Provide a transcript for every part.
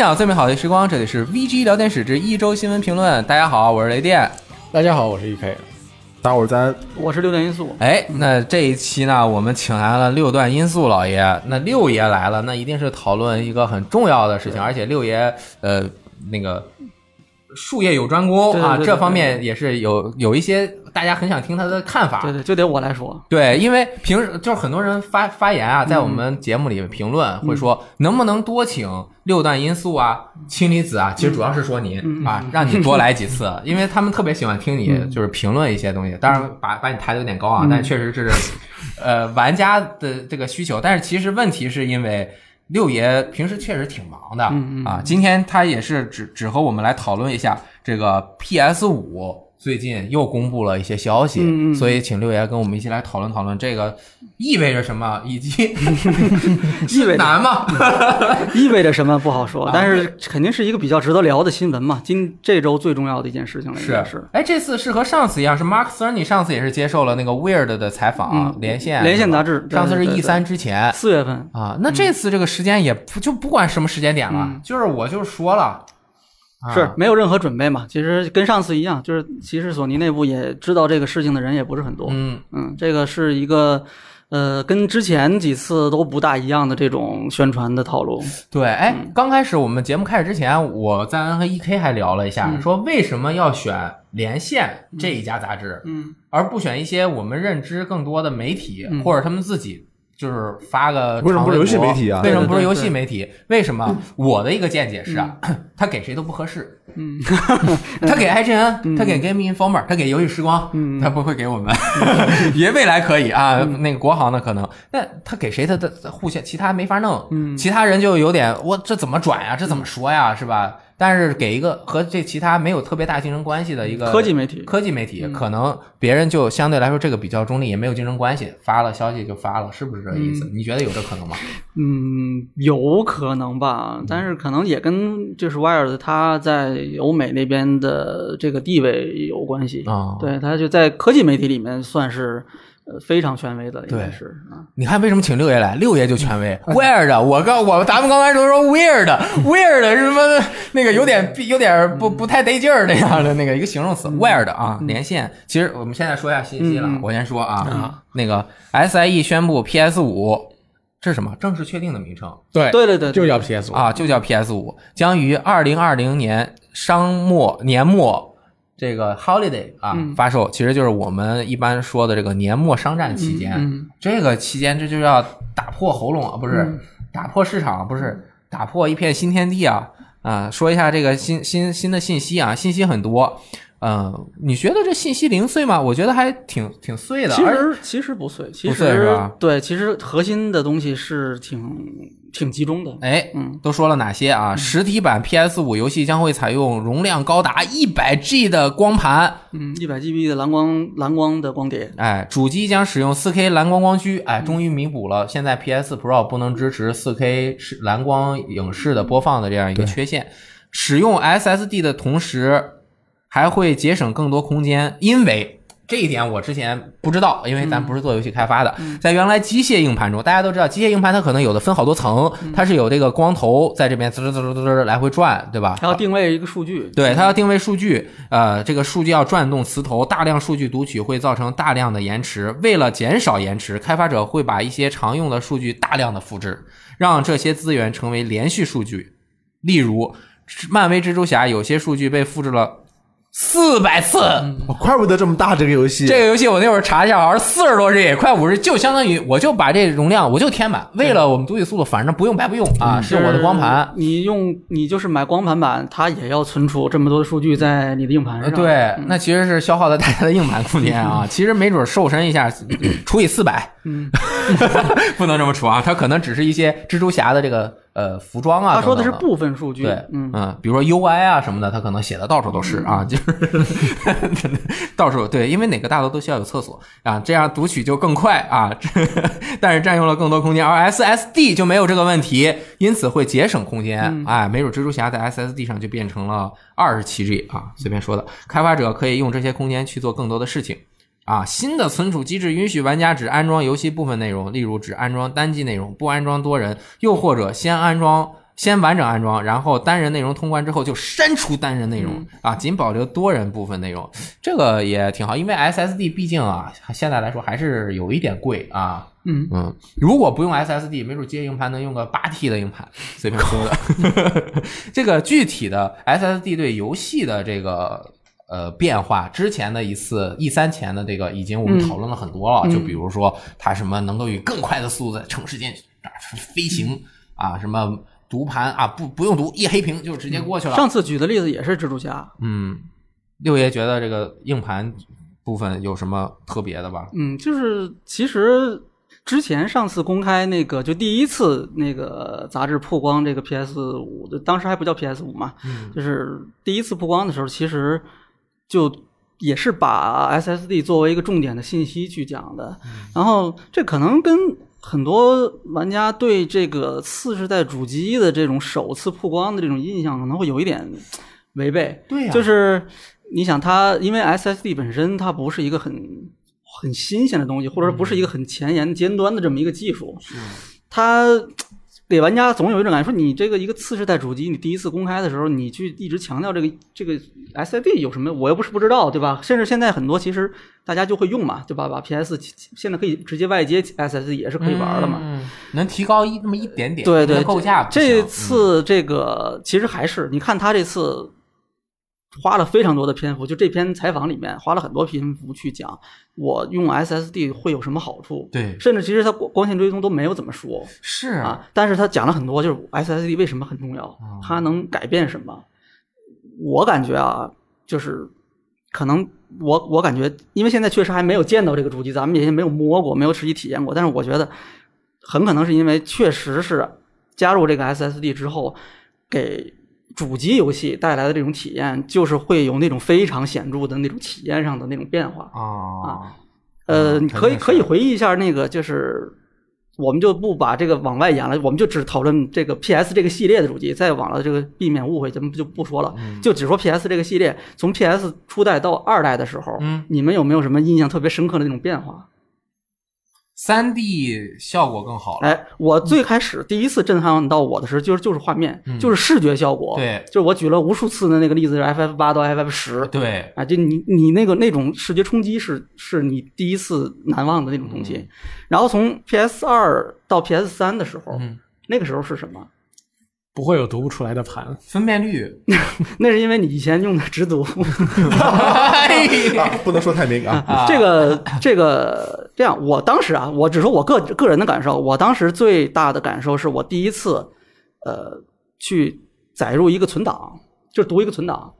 分享最美好的时光，这里是 VG 聊天室之一周新闻评论。大家好，我是雷电。大家好，我是 EK。大家好，我是咱我是六段音速，哎，那这一期呢，我们请来了六段音速老爷。那六爷来了，那一定是讨论一个很重要的事情，而且六爷呃那个术业有专攻啊，这方面也是有有一些大家很想听他的看法。对对，就得我来说。对，因为平时就是很多人发发言啊，在我们节目里评论会说，能不能多请六段音素啊、氢离子啊？其实主要是说您啊，让你多来几次，因为他们特别喜欢听你就是评论一些东西。当然把把你抬的有点高啊，但确实是呃玩家的这个需求。但是其实问题是因为。六爷平时确实挺忙的啊，今天他也是只只和我们来讨论一下这个 PS 五最近又公布了一些消息，所以请六爷跟我们一起来讨论讨论这个意味着什么，以及意味难吗？意味着什么不好说啊，但是肯定是一个比较值得聊的新闻嘛。今这周最重要的一件事情了，应该是哎，这次是和上次一样，是 Mark Cerny 上次也是接受了那个 Weird 的采访、嗯连线连线杂志上次是 E 三之前四月份。啊，那这次这个时间也不就不管什么时间点了，嗯就是我就说了。啊是没有任何准备嘛？其实跟上次一样，就是其实索尼内部也知道这个事情的人也不是很多。嗯，嗯，这个是一个呃跟之前几次都不大一样的这种宣传的套路。对，哎，嗯刚开始我们节目开始之前，我在和 EK 还聊了一下，嗯说为什么要选连线这一家杂志，嗯而不选一些我们认知更多的媒体、嗯或者他们自己就是发个为什么不是游戏媒体啊为什么不是游对对对戏媒体？为什么？我的一个见解是啊，他给谁都不合适。嗯 他给 IGN，他给 Game Informer，他给游戏时光，嗯他不会给我们。也未来可以啊，那个国行的可能，那他给谁他的互相其他没法弄，嗯其他人就有点我这怎么转呀？这怎么说呀？是吧？但是给一个和这其他没有特别大竞争关系的一个科技媒体科技媒体，可能别人就相对来说这个比较中立，也没有竞争关系，发了消息就发了，是不是这个意思？你觉得有这可能吗？嗯，有可能吧，但是可能也跟就是 Wired 它在欧美那边的这个地位有关系。啊对，它就在科技媒体里面算是呃非常权威的，应该对是啊。你看为什么请六爷来？六爷就权威，weird。我刚我咱们刚开始都说 weird，weird 是什么？那个有点有点不不太得劲儿那样的那个一个形容词，weird 啊，连线。其实我们现在说一下信息了，嗯我先说啊，那个 SIE 宣布 PS 五，这是什么？正式确定的名称对对对对，就叫 PS 五。啊，就叫 PS 五，将于二零二零年商末年末。这个 holiday 啊、嗯发售，其实就是我们一般说的这个年末商战期间。嗯这个期间，这就要打破喉咙啊，不是、嗯打破市场，不是打破一片新天地啊！啊，说一下这个新新新的信息啊，信息很多。嗯、你觉得这信息零碎吗？我觉得还挺挺碎的。其而实其实不碎，其不碎是实吧对，其实核心的东西是挺挺集中的。哎，嗯，都说了哪些啊？实体版 PS 五游戏将会采用容量高达一百 G 的光盘，嗯，一百 GB 的蓝光蓝光的光碟，哎，主机将使用 4K 蓝光光驱，哎，终于弥补了现在 PS Pro 不能支持 4K 是蓝光影视的播放的这样一个缺陷。使用 SSD 的同时，还会节省更多空间，因为这一点我之前不知道，因为咱不是做游戏开发的，在原来机械硬盘中，大家都知道机械硬盘它可能有的分好多层，它是有这个光头在这边滋滋滋滋滋来回转，对吧？它要定位一个数据。对，它要定位数据，呃，这个数据要转动磁头，大量数据读取会造成大量的延迟。为了减少延迟，开发者会把一些常用的数据大量的复制，让这些资源成为连续数据。例如，漫威蜘蛛侠有些数据被复制了四百次。我怪不得这么大这个游戏。这个游戏我那会儿查一下，好像四十多 G，快五十，就相当于我就把这容量我就填满，为了我们读取速度，反正不用白不用啊，是我的光盘。你用你就是买光盘版，它也要存储这么多的数据在你的硬盘呃，上。对，那其实是消耗了大家的硬盘空间啊。其实没准瘦身一下，除以四百，嗯，不能这么除啊。它可能只是一些蜘蛛侠的这个呃服装啊，他说的是部分数据。对，嗯，比如说 UI 啊什么的，他可能写的到处都是啊，就是 到处对，因为哪个大楼都需要有厕所啊，这样读取就更快啊，但是占用了更多空间，而 SSD 就没有这个问题，因此会节省空间。哎，没准蜘蛛侠在 SSD 上就变成了二十七 G 啊，随便说的，开发者可以用这些空间去做更多的事情。啊，新的存储机制允许玩家只安装游戏部分内容，例如只安装单机内容，不安装多人，又或者先安装先完整安装，然后单人内容通关之后就删除单人内容、嗯啊，仅保留多人部分内容，这个也挺好，因为 SSD 毕竟啊，现在来说还是有一点贵啊。嗯嗯，如果不用 SSD，没准接硬盘能用个八 T 的硬盘，随便说的。这个具体的 SSD 对游戏的这个呃变化，之前的一次 E 三前的这个已经我们嗯讨论了很多了，嗯就比如说它什么能够以更快的速度在城市间啊飞行啊，什么读盘啊不不用读一黑屏就直接过去了。上次举的例子也是蜘蛛侠，嗯，六爷觉得这个硬盘部分有什么特别的吧？嗯，就是其实之前上次公开那个就第一次那个杂志曝光这个 PS 五，当时还不叫 PS 五嘛，嗯就是第一次曝光的时候，其实就也是把 SSD 作为一个重点的信息去讲的。然后这可能跟很多玩家对这个次世代主机的这种首次曝光的这种印象可能会有一点违背。对呀就是你想它，因为 SSD 本身它不是一个很很新鲜的东西，或者说不是一个很前沿尖端的这么一个技术，它给玩家总有一种感觉，说你这个一个次世代主机，你第一次公开的时候，你去一直强调这个这个 SSD 有什么，我又不是不知道，对吧？甚至现在很多其实大家就会用嘛，对吧？把 PS 现在可以直接外接 SSD 也是可以玩的嘛。嗯，能提高一那么一点点，对对，构架这次这个其实还是你看他这次花了非常多的篇幅，就这篇采访里面花了很多篇幅去讲我用 SSD 会有什么好处。对甚至其实他光光线追踪都没有怎么说是啊，但是他讲了很多，就是 SSD 为什么很重要，它能改变什么。我感觉啊，就是可能我我感觉，因为现在确实还没有见到这个主机，咱们也没有摸过，没有实际体验过。但是我觉得很可能是因为确实是加入这个 SSD 之后，给主机游戏带来的这种体验，就是会有那种非常显著的那种体验上的那种变化。啊，呃，可以可以回忆一下那个，就是我们就不把这个往外延了，我们就只讨论这个 PS 这个系列的主机，再往了这个避免误会，咱们就不说了，嗯就只说 PS 这个系列，从 PS 初代到二代的时候，嗯你们有没有什么印象特别深刻的那种变化？三 D 效果更好了，哎，我最开始第一次震撼到我的时候，就是就是画面，嗯。就是视觉效果，对。就是我举了无数次的那个例子，是 FF 八到 FF 十，对，啊，就你你那个那种视觉冲击是是你第一次难忘的那种东西。然后从 PS 二到 PS 三的时候，嗯，那个时候是什么？不会有读不出来的盘。分辨率，那是因为你以前用的直读。不能说太明啊。啊这个这个这样，我当时啊，我只说我个个人的感受，我当时最大的感受是我第一次呃去载入一个存档，就读一个存档。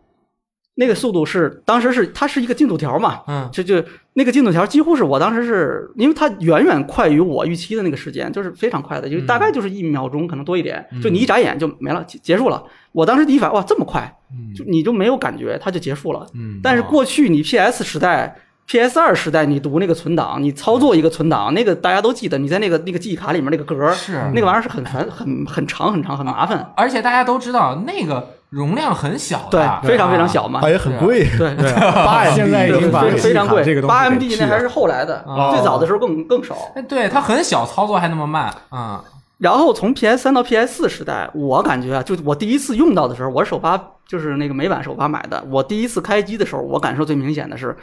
那个速度是当时是它是一个进度条嘛，嗯这就那个进度条几乎是我当时是因为它远远快于我预期的那个时间，就是非常快的，就大概就是一秒钟可能多一点，就你一眨眼就没了，结结束了。我当时第一反应哇这么快，就你就没有感觉它就结束了。嗯但是过去你 PS 时代。PS 二时代，你读那个存档，你操作一个存档，那个大家都记得，你在那个那个记忆卡里面那个格儿，是那个玩意儿是很繁、很很长、很长、很麻烦，而且大家都知道那个容量很小对的，，非常非常小嘛啊，，也很贵，对，对，八现在已经把非非常贵这个，八 MB 那还是后来的，哦最早的时候更更少。哎，对，它很小，操作还那么慢，嗯然后从 PS 三到 PS 四时代，我感觉啊，就我第一次用到的时候，我首发就是那个美版首发买的。我第一次开机的时候，我感受最明显的是，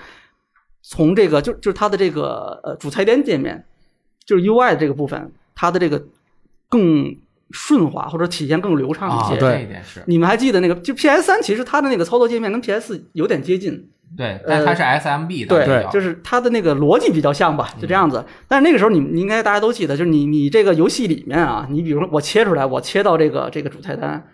从这个就就是它的这个呃主菜单界面，就是 UI 这个部分，它的这个更顺滑或者体验更流畅一啊，些。这一点是你们还记得那个就 PS 三，其实它的那个操作界面跟 PS 有点接近，对，但它是 SMB 的，对就是它的那个逻辑比较像吧，就这样子。但是那个时候你你应该大家都记得，就是你你这个游戏里面啊，你比如说我切出来，我切到这个这个主菜单，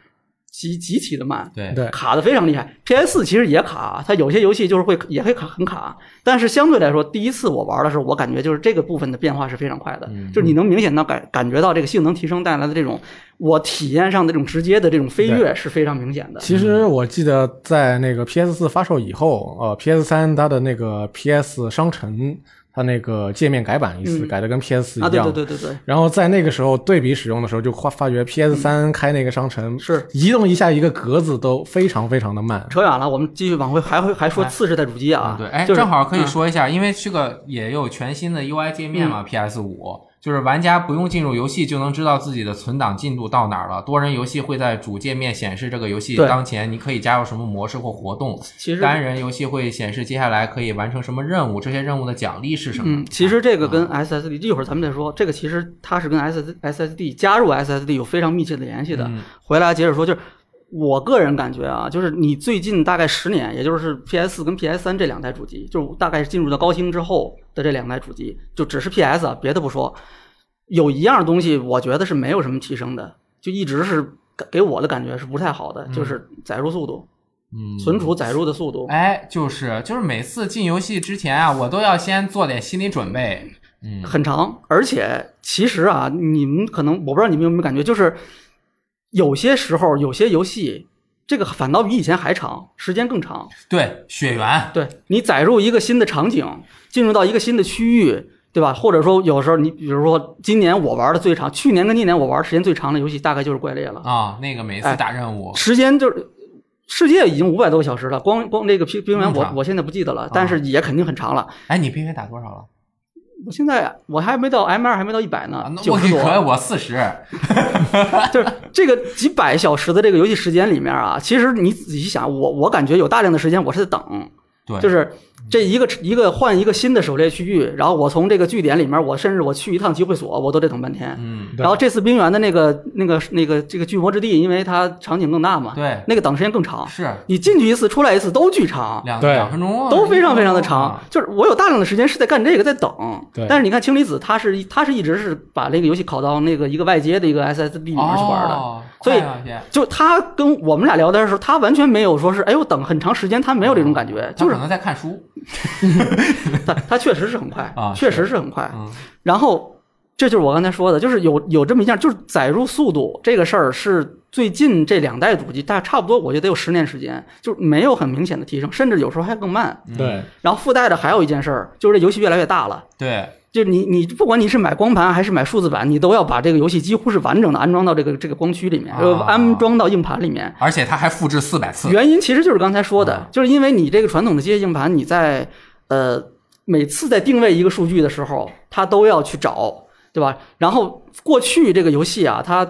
极极其的慢，对对卡的非常厉害。PS 四其实也卡，它有些游戏就是会也会卡很卡，但是相对来说，第一次我玩的时候，我感觉就是这个部分的变化是非常快的，嗯就是你能明显到感感觉到这个性能提升带来的这种我体验上的这种直接的这种飞跃是非常明显的。其实我记得在那个 PS 四发售以后，呃，PS 三它的那个 PS 商城，它那个界面改版一次，嗯改的跟 PS 四啊，对一样。对对对对，然后在那个时候对比使用的时候，就发发觉 PS 三开那个商城是移动一下一个格子都非常非常的慢。扯远了，我们继续往回还会还说次世代主机啊，嗯对，哎，就是正好可以嗯说一下，因为这个也有全新的 UI 界面嘛，PS 五就是玩家不用进入游戏就能知道自己的存档进度到哪儿了。多人游戏会在主界面显示这个游戏当前你可以加入什么模式或活动。其实单人游戏会显示接下来可以完成什么任务，这些任务的奖励是什么。嗯，其实这个跟啊 SSD 一会儿咱们再说，这个其实它是跟 SS SSD 加入 SSD 有非常密切的联系的。嗯回来接着说，就是我个人感觉啊，就是你最近大概十年，也就是 PS 四跟 PS 三这两台主机，就是大概进入到高清之后的这两台主机，就只是 PS 啊，别的不说，有一样东西我觉得是没有什么提升的，就一直是给我的感觉是不太好的，就是载入速度，嗯，存储载入的速度。哎，就是就是每次进游戏之前啊，我都要先做点心理准备。嗯，很长，而且其实啊，你们可能我不知道你们有没有感觉，就是有些时候有些游戏，这个反倒比以前还长，时间更长。对，血缘，对你载入一个新的场景，进入到一个新的区域，对吧？或者说有时候你比如说今年我玩的最长，去年跟今年我玩时间最长的游戏大概就是怪猎了，啊，那个每次哎打任务，时间就是。世界已经五百多个小时了，光光这个冰冰原我我现在不记得了，但是也肯定很长了。哎，你冰原打多少了？我现在我还没到 M 二，还没到一百啊呢，九十多。可我四十，就是这个几百小时的这个游戏时间里面啊，其实你仔细想，我我感觉有大量的时间我是在等，对，就是这一个一个换一个新的狩猎区域，然后我从这个据点里面，我甚至我去一趟集会所，我都得等半天。嗯，然后这次冰原的那个那个那个这个巨魔之地，因为它场景更大嘛，对，那个等时间更长。是你进去一次，出来一次都巨长，两对两分钟，都非常非常的啊长。就是我有大量的时间是在干这个，在等。对但是你看氢离子，它是它是一直是把这个游戏拷到那个一个外接的一个 SSD 里面去玩的。哦所以就他跟我们俩聊天的时候，他完全没有说是哎呦等很长时间，他没有这种感觉，就是可能在看书，他他确实是很快啊确实是很快。嗯然后这就是我刚才说的，就是有有这么一件，就是载入速度这个事儿是最近这两代主机，但差不多我觉得得有十年时间，就是没有很明显的提升，甚至有时候还更慢。嗯对，然后附带的还有一件事儿，就是这游戏越来越大了。对，就是你你不管你是买光盘还是买数字版，你都要把这个游戏几乎是完整的安装到这个这个光驱里面，呃，啊安装到硬盘里面。而且它还复制四百次，原因其实就是刚才说的啊，就是因为你这个传统的机械硬盘，你在呃每次在定位一个数据的时候，它都要去找，对吧？然后过去这个游戏啊，它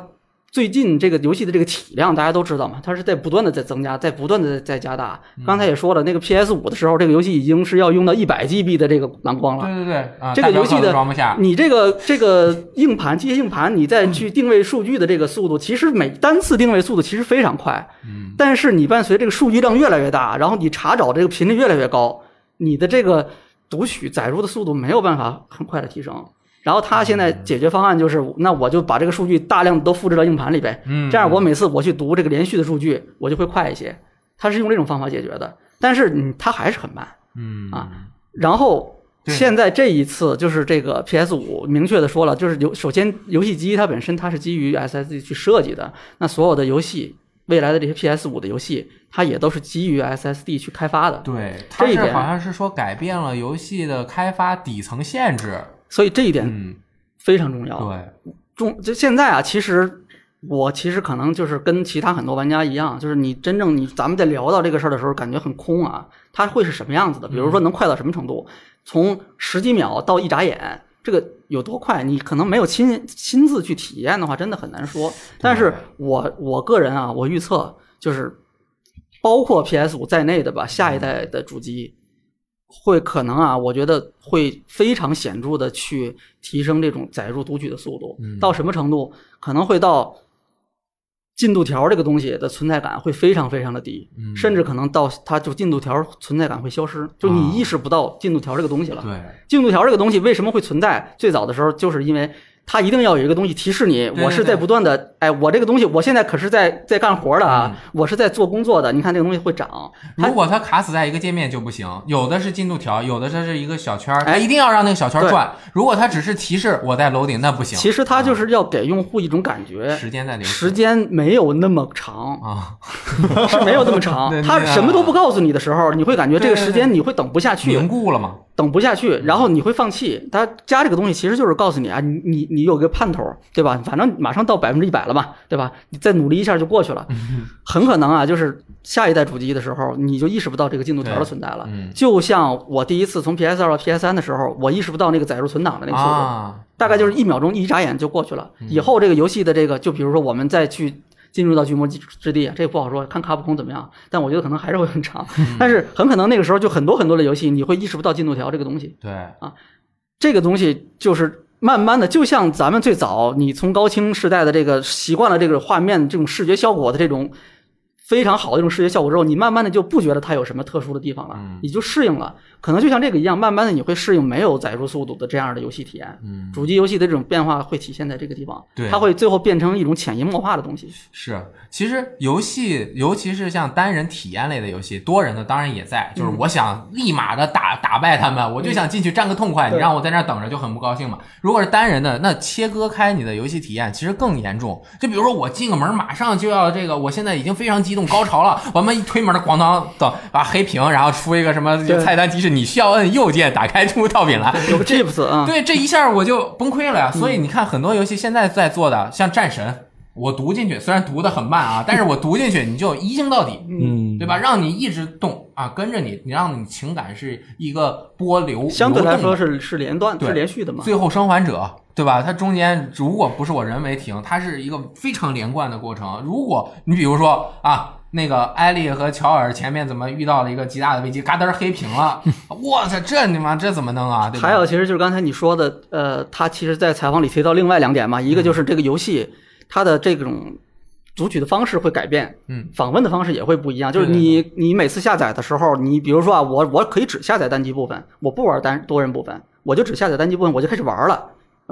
最近这个游戏的这个体量大家都知道嘛，它是在不断的在增加，在不断的在加大。嗯刚才也说了，那个 PS 五的时候，这个游戏已经是要用到一百 GB 的这个蓝光了。对对对，啊，这个游戏的你这个这个硬盘机械硬盘，你再去定位数据的这个速度，其实每单次定位速度其实非常快，嗯，但是你伴随这个数据量越来越大，然后你查找这个频率越来越高，你的这个读取载入的速度没有办法很快的提升。然后他现在解决方案就是，那我就把这个数据大量的都复制到硬盘里呗，嗯，这样我每次我去读这个连续的数据，我就会快一些。他是用这种方法解决的，但是你它还是很慢。嗯啊然后现在这一次就是这个 PS 五明确的说了，就是游首先游戏机它本身它是基于 SSD 去设计的，那所有的游戏未来的这些 PS 五的游戏，它也都是基于 SSD 去开发的。对，他这一点是好像是说改变了游戏的开发底层限制，所以这一点嗯，非常重要。对，重就现在啊，其实我其实可能就是跟其他很多玩家一样，就是你真正你咱们在聊到这个事儿的时候，感觉很空啊。它会是什么样子的？比如说能快到什么程度？从十几秒到一眨眼，这个有多快？你可能没有亲亲自去体验的话，真的很难说。但是我我个人啊，我预测就是包括 PS 五在内的吧，下一代的主机。会可能啊，我觉得会非常显著的去提升这种载入读取的速度，嗯到什么程度？可能会到进度条这个东西的存在感会非常非常的低，嗯甚至可能到它就进度条存在感会消失，就啊你意识不到进度条这个东西了。对，进度条这个东西为什么会存在？最早的时候就是因为它一定要有一个东西提示你，我是在不断的，哎，我这个东西我现在可是在在干活的啊，我是在做工作的。你看这个东西会涨，如果它卡死在一个界面就不行，有的是进度条，有的它是一个小圈儿，它哎一定要让那个小圈儿转。如果它只是提示我在 loading，那不行。其实它就是要给用户一种感觉，时间在流逝时间没有那么长，啊，是没有那么长对。它什么都不告诉你的时候，你会感觉这个时间你会等不下去凝，固了吗？等不下去，然后你会放弃。它加这个东西其实就是告诉你啊，你你你有个盼头，对吧？反正马上到百分之一百了嘛，对吧？你再努力一下就过去了。很可能啊，就是下一代主机的时候，你就意识不到这个进度条的存在了。嗯就像我第一次从 PS 二到 PS 三的时候，我意识不到那个载入存档的那个速度。啊，大概就是一秒钟一眨眼就过去了。嗯以后这个游戏的这个，就比如说我们再去进入到巨魔之地，这个不好说，看卡普空怎么样。但我觉得可能还是会很长，嗯但是很可能那个时候就很多很多的游戏，你会意识不到进度条这个东西。对啊，这个东西就是慢慢的，就像咱们最早你从高清时代的这个习惯了这个画面这种视觉效果的这种非常好的一种视觉效果之后，你慢慢的就不觉得它有什么特殊的地方了，嗯你就适应了。可能就像这个一样，慢慢的你会适应没有载入速度的这样的游戏体验。嗯，主机游戏的这种变化会体现在这个地方，对它会最后变成一种潜移默化的东西。是，其实游戏，尤其是像单人体验类的游戏，多人的当然也在，就是我想立马的打打败他们，我就想进去占个痛快，你让我在那儿等着就很不高兴嘛。如果是单人的，那切割开你的游戏体验其实更严重。就比如说我进个门，马上就要这个，我现在已经非常激动高潮了，我们一推门，咣当的把黑屏，然后出一个什么菜单提示，你需要摁右键打开出套品来，有个 chips 啊，对，这一下我就崩溃了呀。所以你看，很多游戏现在在做的，像战神，我读进去，虽然读的很慢啊，但是我读进去你就一镜到底，嗯，对吧？让你一直动啊，跟着你，你让你情感是一个波流，相对来说是是连断对。是连续的嘛。最后生还者，对吧？它中间如果不是我人为停，它是一个非常连贯的过程。如果你比如说啊，那个艾丽和乔尔前面怎么遇到了一个极大的危机，嘎噔黑屏了，我操，这你妈这怎么弄啊？对吧？还有，其实就是刚才你说的，呃，他其实，在采访里提到另外两点嘛，一个就是这个游戏它的这种读取的方式会改变，嗯，访问的方式也会不一样。就是你你每次下载的时候，你比如说啊，我我可以只下载单机部分，我不玩单多人部分，我就只下载单机部分，我就开始玩了。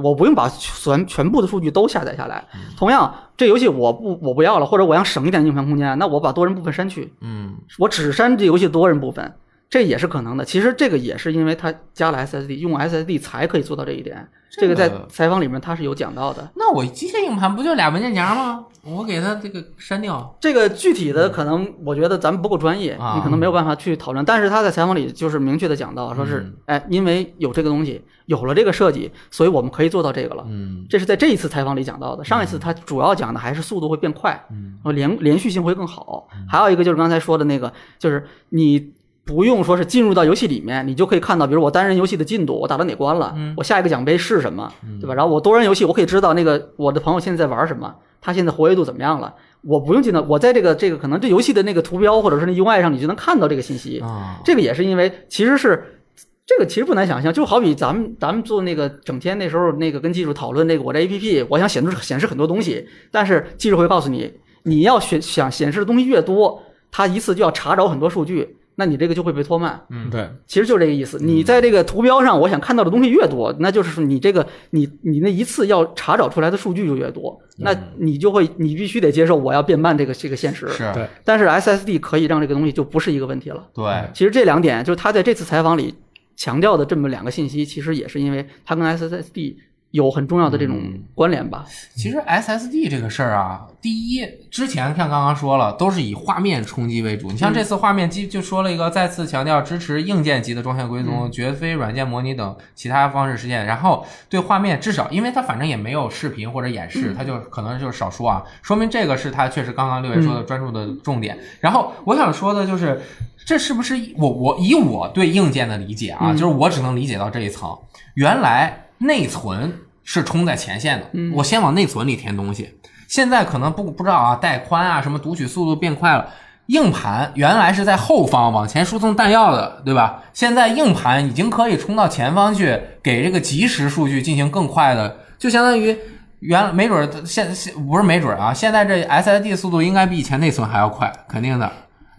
我不用把全全部的数据都下载下来。嗯同样，这游戏我不我不要了，或者我想省一点硬盘空间，那我把多人部分删去，嗯我只删这游戏多人部分，这也是可能的。其实这个也是因为它加了 SSD，用 SSD 才可以做到这一点。这个在采访里面他是有讲到的。那我机械硬盘不就俩文件夹吗？我给他这个删掉。这个具体的可能，我觉得咱们不够专业，啊你可能没有办法去讨论。但是他在采访里就是明确的讲到，说是嗯，哎，因为有这个东西，有了这个设计，所以我们可以做到这个了。嗯这是在这一次采访里讲到的。上一次他主要讲的还是速度会变快，嗯连连续性会更好。还有一个就是刚才说的那个，就是你不用说是进入到游戏里面，你就可以看到，比如我单人游戏的进度，我打到哪关了，嗯我下一个奖杯是什么，对吧？然后我多人游戏，我可以知道那个我的朋友现在在玩什么，他现在活跃度怎么样了。我不用进到，我在这个这个可能这游戏的那个图标或者是那 UI 上，你就能看到这个信息。啊，这个也是因为其实是这个其实不难想象，就好比咱们咱们做那个整天那时候那个跟技术讨论那个我这 APP，我想显示显示很多东西，但是技术会告诉你，你要选想显示的东西越多，它一次就要查找很多数据，那你这个就会被拖慢。嗯对，其实就是这个意思。你在这个图标上，我想看到的东西越多，那就是说你这个你你那一次要查找出来的数据就越多，那你就会你必须得接受我要变慢这个这个现实。是对但是 SSD 可以让这个东西就不是一个问题了。对，其实这两点就是他在这次采访里强调的这么两个信息，其实也是因为他跟 SSD 有很重要的这种关联吧。其实 SSD 这个事儿啊，第一，之前像刚刚说了，都是以画面冲击为主。你像这次画面机就说了一个，再次强调支持硬件级的装线归宗，绝非软件模拟等其他方式实现。然后对画面至少，因为它反正也没有视频或者演示，它就可能就是少说啊，说明这个是它确实刚刚六爷说的专注的重点。然后我想说的就是。这是不是我我以我对硬件的理解啊，就是我只能理解到这一层。原来内存是冲在前线的，我先往内存里填东西。现在可能不不知道啊，带宽啊，什么读取速度变快了。硬盘原来是在后方往前输送弹药的，对吧？现在硬盘已经可以冲到前方去，给这个即时数据进行更快的，就相当于原没准儿现现不是没准儿啊，现在这 SSD 速度应该比以前内存还要快，肯定的。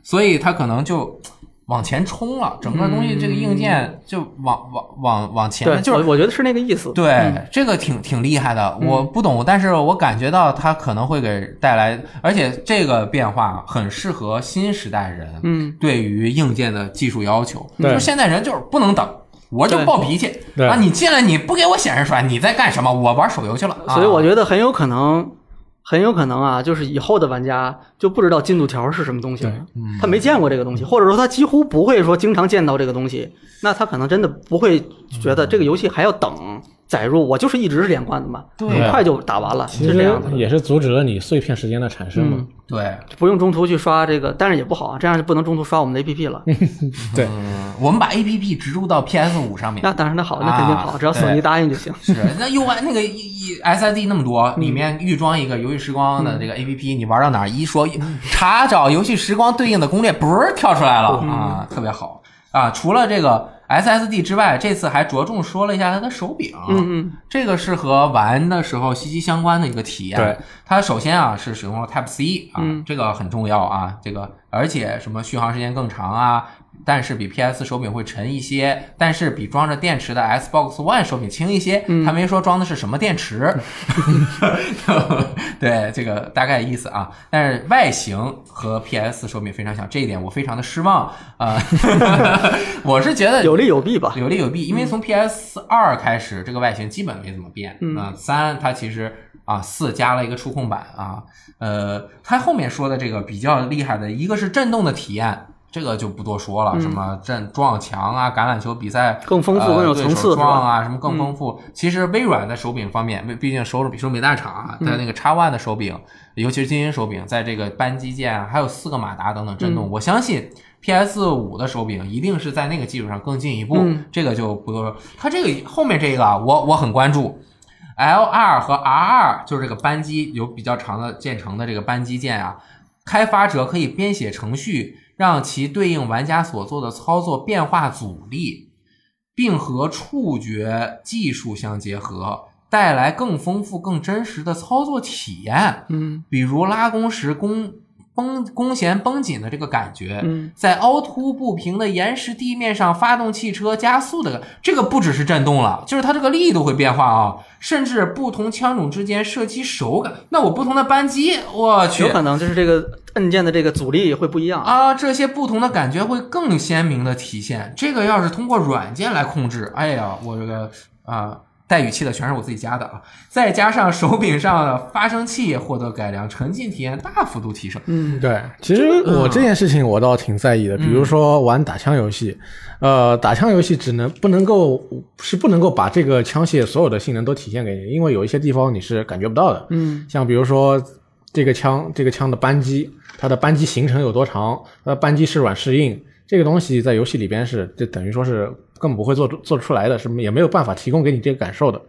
所以它可能就往前冲了，整个东西这个硬件就往往往往前就是我我觉得是那个意思。对，嗯这个挺挺厉害的，我不懂，但是我感觉到它可能会给带来，而且这个变化很适合新时代人，嗯，对于硬件的技术要求，对就是现在人就是不能等。我就暴脾气对啊！你进来你不给我显示出来，你在干什么？我玩手游去了。啊所以我觉得很有可能，很有可能啊，就是以后的玩家就不知道进度条是什么东西了对，他没见过这个东西，或者说他几乎不会说经常见到这个东西，那他可能真的不会觉得这个游戏还要等载入，我就是一直是连贯的嘛，很快就打完了，其实是这样的。也是阻止了你碎片时间的产生嘛。嗯，对，不用中途去刷这个，但是也不好啊，这样就不能中途刷我们的 APP 了。对，嗯，我们把 A P P 植入到 P S 五上面。那当然，那好，那肯定好，啊只要索尼答应就行。是，那 U I 那个 E S I D 那么多，里面预装一个游戏时光的这个 A P P，你玩到哪儿一说查找游戏时光对应的攻略，不是跳出来了啊，特别好啊。除了这个 S S D 之外，这次还着重说了一下它的手柄，嗯嗯，这个是和玩的时候息息相关的一个体验。对，它首先啊是使用了 Type C 啊，嗯。这个很重要啊，这个而且什么续航时间更长啊，但是比 PS 手柄会沉一些，但是比装着电池的 Xbox One 手柄轻一些。嗯他没说装的是什么电池，对这个大概意思啊。但是外形和 PS 手柄非常像，这一点我非常的失望啊。我是觉得有利有弊吧。有利有弊，因为从 PS 二开始，这个外形基本没怎么变。嗯啊，三它其实啊四加了一个触控板啊，呃，它后面说的这个比较厉害的一个是震动的体验。这个就不多说了，嗯什么震撞墙啊，橄榄球比赛更丰富呃更有层次啊，什么更丰富。其实微软在手柄方面，毕毕竟手比手柄大厂啊，嗯在那个 X One 的手柄，尤其是精英手柄，在这个扳机键啊还有四个马达等等震嗯动，我相信 PS 五的手柄一定是在那个基础上更进一步。嗯这个就不多说。它这个后面这个啊，我我很关注。L 二和 R 二就是这个扳机有比较长的建成的这个扳机键啊，开发者可以编写程序，让其对应玩家所做的操作变化阻力，并和触觉技术相结合，带来更丰富、更真实的操作体验。嗯比如拉弓时弓绷弓弦绷紧的这个感觉，嗯在凹凸不平的岩石地面上发动汽车加速的，这个不只是震动了，就是它这个力度会变化啊，甚至不同枪种之间射击手感。那我不同的扳机，我去有可能就是这个按键的这个阻力会不一样。啊，这些不同的感觉会更鲜明的体现。这个要是通过软件来控制，哎呀，我这个啊。带语气的全是我自己加的啊，再加上手柄上的发声器也获得改良，沉浸体验大幅度提升。嗯，对，其实我这件事情我倒挺在意的。比如说玩打枪游戏，呃，打枪游戏只能不能够是不能够把这个枪械所有的性能都体现给你，因为有一些地方你是感觉不到的。嗯像比如说这个枪，这个枪的扳机，它的扳机行程有多长，它的扳机是软是硬，这个东西在游戏里边是，就等于说是根本不会做做出来的，是也没有办法提供给你这个感受的。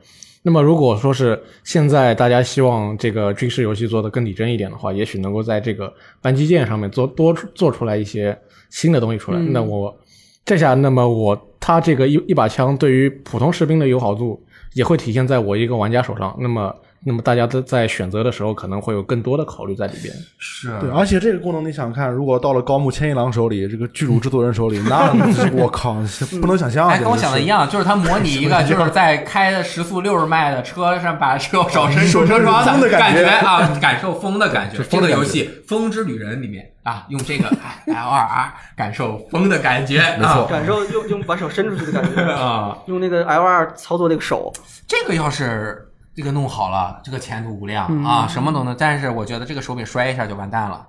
那么如果说是现在大家希望这个军事游戏做得更拟真一点的话，也许能够在这个扳机键上面做多做出来一些新的东西出来。嗯那我这下，那么我他这个一一把枪对于普通士兵的友好度也会体现在我一个玩家手上。那么，那么大家在在选择的时候可能会有更多的考虑在里边。是对，而且这个功能你想想看，如果到了高木千一郎手里，这个剧组制作人手里，那 我靠，不能想象啊！哎，跟我想的一样。就是他模拟一个 就是在开的时速六十迈的车上，把车手伸出车窗风的感感觉啊，感受风的感觉。这风的游戏《风之旅人》里面啊，用这个 L 二 R 感受风的感觉，没错感受用用把手伸出去的感觉，啊，用那个 L 二操作那个手，这个要是这个弄好了，这个前途无量嗯啊，什么都能。但是我觉得这个手柄摔一下就完蛋了，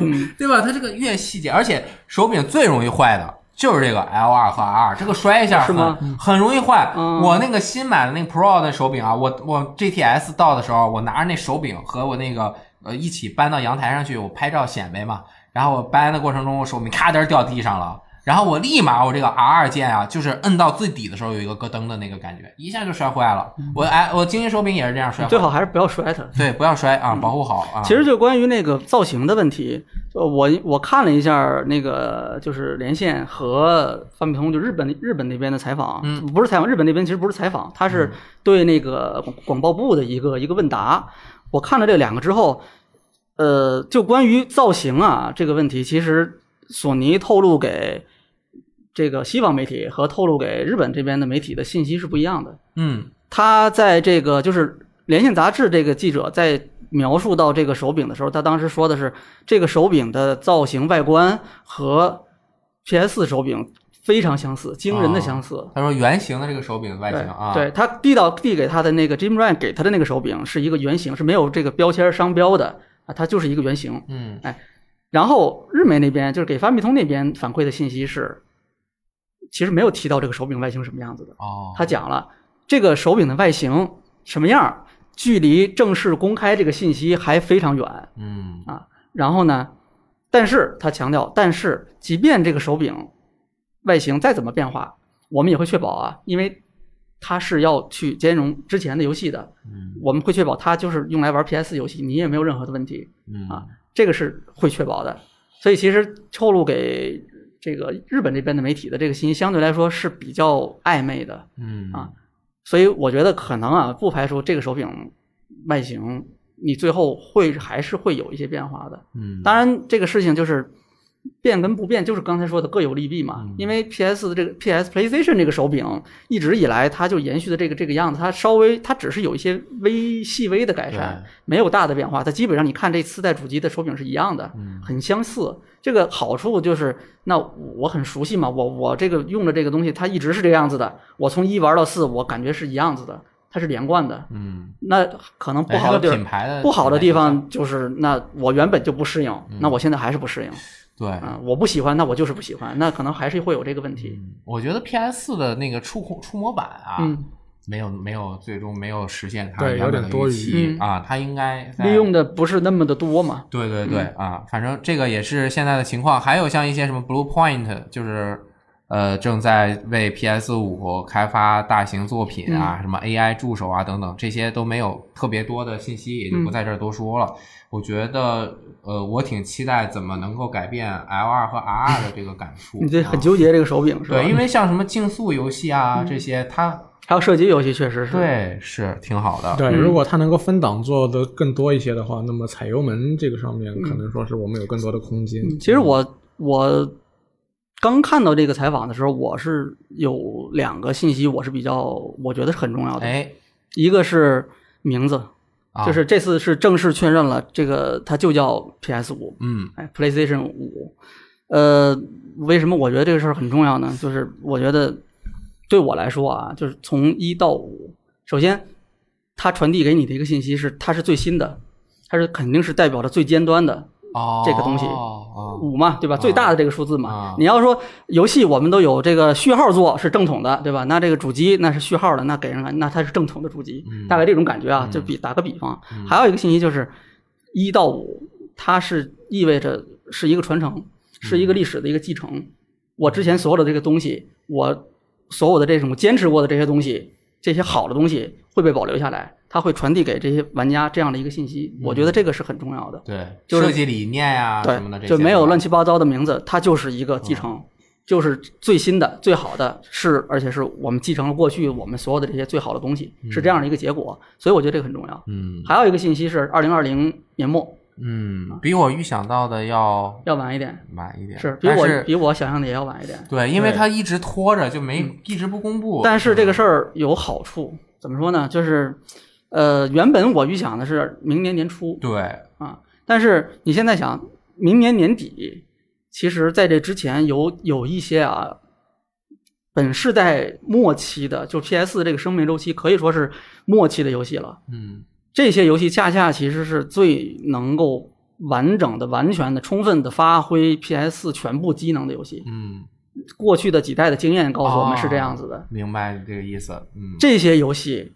嗯 对吧？它这个越细节，而且手柄最容易坏的。就是这个 L 二和 R，这个摔一下很是吗很容易坏。嗯我那个新买的那个 Pro 的手柄啊，我我 GTS 到的时候，我拿着那手柄和我那个呃一起搬到阳台上去，我拍照显摆嘛。然后我搬的过程中，我手柄咔噔掉地上了，然后我立马我这个 R 二键啊，就是摁到最底的时候有一个咯噔的那个感觉，一下就摔坏了。我哎，我精英手柄也是这样摔。最好还是不要摔它。对，不要摔啊，保护好啊。其实就关于那个造型的问题，就我我看了一下那个就是连线和范比通就日本日本那边的采访，嗯不是采访，日本那边其实不是采访，他是对那个广广报部的一个一个问答。我看了这两个之后，呃，就关于造型啊这个问题，其实索尼透露给这个西方媒体和透露给日本这边的媒体的信息是不一样的。嗯他在这个就是《连线杂志》这个记者在描述到这个手柄的时候，他当时说的是这个手柄的造型外观和 PS 手柄非常相似，惊人的相似。他说圆形的这个手柄的外形啊，对他递到递给他的那个 Jim Ryan 给他的那个手柄是一个圆形，是没有这个标签商标的啊，它就是一个圆形。嗯哎然后日媒那边就是给发米通那边反馈的信息是，其实没有提到这个手柄外形什么样子的。哦，他讲了，这个手柄的外形什么样儿，距离正式公开这个信息还非常远。嗯啊然后呢，但是他强调，但是即便这个手柄外形再怎么变化，我们也会确保啊，因为它是要去兼容之前的游戏的，嗯我们会确保它就是用来玩 PS 游戏，你也没有任何的问题，嗯啊这个是会确保的。所以其实透露给这个日本这边的媒体的这个信息相对来说是比较暧昧的，嗯啊所以我觉得可能啊，不排除这个手柄外形你最后会还是会有一些变化的。嗯，当然，这个事情就是变跟不变，就是刚才说的各有利弊嘛。嗯因为 PS 的这个 PS PlayStation 这个手柄一直以来它就延续的这个这个样子，它稍微它只是有一些微细微的改善，没有大的变化。它基本上你看这四代主机的手柄是一样的，嗯很相似。这个好处就是，那我很熟悉嘛，我我这个用的这个东西它一直是这个样子的，我从一玩到四，我感觉是一样子的，它是连贯的。嗯，那可能不好的地儿不好的地方就是，那我原本就不适应，嗯那我现在还是不适应。对。啊，我不喜欢，那我就是不喜欢，那可能还是会有这个问题。嗯我觉得 PS 四的那个触控触摸板啊，嗯，没有没有最终没有实现它对原本的有点多余预期嗯啊，它应该利用的不是那么的多嘛。对对对、啊，反正这个也是现在的情况。还有像一些什么 Blue Point，就是呃正在为 PS 五开发大型作品啊，什么 AI 助手啊等等，这些都没有特别多的信息，也就不在这儿多说了。我觉得呃，我挺期待怎么能够改变 L 二和 R 二的这个感触。你这啊很纠结这个手柄是吧？对，因为像什么竞速游戏啊、这些，它还有射击游戏确实是。，对是挺好的。对，嗯如果它能够分档做的更多一些的话，那么踩油门这个上面可能说是我们有更多的空间。其实我我刚看到这个采访的时候，我是有两个信息，我是比较我觉得是很重要的。哎，一个是名字，啊就是这次是正式确认了，这个它就叫 PS 五。嗯哎，PlayStation 五，呃，为什么我觉得这个事儿很重要呢？就是我觉得对我来说啊，就是从一到五，首先它传递给你的一个信息是它是最新的，它是肯定是代表着最尖端的哦，这个东西哦，五嘛，对吧？最大的这个数字嘛。啊你要说游戏我们都有这个序号做是正统的，对吧？那这个主机那是序号的，那给人感那它是正统的主机，嗯大概这种感觉啊。嗯就比打个比方，嗯还有一个信息就是一到五，它是意味着是一个传承，是一个历史的一个继承。我之前所有的这个东西，我所有的这种坚持过的这些东西，这些好的东西会被保留下来，它会传递给这些玩家这样的一个信息。我觉得这个是很重要的。对，就是设计理念呀、什么的这对，些，就没有乱七八糟的名字，它就是一个继承，就是最新的、最好的，是而且是我们继承了过去我们所有的这些最好的东西，是这样的一个结果。所以我觉得这个很重要。嗯还有一个信息是，二零二零年末嗯，比我预想到的要要晚一点，晚一点，是比我比我想象的也要晚一点。对，因为对他一直拖着，就没一直不公布。但是这个事儿有好处，怎么说呢？就是，呃，原本我预想的是明年年初，对，啊。但是你现在想，明年年底，其实在这之前有有一些啊，本世代末期的，就 PS 这个生命周期可以说是末期的游戏了。嗯这些游戏恰恰其实是最能够完整的、完全的、充分的发挥 PS 全部机能的游戏。嗯，过去的几代的经验告诉我们哦是这样子的。明白这个意思。嗯，这些游戏，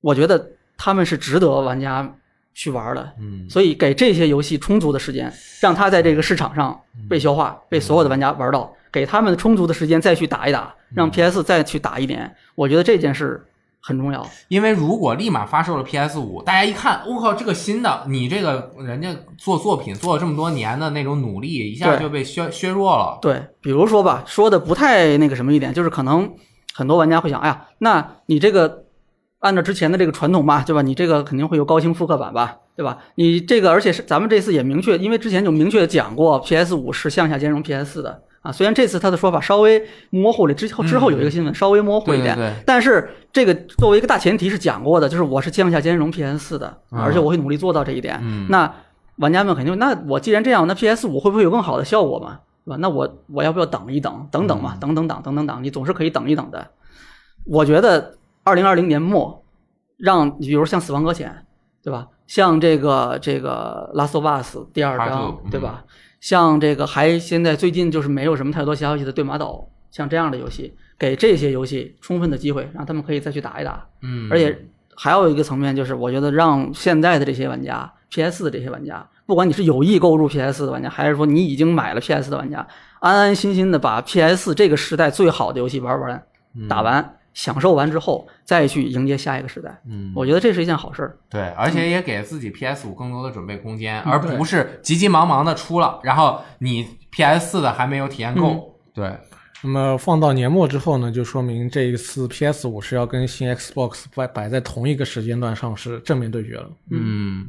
我觉得他们是值得玩家去玩的。嗯所以给这些游戏充足的时间，让它在这个市场上被消化，被所有的玩家玩到，给他们充足的时间再去打一打，让 PS 再去打一年。我觉得这件事很重要。因为如果立马发售了 PS 五，大家一看，我靠，这个新的，你这个人家做作品做了这么多年的那种努力，一下就被削削弱了。对，比如说吧，说的不太那个什么一点，就是可能很多玩家会想，哎呀，那你这个按照之前的这个传统吧，对吧？你这个肯定会有高清复刻版吧，对吧？你这个而且是咱们这次也明确，因为之前就明确讲过，PS 五是向下兼容 PS 四的啊。虽然这次他的说法稍微模糊了，之后之后有一个新闻稍微模糊一点，对对对，但是这个作为一个大前提是讲过的，就是我是向下兼容 PS 四的，嗯而且我会努力做到这一点。嗯那玩家们肯定，那我既然这样，那 PS 五会不会有更好的效果嘛？对吧？那我我要不要等一等，等等嘛，嗯等等等等等等，你总是可以等一等的。我觉得二零二零年末，让比如像《死亡搁浅》，对吧？像这个这个《Last of Us》第二章对吧？像这个还现在最近就是没有什么太多消息的《对马岛》，像这样的游戏，给这些游戏充分的机会，让他们可以再去打一打。嗯，而且还有一个层面就是，我觉得让现在的这些玩家，PS 的这些玩家，不管你是有意购入 PS 的玩家，还是说你已经买了 PS 的玩家，安安心心的把 PS 这个时代最好的游戏玩完、打完、享受完之后，再去迎接下一个时代。嗯，我觉得这是一件好事儿。对，而且也给自己 PS 五更多的准备空间，嗯而不是急急忙忙的出了，然后你 PS 四的还没有体验嗯够。对，那么放到年末之后呢，就说明这一次 PS 五是要跟新 Xbox 摆摆在同一个时间段上市，正面对决了。嗯，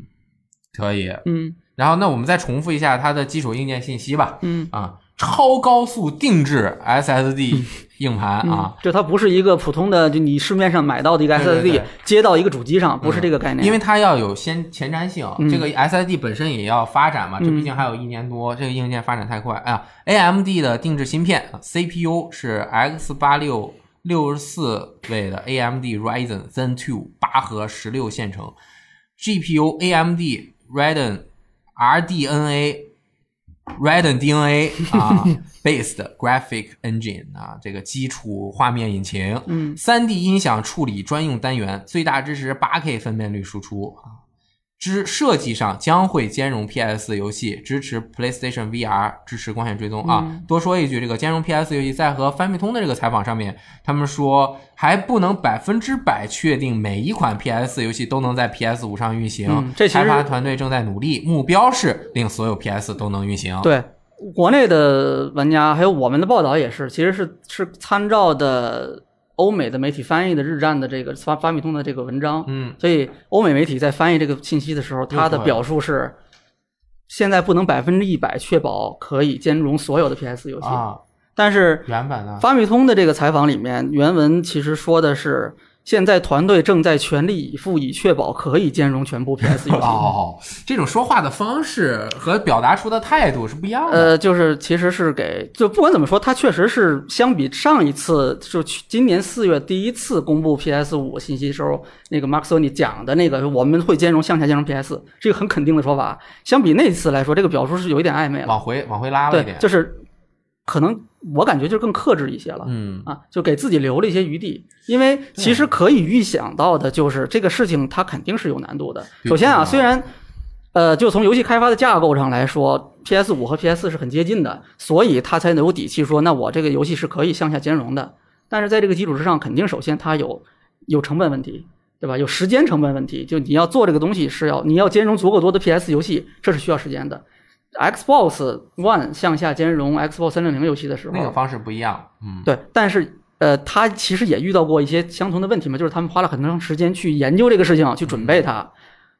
可以。嗯然后，那我们再重复一下它的基础硬件信息吧。嗯。啊，超高速定制 SSD 硬盘啊，就它不是一个普通的，就你市面上买到的一个 SSD 对接到一个主机上，不是这个概念。因为它要有先前瞻性，嗯。这个 SSD 本身也要发展嘛，这嗯毕竟还有一年多，这个硬件发展太快。哎呀，AMD 的定制芯片 CPU 是 X 八六六十四位的 AMD Ryzen Zen 2八核十六线程，GPU AMD Radeon RDNA Radeon DNA 啊 based graphic engine 啊，这个基础画面引擎，嗯三 D 音响处理专用单元，最大支持八 K 分辨率输出啊。之设计上将会兼容 PS 游戏，支持 PlayStation VR，支持光线追踪啊。嗯多说一句，这个兼容 PS 游戏，在和翻米通的这个采访上面，他们说还不能百分之百确定每一款 PS 游戏都能在 PS 五上运行。嗯这开发团队正在努力，目标是令所有 PS 都能运行。对，国内的玩家还有我们的报道也是，其实是是参照的欧美的媒体翻译的日战的这个发发米通的这个文章，嗯，所以欧美媒体在翻译这个信息的时候，它的表述是。现在不能百分之一百确保可以兼容所有的 PS 游戏，啊，但是原版的？发米通的这个采访里面，原文其实说的是，现在团队正在全力以赴，以确保可以兼容全部 PS 游戏。哦，这种说话的方式和表达出的态度是不一样的。呃，就是其实是给，就不管怎么说，它确实是相比上一次，就今年四月第一次公布 PS 五信息时候，那个 Mark Sony 讲的那个我们会兼容向下兼容 PS，是一个很肯定的说法。相比那次来说，这个表述是有一点暧昧了。往回往回拉了一点，，对就是可能我感觉就更克制一些了。嗯啊，就给自己留了一些余地，因为其实可以预想到的，就是这个事情它肯定是有难度的。首先啊，嗯虽然呃，就从游戏开发的架构上来说，PS 五和 PS 四是很接近的，所以它才能有底气说，那我这个游戏是可以向下兼容的。但是在这个基础之上，肯定首先它有有成本问题，对吧？有时间成本问题，就你要做这个东西是要你要兼容足够多的 PS 游戏，这是需要时间的。Xbox One 向下兼容 Xbox 三六零游戏的时候，那个方式不一样。嗯，对，但是呃，他其实也遇到过一些相同的问题嘛，就是他们花了很长时间去研究这个事情，去准备它，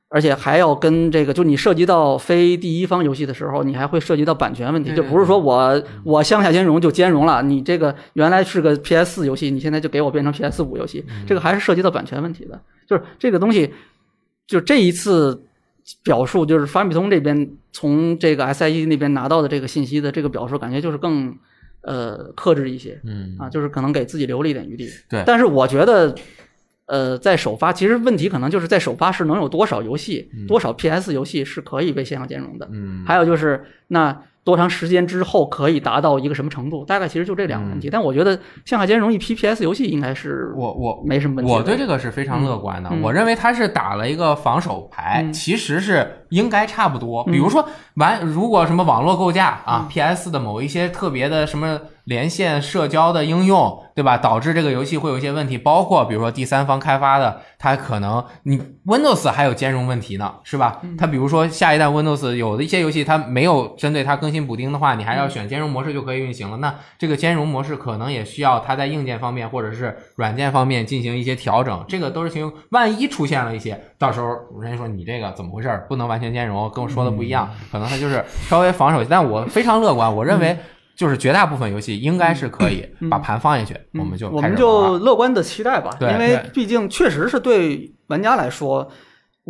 而且还要跟这个，就你涉及到非第一方游戏的时候，你还会涉及到版权问题，就不是说我我向下兼容就兼容了，你这个原来是个 PS 四游戏，你现在就给我变成 PS 五游戏，这个还是涉及到版权问题的，就是这个东西，就这一次。表述就是法米通这边从这个 SIE 那边拿到的这个信息的这个表述，感觉就是更呃克制一些，嗯啊，就是可能给自己留了一点余地。对但是我觉得，呃，在首发，其实问题可能就是在首发是能有多少游戏，多少 PS 游戏是可以被线上兼容的。嗯，还有就是，那多长时间之后可以达到一个什么程度？大概其实就这两个问题。但我觉得向海兼容易》PPS 游戏应该是我我没什么问题的。我对这个是非常乐观的。我认为他是打了一个防守牌，嗯其实是应该差不多。嗯比如说玩，如果什么网络构架啊、p s 的某一些特别的什么连线社交的应用，对吧？导致这个游戏会有一些问题，包括比如说第三方开发的，它可能你 Windows 还有兼容问题呢，是吧？它比如说下一代 Windows 有的一些游戏它没有针对它更新补丁的话，你还要选兼容模式就可以运行了。那这个兼容模式可能也需要它在硬件方面或者是软件方面进行一些调整，这个都是行。万一出现了一些，到时候人家说你这个怎么回事儿，不能完全兼容，跟我说的不一样，可能它就是稍微防守。但我非常乐观，我认为就是绝大部分游戏应该是可以把盘放进去，我们就嗯我们就乐观的期待吧，因为毕竟确实是对玩家来说，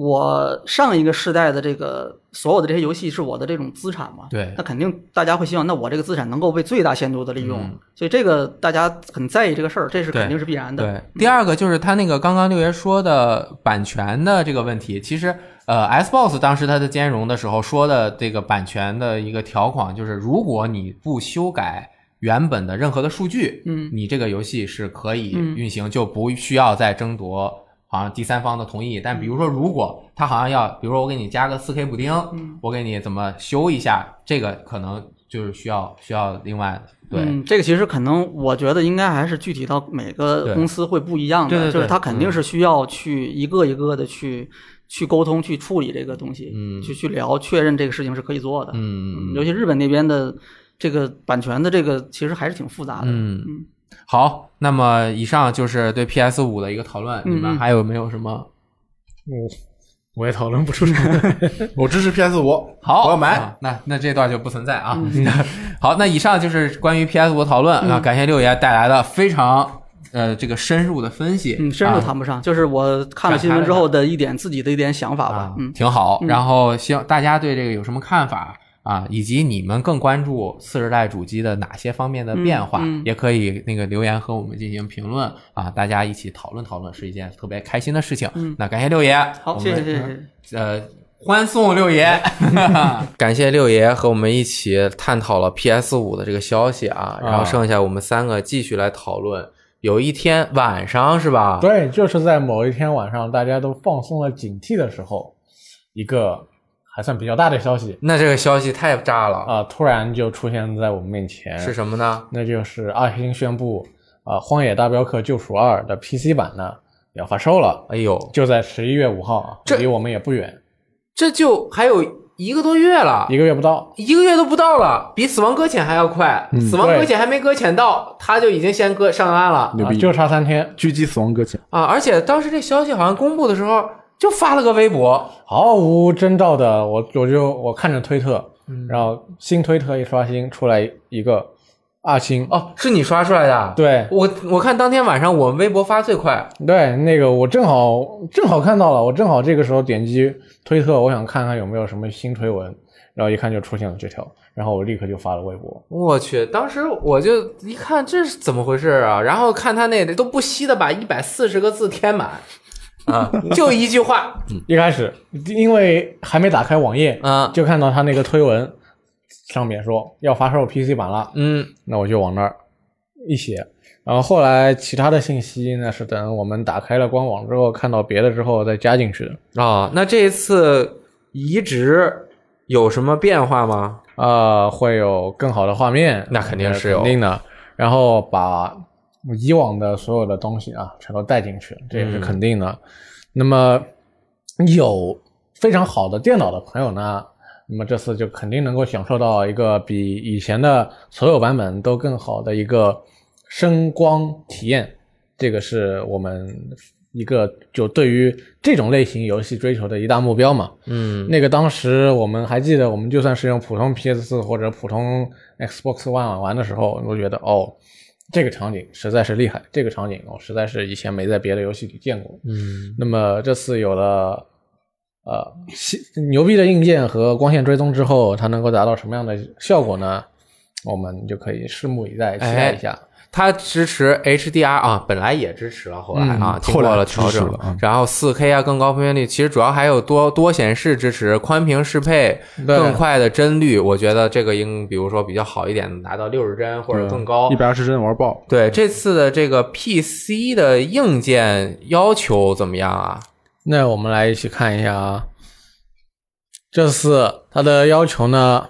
我上一个世代的这个所有的这些游戏是我的这种资产嘛，对。那肯定大家会希望，那我这个资产能够被最大限度的利用，嗯。所以这个大家很在意这个事儿，这是肯定是必然的。对，第二个就是他那个刚刚六爷说的版权的这个问题，其实呃，Xbox 当时它的兼容的时候说的这个版权的一个条款，就是如果你不修改原本的任何的数据，嗯你这个游戏是可以嗯运行，就不需要再争夺好像第三方的同意。但比如说，如果他好像要，比如说我给你加个四 K 补丁，嗯我给你怎么修一下，这个可能就是需要需要另外的。对，嗯，这个其实可能我觉得应该还是具体到每个公司会不一样的，对对对就是他肯定嗯是需要去一个一个的去去沟通、去处理这个东西，嗯去去聊，确认这个事情是可以做的。嗯尤其日本那边的这个版权的这个其实还是挺复杂的。嗯嗯好，那么以上就是对 PS 五的一个讨论，嗯你们还有没有什么？我，我也讨论不出什么。我支持 PS 五，好，我要买。啊那那这段就不存在啊。嗯 好，那以上就是关于 PS 五讨论啊，感谢六爷带来的非常呃这个深入的分析，嗯，深入啊谈不上，就是我看了新闻之后的一点自己的一点想法吧啊。，嗯，挺好。嗯然后希望大家对这个有什么看法啊，以及你们更关注次世代主机的哪些方面的变化，嗯嗯也可以那个留言和我们进行评论啊，大家一起讨论讨论是一件特别开心的事情。嗯那感谢六爷，好，谢谢谢谢谢谢。呃，欢送六爷 感谢六爷和我们一起探讨了 PS 五的这个消息啊，然后剩下我们三个继续来讨论。有一天晚上是吧？对，就是在某一天晚上，大家都放松了警惕的时候，一个还算比较大的消息那这个消息太炸了，啊、突然就出现在我们面前。是什么呢？那就是阿星宣布啊，《荒野大镖客：救赎二》的 PC 版呢要发售了，哎呦，就在十一月五号啊，这离我们也不远，这就还有一个多月了，一个月不到。一个月都不到了，比死亡搁浅还要快。死亡搁浅还没搁浅到，他就已经先搁上岸了啊，牛逼！就差三天，狙击死亡搁浅，啊！而且当时这消息好像公布的时候，就发了个微博，毫无征兆的，我我就我看着推特，嗯。然后新推特一刷新出来一个阿星，哦，是你刷出来的？，对。我我看当天晚上我们微博发最快，对，那个我正好正好看到了，我正好这个时候点击推特，我想看看有没有什么新推文，然后一看就出现了这条，然后我立刻就发了微博，我去，当时我就一看这是怎么回事啊？然后看他那都不惜的把一百四十个字填满，啊，就一句话，一开始因为还没打开网页，啊，就看到他那个推文上面说要发售 PC 版了，嗯，那我就往那儿一写，然后后来其他的信息呢是等我们打开了官网之后看到别的之后再加进去的。啊，那这一次移植有什么变化吗？呃，会有更好的画面，那肯定是有。肯定的。然后把以往的所有的东西啊，全都带进去，这也是肯定的。那么有非常好的电脑的朋友呢，那么这次就肯定能够享受到一个比以前的所有版本都更好的一个声光体验。这个是我们一个就对于这种类型游戏追求的一大目标嘛。嗯那个当时我们还记得，我们就算是用普通 PS 四或者普通 Xbox One 玩的时候，我觉得哦，这个场景实在是厉害，这个场景我实在是以前没在别的游戏里见过。嗯那么这次有了呃新牛逼的硬件和光线追踪之后，它能够达到什么样的效果呢？我们就可以拭目以待，期待一下。它支持 HDR 啊，本来也支持了，后来啊，嗯经过了调整然后 4K 啊，更高分辨率，其实主要还有多多显示支持，宽屏适配，更快的帧率，我觉得这个应比如说比较好一点，达到六十帧或者更高一。百二十帧玩爆。对这次的这个 PC 的硬件要求怎么样啊？那我们来一起看一下啊，这次它的要求呢，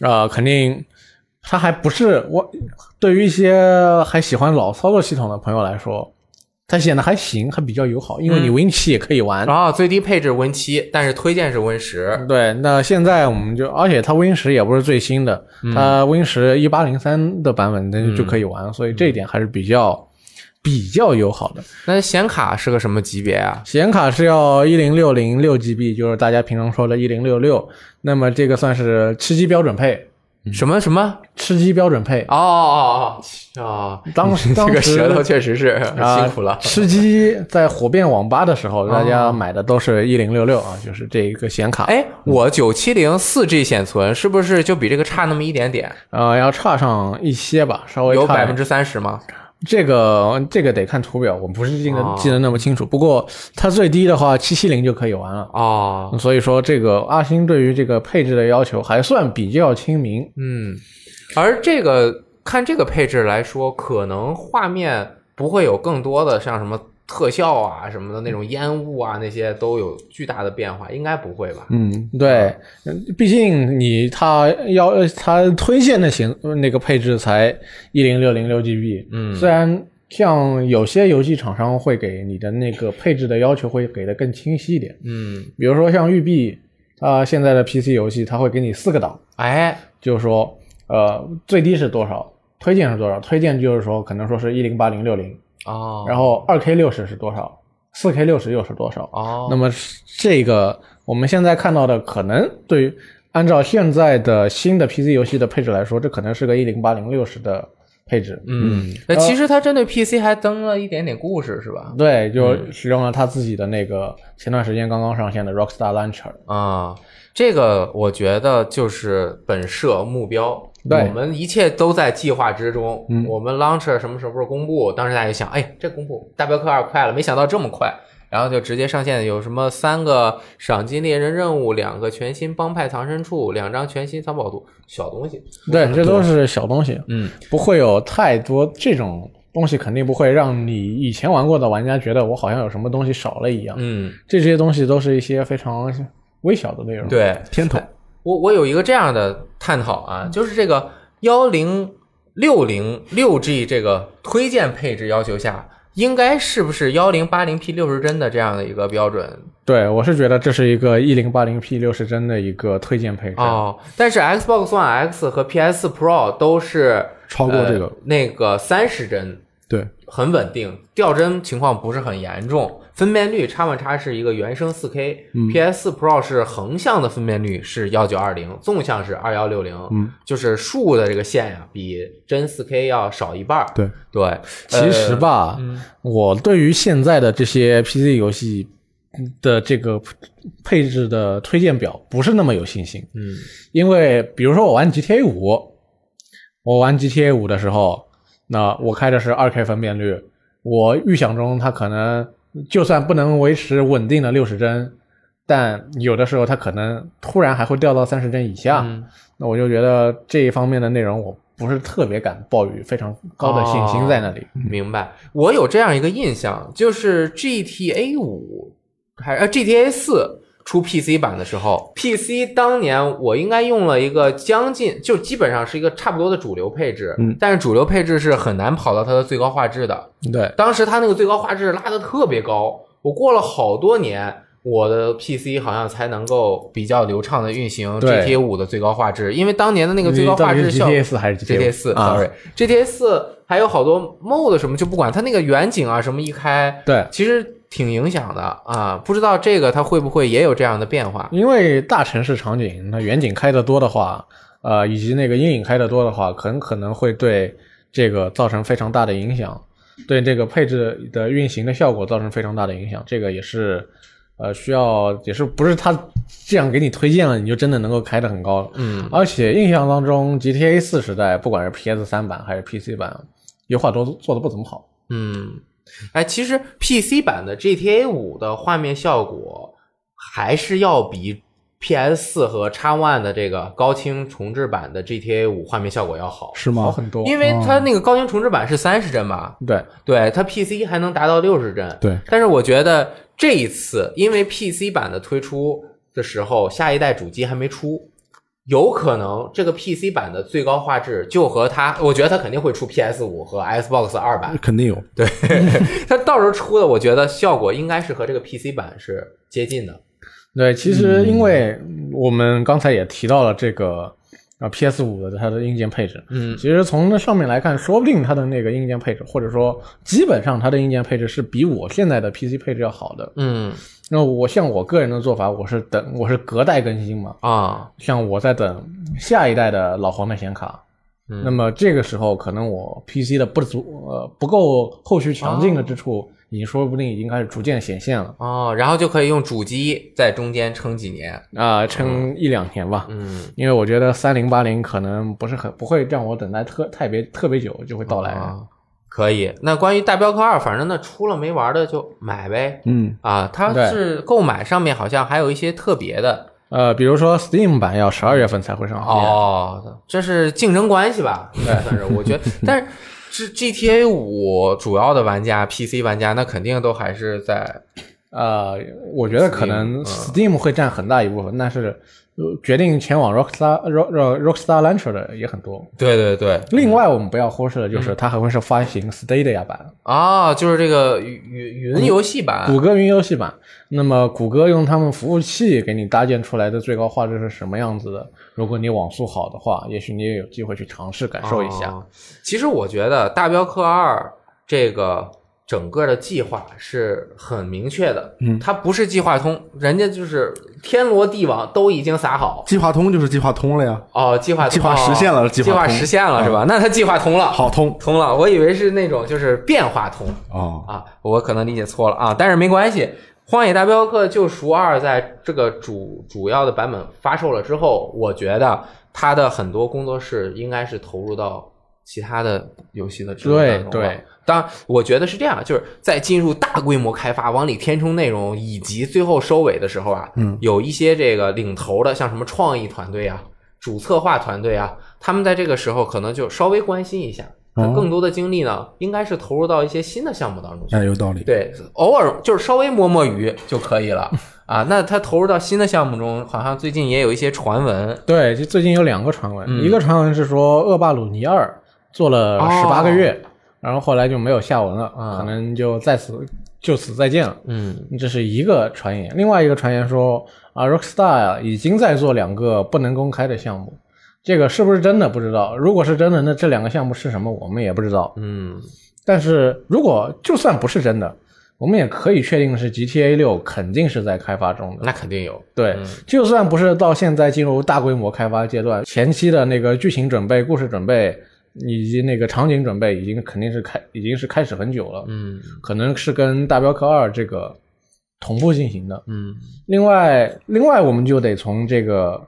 呃，肯定它还不是我对于一些还喜欢老操作系统的朋友来说，它显得还行，还比较友好，因为你嗯 Win 七也可以玩。然后最低配置 Win 七，但是推荐是 Win 十。对，那现在我们就，而且它 Win 十也不是最新的，它 Win 十一八零三的版本那就可以玩，所以这一点还是比较比较友好的。那显卡是个什么级别啊？显卡是要一零六零六 GB，就是大家平常说的一零六六，那么这个算是吃鸡标准配，什么什么？吃鸡标准配。哦哦哦哦！当时这个舌头确实是啊辛苦了。吃鸡在火遍网吧的时候，大家买的都是一零六六啊，就是这一个显卡。哎，我九七零四 G 显存是不是就比这个差那么一点点？呃，要差上一些吧，稍微有百分之三十吗？这个这个得看图表，我不是记得、哦记得那么清楚。不过它最低的话，七七零就可以玩了。哦，所以说，这个阿星对于这个配置的要求还算比较亲民。嗯，而这个看这个配置来说，可能画面不会有更多的像什么特效啊什么的那种烟雾啊那些都有巨大的变化，应该不会吧？嗯，对，嗯毕竟你它要呃它推荐的型那个配置才一零六零六 GB，嗯。虽然像有些游戏厂商会给你的那个配置的要求会给的更清晰一点，嗯，比如说像育碧，它现在的 PC 游戏它会给你四个档，哎，就是说呃最低是多少，推荐是多少，推荐就是说可能说是一零八零六零，哦，然后二 K 六十是多少，四 K 六十又是多少，哦，那么这个我们现在看到的，可能对于按照现在的新的 PC 游戏的配置来说，这可能是个一零八零六十的配置。嗯，那其实它针对 PC 还登了一点点故事是吧？对，就使用了他自己的那个前段时间刚刚上线的 Rockstar Launcher。啊，这个我觉得就是本社目标，对我们一切都在计划之中。我们 launcher 什么时候公布？当时大家就想，哎，这公布大镖客二快了，没想到这么快。然后就直接上线，有什么三个赏金猎人任务，两个全新帮派藏身处，两张全新藏宝图，小东西。对，这都是小东西，嗯，不会有太多这种东西，肯定不会让你以前玩过的玩家觉得我好像有什么东西少了一样。嗯，这些东西都是一些非常微小的内容。，对，天头我我有一个这样的探讨啊，就是这个幺零六零六 G 这个推荐配置要求下，应该是不是幺零八零 P 六十帧的这样的一个标准对我是觉得这是一个一零八零 P 六十帧的一个推荐配置。哦？但是 Xbox One X 和 PS Pro 都是超过这个呃那个三十帧，对，很稳定，掉帧情况不是很严重。分辨率叉 One 叉是一个原生 4K，PS、Pro 是横向的分辨率是幺九二零，纵向是二幺六零，嗯，就是竖的这个线呀，比真 4K 要少一半儿。对对，其实吧，嗯我对于现在的这些 PC 游戏的这个配置的推荐表不是那么有信心，嗯因为比如说我玩 GTA 五，我玩 GTA 五的时候，那我开的是二 K 分辨率，我预想中它可能就算不能维持稳定的六十帧，但有的时候它可能突然还会掉到三十帧以下，嗯那我就觉得这一方面的内容我不是特别敢抱有非常高的信心在那里。明白。我有这样一个印象，就是 GTA 五还呃 GTA 四出 PC 版的时候，PC 当年我应该用了一个将近就基本上是一个差不多的主流配置，嗯。但是主流配置是很难跑到它的最高画质的。对，当时它那个最高画质拉的特别高，我过了好多年。我的 PC 好像才能够比较流畅的运行 GTA 五的最高画质，因为当年的那个最高画质效 GTA 四还是 GTA 四啊，sorry，GTA 四还有好多 mod 什么就不管，它那个远景啊什么一开，对，其实挺影响的啊。不知道这个它会不会也有这样的变化？因为大城市场景，那远景开的多的话，呃，以及那个阴影开的多的话，很可能会对这个造成非常大的影响，对这个配置的运行的效果造成非常大的影响。这个也是，呃，需要也是不是它这样给你推荐了，你就真的能够开得很高。嗯，而且印象当中，GTA 四时代，不管是 PS 三版还是 PC 版，优化都做的不怎么好。嗯，哎，其实 PC 版的 GTA 五的画面效果还是要比 PS 四和 X One 的这个高清重置版的 GTA 五画面效果要好，是吗？很多，因为它那个高清重置版是三十帧吧？对对，它 PC 还能达到六十帧。对，但是我觉得这一次，因为 PC 版的推出的时候，下一代主机还没出，有可能这个 PC 版的最高画质就和它，我觉得它肯定会出 PS 五和 Xbox 二版。肯定有。对，它到时候出的，我觉得效果应该是和这个 PC 版是接近的。对，其实因为我们刚才也提到了这个啊 PS 五的它的硬件配置，嗯其实从那上面来看，说不定它的那个硬件配置，或者说基本上它的硬件配置是比我现在的 PC 配置要好的。嗯那我像我个人的做法，我是等我是隔代更新嘛，啊，像我在等下一代的老黄的显卡。嗯那么这个时候，可能我 PC 的不足呃不够后续强劲的之处，已经说不定已经开始逐渐显现了哦，然后就可以用主机在中间撑几年。啊、撑一两年吧。嗯，因为我觉得三零八零可能不是很不会让我等待特特别特别久就会到来。啊，可以。那关于大镖客二，反正那出了没玩的就买呗。嗯，啊，它是购买上面好像还有一些特别的，呃，比如说 Steam 版要十二月份才会上线。哦，这是竞争关系吧？对，算是我觉得，但是这 GTA 五主要的玩家，PC 玩家，那肯定都还是在呃，我觉得可能 Steam，Steam 会占很大一部分，但是呃决定前往 Rockstar Rock Rock Rockstar Launcher 的也很多。对对对另外，我们不要忽视的就是它还会是发行 Stadia 版、啊，就是这个云云云游戏版谷歌云游戏版。那么，谷歌用他们服务器给你搭建出来的最高画质是什么样子的？如果你网速好的话，也许你也有机会去尝试感受一下。哦其实我觉得《大镖客二》这个整个的计划是很明确的，嗯。它不是计划通，人家就是天罗地网都已经撒好。计划通就是计划通了呀，哦，计划计划实现了哦计划通计划实现了是吧？那它计划通了，好通。通了，我以为是那种就是变化通哦，啊，我可能理解错了啊，但是没关系。《荒野大镖客：救赎二》在这个主主要的版本发售了之后，我觉得它的很多工作室应该是投入到其他的游戏的制作当中了对对，当然，我觉得是这样，就是在进入大规模开发、往里填充内容以及最后收尾的时候啊，嗯，有一些这个领头的，像什么创意团队啊、主策划团队啊，他们在这个时候可能就稍微关心一下，更多的精力呢，应该是投入到一些新的项目当中去。哎，有道理。对，偶尔就是稍微摸摸鱼就可以了 啊。那他投入到新的项目中，好像最近也有一些传闻。对，就最近有两个传闻，嗯一个传闻是说《恶霸鲁尼二》做了哦十八个月，然后后来就没有下文了，啊可能就在此就此再见了。嗯这是一个传言，另外一个传言说啊，Rockstar 已经在做两个不能公开的项目，这个是不是真的不知道。如果是真的，那这两个项目是什么，我们也不知道。嗯但是如果就算不是真的，我们也可以确定的是，GTA 六肯定是在开发中的。那肯定有。对，嗯就算不是到现在进入大规模开发阶段，前期的那个剧情准备、故事准备以及那个场景准备，已经肯定是开已经是开始很久了，嗯可能是跟大镖客二这个同步进行的。嗯另外，另外我们就得从这个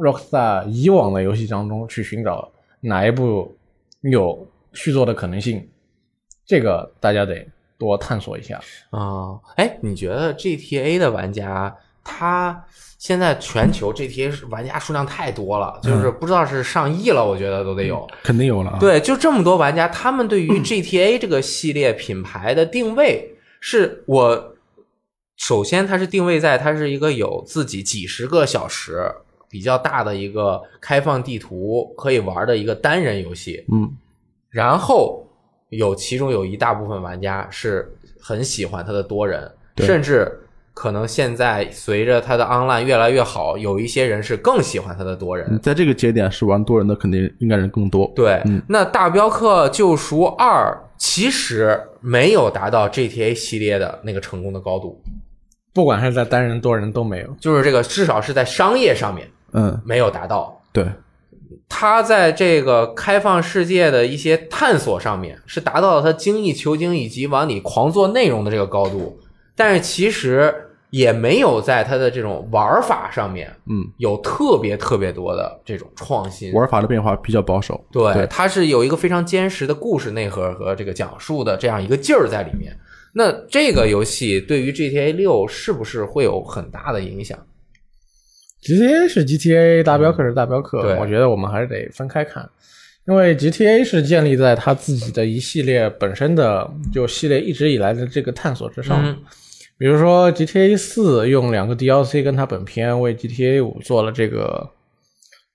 Rockstar 以往的游戏当中去寻找哪一部有续作的可能性，这个大家得多探索一下。啊，哎，你觉得 GTA 的玩家他现在全球 GTA 玩家数量太多了，就是不知道是上亿了，我觉得都得有。肯定有了啊。，对，就这么多玩家，他们对于 GTA 这个系列品牌的定位，是我首先它是定位在它是一个有自己几十个小时比较大的一个开放地图可以玩的一个单人游戏，嗯，然后有其中有一大部分玩家是很喜欢它的多人，对甚至可能现在随着它的 online 越来越好，有一些人是更喜欢它的多人。嗯在这个节点是玩多人的，肯定应该人更多。对，嗯那《大镖客：救赎二》其实没有达到 GTA 系列的那个成功的高度，不管是在单人、多人都没有。就是这个至少是在商业上面嗯，没有达到。对，它在这个开放世界的一些探索上面是达到了它精益求精以及往里狂做内容的这个高度，但是其实也没有在它的这种玩法上面嗯，有特别特别多的这种创新。玩法的变化比较保守。对，对它是有一个非常坚实的故事内核和这个讲述的这样一个劲儿在里面。那这个游戏对于 GTA 六是不是会有很大的影响？GTA 是 GTA，大镖客是大镖客，对我觉得我们还是得分开看，因为 GTA 是建立在它自己的一系列本身的就系列一直以来的这个探索之上。嗯比如说 GTA 四用两个 DLC 跟它本片为 GTA 五做了这个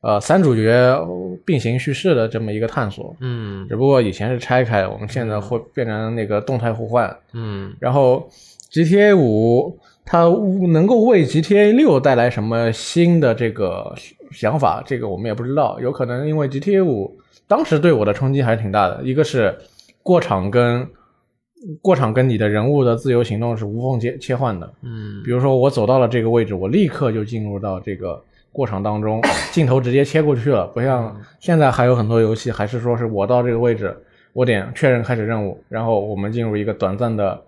呃三主角并行叙事的这么一个探索，嗯只不过以前是拆开，我们现在会变成那个动态互换。嗯然后 GTA 五它能够为 GTA 六带来什么新的这个想法，这个我们也不知道。有可能因为 GTA 五当时对我的冲击还是挺大的，一个是过场跟过场跟你的人物的自由行动是无缝切切换的。嗯比如说我走到了这个位置，我立刻就进入到这个过场当中，镜头直接切过去了，不像现在还有很多游戏还是说是我到这个位置，我点确认开始任务，然后我们进入一个短暂的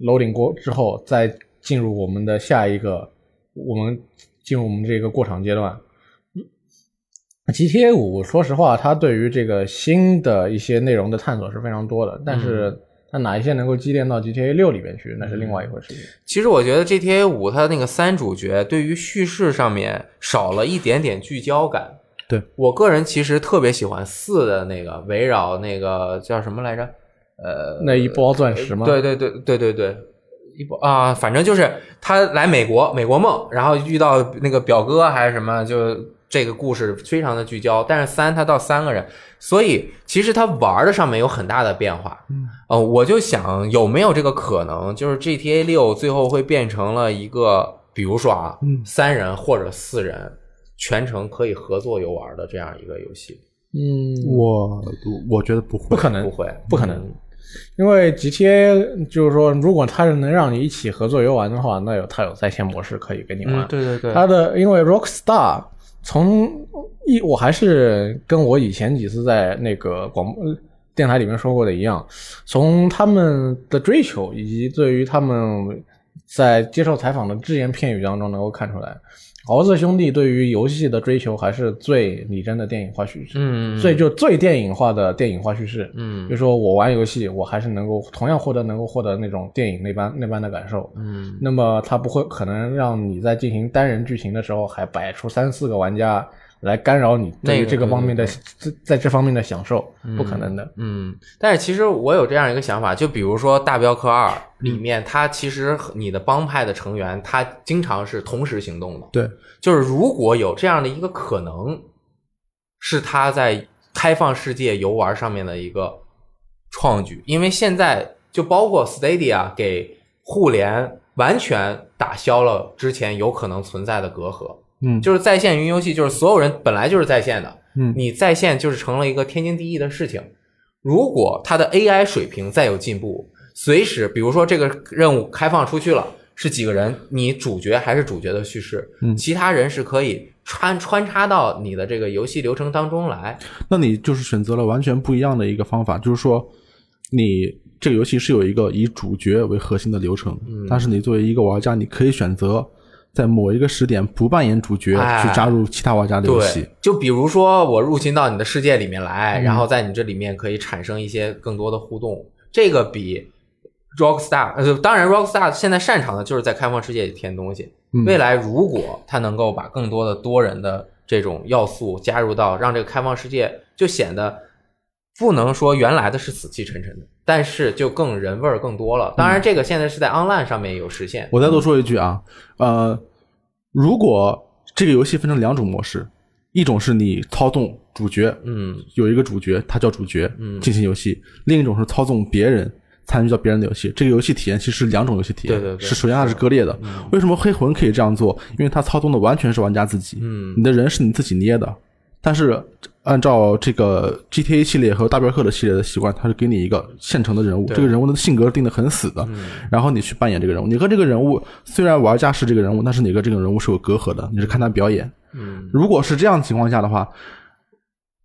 loading 过之后，再进入我们的下一个，我们进入我们这个过场阶段。GTA 五，说实话，它对于这个新的一些内容的探索是非常多的，但是那哪一些能够积淀到 GTA 六里面去，那是另外一回事情。其实我觉得 GTA 五它那个三主角对于叙事上面少了一点点聚焦感。对我个人其实特别喜欢四的那个围绕那个叫什么来着？呃，那一包钻石吗？对对对对对对，一包啊，反正就是他来美国，美国梦，然后遇到那个表哥还是什么，就这个故事非常的聚焦。但是三他到三个人，所以其实他玩的上面有很大的变化。嗯，呃，我就想有没有这个可能，就是 GTA 六最后会变成了一个，比如说啊，嗯三人或者四人全程可以合作游玩的这样一个游戏。嗯，我我觉得不会，不可能，不会，不可能。因为 GTA 就是说，如果它是能让你一起合作游玩的话，那有它有在线模式可以给你玩。嗯，对对对，它的因为 Rockstar 从一我还是跟我以前几次在那个广播电台里面说过的一样，从他们的追求以及对于他们在接受采访的只言片语当中能够看出来，豪子兄弟对于游戏的追求还是最拟真的电影化叙事，嗯，最就最电影化的电影化叙事。嗯就说我玩游戏，我还是能够同样获得能够获得那种电影那般那般的感受。嗯那么它不会可能让你在进行单人剧情的时候，还摆出三四个玩家来干扰你那这个方面的对在在这方面的享受，不可能的。嗯，但是其实我有这样一个想法，就比如说《大镖客二》里面，它其实你的帮派的成员，他经常是同时行动的。对，就是如果有这样的一个可能，是他在开放世界游玩上面的一个创举，因为现在就包括 Stadia 给互联完全打消了之前有可能存在的隔阂。嗯就是在线云游戏，就是所有人本来就是在线的，嗯你在线就是成了一个天经地义的事情。如果它的 AI 水平再有进步，随时比如说这个任务开放出去了，是几个人，你主角还是主角的叙事，嗯其他人是可以穿穿插到你的这个游戏流程当中来。那你就是选择了完全不一样的一个方法，就是说，你这个游戏是有一个以主角为核心的流程，嗯但是你作为一个玩家，你可以选择在某一个时点不扮演主角，哎去加入其他玩家的游戏对。，就比如说我入侵到你的世界里面来，嗯然后在你这里面可以产生一些更多的互动，这个比 Rockstar 呃，当然 Rockstar 现在擅长的就是在开放世界里填东西。嗯未来如果它能够把更多的多人的这种要素加入到，让这个开放世界就显得不能说原来的是死气沉沉的，但是就更人味儿更多了。当然，这个现在是在 Online 上面有实现。我再多说一句啊，呃，如果这个游戏分成两种模式，一种是你操纵主角，嗯有一个主角，他叫主角，嗯进行游戏；另一种是操纵别人，参与到别人的游戏。这个游戏体验其实是两种游戏体验，对对对是首先它是割裂的。为什么黑魂可以这样做？因为它操纵的完全是玩家自己，嗯你的人是你自己捏的。但是按照这个 GTA 系列和大镖客的系列的习惯，它是给你一个现成的人物，这个人物的性格定的很死的，然后你去扮演这个人物。你和这个人物虽然玩家是这个人物，但是你和这个人物是有隔阂的，你是看他表演。嗯如果是这样的情况下的话，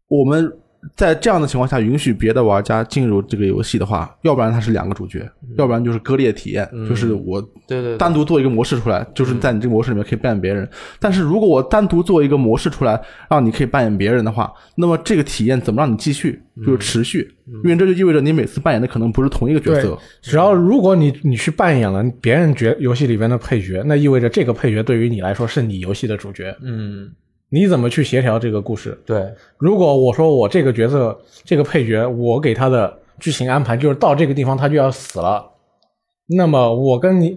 我们在这样的情况下允许别的玩家进入这个游戏的话，要不然它是两个主角，要不然就是割裂体验，就是我对对对单独做一个模式出来，就是在你这个模式里面可以扮演别人。但是如果我单独做一个模式出来，让你可以扮演别人的话，那么这个体验怎么让你继续，就是持续？因为这就意味着你每次扮演的可能不是同一个角色。，只要如果你你去扮演了别人角游戏里边的配角，那意味着这个配角对于你来说是你游戏的主角。嗯，你怎么去协调这个故事？对，如果我说我这个角色这个配角，我给他的剧情安排就是到这个地方他就要死了，那么我跟你，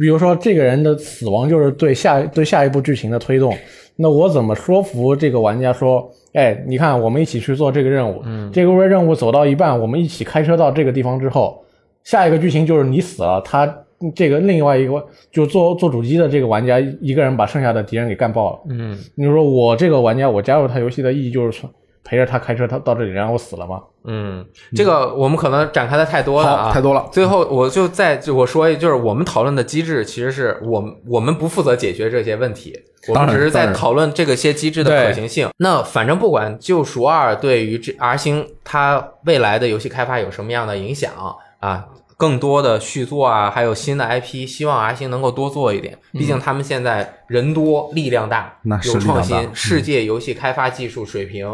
比如说这个人的死亡就是对下对下一步剧情的推动，那我怎么说服这个玩家说，哎，你看我们一起去做这个任务，嗯，这个任务走到一半，我们一起开车到这个地方之后，下一个剧情就是你死了，他这个另外一个就做做主机的这个玩家一个人把剩下的敌人给干爆了。嗯你说我这个玩家，我加入他游戏的意义就是说陪着他开车，他到这里，然后我死了吗？嗯，这个我们可能展开的太多了啊，好太多了最后我就再就我说，就是我们讨论的机制，其实是我们我们不负责解决这些问题，我们只是在讨论这个些机制的可行性。那反正不管救赎二对于这 R 星它未来的游戏开发有什么样的影响啊。更多的续作啊，还有新的 IP，希望阿星能够多做一点。毕竟他们现在人多力量大，有创新世界游戏开发技术水平，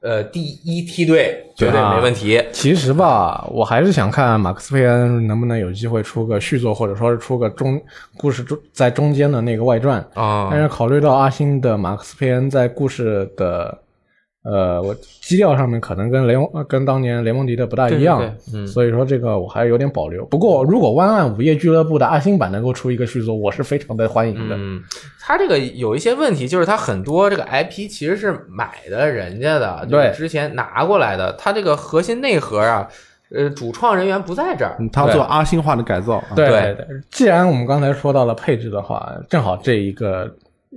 呃第一梯队绝对没问题。其实吧，我还是想看马克思佩恩能不能有机会出个续作，或者说是出个中故事中在中间的那个外传。啊但是考虑到阿星的马克思佩恩在故事的呃我基调上面可能跟雷蒙呃跟当年雷蒙迪的不大一样，对对对嗯所以说这个我还是有点保留。不过如果湾岸午夜俱乐部的阿星版能够出一个续作，我是非常的欢迎的。嗯，它这个有一些问题，就是它很多这个 IP 其实是买的人家的，就是对之前拿过来的，它这个核心内核啊，呃，主创人员不在这儿。嗯他要做阿星化的改造。对对，既然我们刚才说到了配置的话，正好这一个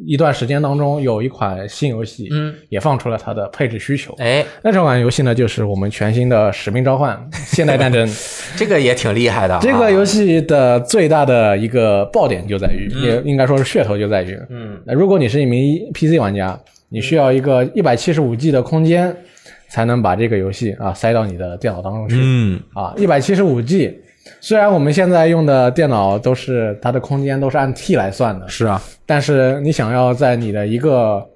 一段时间当中有一款新游戏，嗯，也放出了它的配置需求。哎，那这款游戏呢，就是我们全新的《使命召唤：现代战争》。这个也挺厉害的啊。这个游戏的最大的一个爆点就在于，也应该说是噱头就在于，嗯，呃如果你是一名 PC 玩家，你需要一个一百七十五 G 的空间，才能把这个游戏啊塞到你的电脑当中去。嗯，啊，一百七十五 G，虽然我们现在用的电脑都是它的空间都是按 T 来算的，是啊，但是你想要在你的一个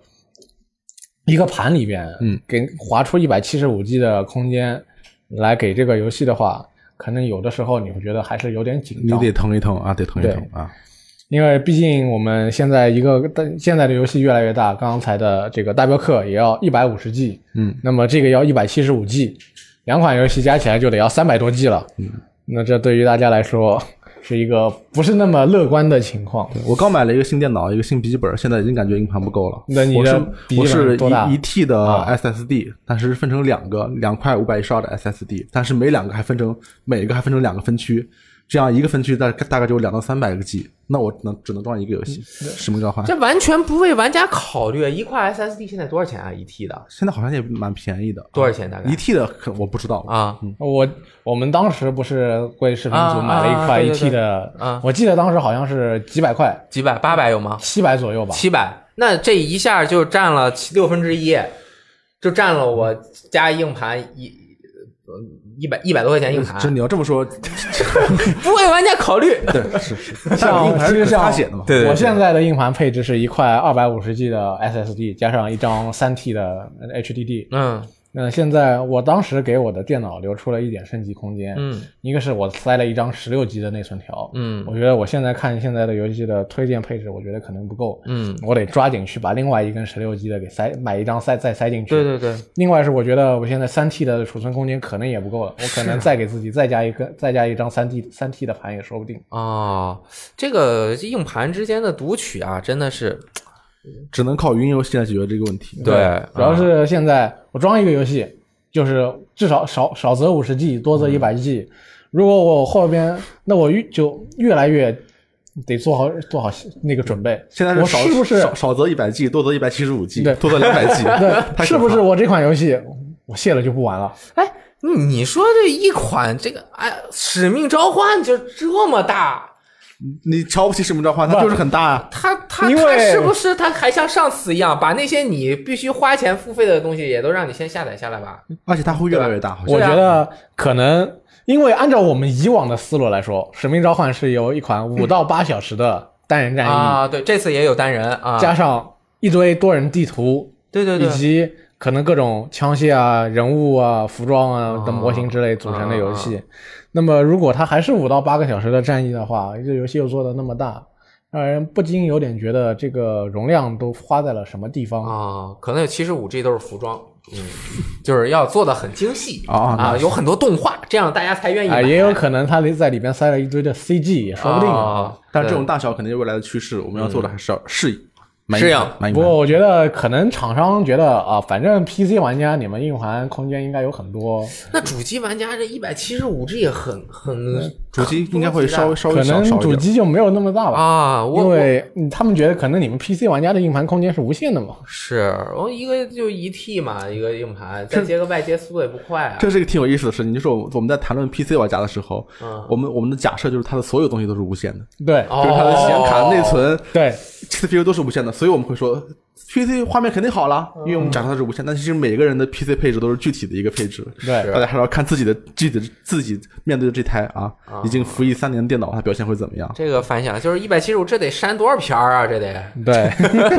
一个盘里边，嗯，给划出一百七十五 G 的空间来给这个游戏的话，可能有的时候你会觉得还是有点紧张，你得腾一腾啊，得腾一腾啊。因为毕竟我们现在一个现在的游戏越来越大，刚才的这个大镖客也要一百五十 G，嗯，那么这个要一百七十五 G，两款游戏加起来就得要三百多 G 了，嗯，那这对于大家来说是一个不是那么乐观的情况。我刚买了一个新电脑，一个新笔记本，现在已经感觉硬盘不够了。那你的我是一一 T 的啊 SSD，、但是分成两个，两块五百一十二的 SSD，但是每两个还分成每个还分成两个分区，这样一个分区大大概就有两到三百个 G，那我能只能装一个游戏《使命召唤》。这完全不为玩家考虑。一块 SSD 现在多少钱啊？一 T 的现在好像也蛮便宜的，多少钱大概一 T 的可我不知道，啊？我我们当时不是贵视频组啊买了一块一 T 的，啊我记得当时好像是几百块，几百、八百有吗？七百左右吧。七百，那这一下就占了七六分之一，就占了我加硬盘一呃一百一百多块钱硬盘，就你要这么说，不为玩家考虑。对，是是，像硬盘是其实像他写的嘛，对对对我现在的硬盘配置是一块二百五十 G 的 SSD，加上一张三 T 的 HDD。嗯那现在我当时给我的电脑留出了一点升级空间，嗯一个是我塞了一张十六 G 的内存条，嗯我觉得我现在看现在的游戏的推荐配置，我觉得可能不够，嗯，我得抓紧去把另外一根十六 G 的给塞，买一张塞再塞进去。对对对，另外是我觉得我现在三 T 的储存空间可能也不够了，我可能再给自己再加一个再加一张三 T 三 T 的盘也说不定。哦，这个硬盘之间的读取啊，真的是只能靠云游戏来解决这个问题。对，主要是现在我装一个游戏，就是至少少少则五十 G，多则一百 G。如果我后边，那我越就越来越得做好做好那个准备。现在少是不是少少则一百 G，多则一百七十五 G，多则两百 G，对，是不是我这款游戏我卸了就不玩了？哎，你你说这一款这个哎，使命召唤就这么大，你瞧不起使命召唤，它就是很大啊。他他因为他是不是它还像上次一样，把那些你必须花钱付费的东西也都让你先下载下来吧？而且它会越来越大，好像我觉得可能，因为按照我们以往的思路来说，《使命召唤》是由一款五到八小时的单人战役，啊，对，这次也有单人啊，加上一堆多人地图，对对对以，及可能各种枪械啊、人物啊、服装啊的模型之类组成的游戏。那么，如果它还是五到八个小时的战役的话，这游戏又做的那么大，让人不禁有点觉得这个容量都花在了什么地方。啊，可能有七十五 G 都是服装，嗯，就是要做的很精细啊那啊，有很多动画，这样大家才愿意啊，也有可能他里在里边塞了一堆的 CG，也说不定。啊但这种大小肯定是未来的趋势，我们要做的还是要适应，买适应硬盘买硬不过。我觉得可能厂商觉得啊，反正 PC 玩家你们硬盘空间应该有很多，那主机玩家这一百七十五 G 也很很主机应该会稍微稍微可能主。机就没有那么大吧。啊，我因为嗯他们觉得可能你们 PC 玩家的硬盘空间是无限的嘛。是我一个就一 T 嘛，一个硬盘，再接个外接速度也不快啊。这是一个挺有意思的事情，就是我我们在谈论 PC 玩家的时候，嗯我们我们的假设就是它的所有东西都是无限的，对、哦就是它的显卡、内存、对，CPU 都是无限的，所以我们会说 PC 画面肯定好了，因为我们假设它是无线，但其实每个人的 PC 配置都是具体的一个配置。对大家还是要看自己的具体的自己面对的这台啊，已经服役三年的电脑，它表现会怎么样？这个反响就是一百七十五，这得删多少片儿啊？这得，对，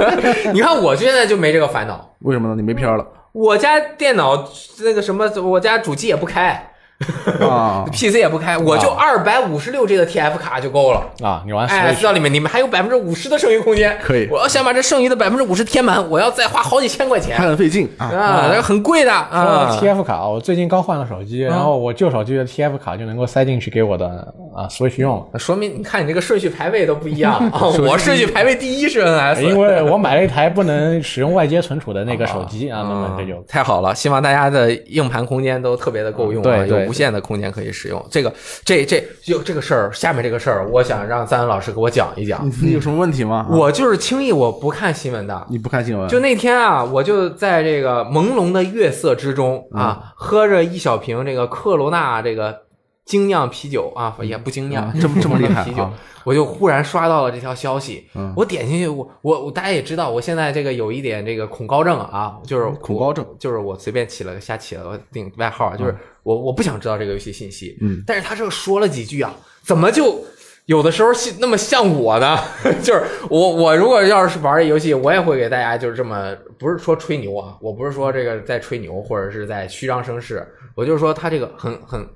你看我现在就没这个烦恼，为什么呢？你没片儿了我家电脑那个什么，我家主机也不开 啊？，PC 也不开，我就二百五十六 G 的 TF 卡就够了。啊，你玩哎知道里面你们还有百分之五十的剩余空间，可以我要想把这剩余的百分之五十填满，我要再花好几千块钱还很费劲啊！很贵的啊。TF 卡，我最近刚换了手机，然后我旧手机的 TF 卡就能够塞进去给我的啊 Switch 用了。说明你看你这个顺序排位都不一样啊！我顺序排位第一是 NS，因为我买了一台不能使用外接存储的那个手机啊，那么这就太好了，希望大家的硬盘空间都特别的够用啊，对对有无限的空间可以使用。这个这这就这个事儿，下面这个事儿，我想让赞恩老师给我讲一讲。你你有什么问题吗？我就是轻易我不看新闻的，你不看新闻？就那天啊，我就在这个朦胧的月色之中啊，喝着一小瓶这个克罗纳这个精酿啤酒啊，也不精酿，啊这么这么厉害 啤酒啊，我就忽然刷到了这条消息嗯，我点进去，我我我大家也知道，我现在这个有一点这个恐高症啊，就是恐高症，就是我随便起了个瞎起了个定外号，就是我我不想知道这个游戏信息，嗯，但是他这个说了几句啊，怎么就有的时候像那么像我呢？就是我我如果要是玩这游戏，我也会给大家就是这么，不是说吹牛啊，我不是说这个在吹牛或者是在虚张声势，我就是说他这个很很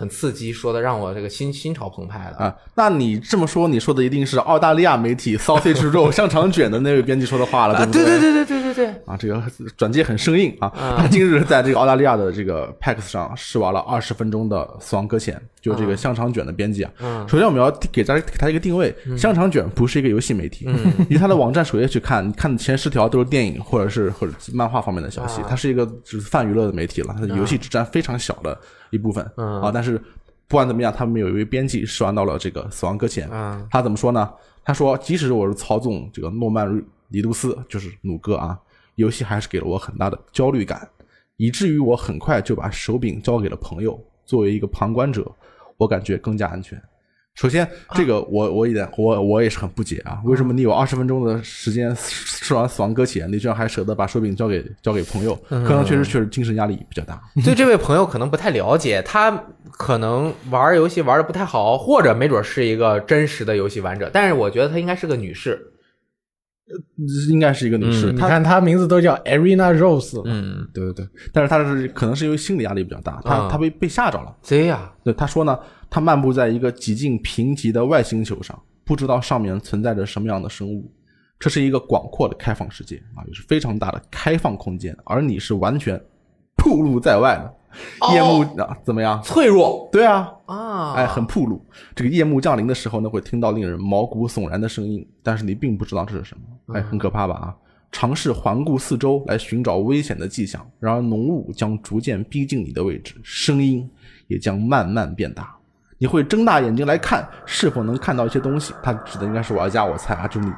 很刺激，说的让我这个心心潮澎湃的。啊，那你这么说，你说的一定是澳大利亚媒体 sausage roll 香肠卷的那位编辑说的话了，对，不对对对对对对对，啊，这个转接很生硬啊。他今日在这个澳大利亚的这个 PAX 上试玩了二十分钟的《死亡搁浅》，就这个香肠卷的编辑啊。嗯首先我们要给大家给他一个定位，香肠卷不是一个游戏媒体。以他的网站首页去看，你 看前十条都是电影或者是或者漫画方面的消息啊，它是一个就是泛娱乐的媒体了，它的游戏只占非常小的一部分嗯啊。但是不管怎么样，他们有一位编辑是玩到了这个《死亡搁浅》，嗯他怎么说呢？他说，即使我是操纵这个诺曼里杜斯，就是弩哥啊，游戏还是给了我很大的焦虑感，以至于我很快就把手柄交给了朋友。作为一个旁观者，我感觉更加安全。首先，这个我我也我我也是很不解啊，为什么你有二十分钟的时间试完《死亡搁浅》，你居然还舍得把手柄交给交给朋友？可能确实确实精神压力比较大。对这位朋友可能不太了解，他可能玩游戏玩的不太好，或者没准是一个真实的游戏玩者，但是我觉得她应该是个女士。应该是一个女士，她你看他名字都叫 Arena Rose，嗯，对对对，但是她是可能是因为心理压力比较大，她啊她被被吓着了。这呀，对，他说呢，他漫步在一个几近贫瘠的外星球上，不知道上面存在着什么样的生物。这是一个广阔的开放世界啊，也是非常大的开放空间，而你是完全暴露在外的。夜幕、啊，怎么样？脆弱对啊，啊，哎，很暴露。这个夜幕降临的时候呢，会听到令人毛骨悚然的声音，但是你并不知道这是什么，哎，很可怕吧？啊，尝试环顾四周来寻找危险的迹象，然而浓雾将逐渐逼近你的位置，声音也将慢慢变大。你会睁大眼睛来看，是否能看到一些东西？他指的应该是我要加，我猜啊，就你。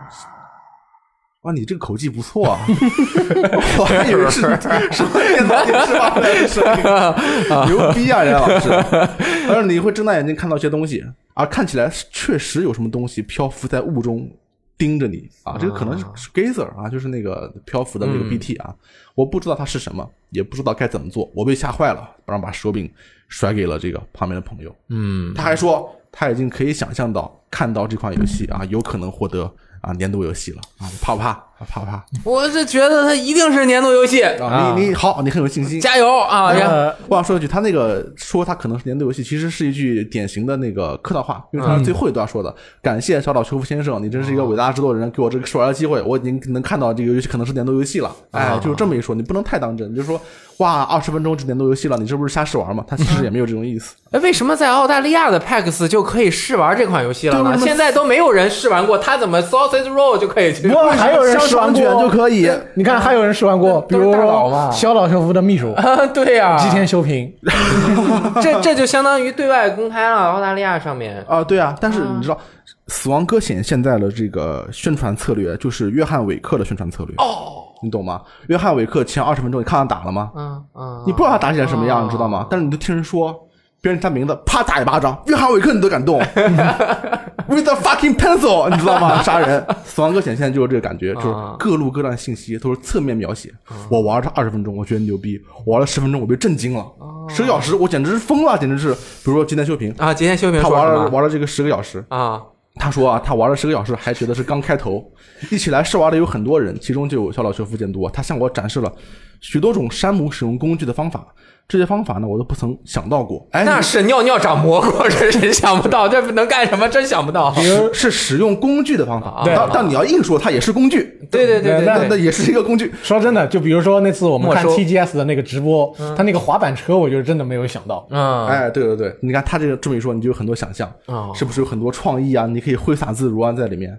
哇，你这个口技不错啊！我还以为是什么电脑电视发出来的声音，牛逼啊，任老师！而你会睁大眼睛看到一些东西，啊看起来确实有什么东西漂浮在雾中盯着你啊！这个可能是 gazer 啊，就是那个漂浮的那个 BT 啊，我不知道它是什么，也不知道该怎么做，我被吓坏了，然后把手柄甩给了这个旁边的朋友。嗯，他还说他已经可以想象到看到这款游戏啊，有可能获得啊年度游戏了啊，怕不怕？怕不怕？我是觉得它一定是年度游戏，啊，你你好，你很有信心。加油啊！呃，我想说一句，他那个说他可能是年度游戏，其实是一句典型的那个客套话，因为他是最后一段说的：“感谢小岛秀夫先生，你真是一个伟大制作人，给我这个试玩的机会，我已经能看到这个游戏可能是年度游戏了。”哎，就是这么一说，你不能太当真，你就说哇，二十分钟就年度游戏了，你这不是瞎试玩吗？他其实也没有这种意思。哎，为什么在澳大利亚的 PAX 就可以试玩这款游戏了呢？现在都没有人试玩过，他怎么 Sausage Roll 就可以去？不还有人试玩卷过就可以。你看还有人试玩过，比如小岛秀夫的秘书。啊，对呀、吉田修平，这这就相当于对外公开了，澳大利亚上面。啊，对啊，但是你知道，死亡搁浅》现在的这个宣传策略就是约翰韦克的宣传策略，哦，你懂吗？约翰韦克前二十分钟你看他打了吗？嗯嗯，你不知道他打起来什么样，你知道吗？但是你就听人说，别人他名字，啪打一巴掌，约翰韦克你都敢动，with a fucking pencil，你知道吗？杀人。死亡搁浅现在就是这个感觉，就是啊各路各段信息都是侧面描写。我玩了二十分钟，我觉得牛逼；我玩了十分钟，我被震惊了。十个小时，我简直是疯了，简直是。比如说今天秀平，啊，今天秀平他玩了玩了这个十个小时，啊？他说啊，他玩了十个小时，还觉得是刚开头。一起来试玩的有很多人，其中就有小老秀夫监督啊，他向我展示了许多种山姆使用工具的方法。这些方法呢，我都不曾想到过。哎，那是尿尿长蘑菇，这谁想不到？这能干什么？真想不到。是 是使用工具的方法。啊但但你要硬说，它也是工具，对对对对那那，也是一个工具。说真的，就比如说那次我们看 TGS 的那个直播，他那个滑板车，我就真的没有想到。嗯，哎，对对对，你看他这个这么一说，你就有很多想象，啊是不是有很多创意啊？你可以挥洒自如啊，在里面。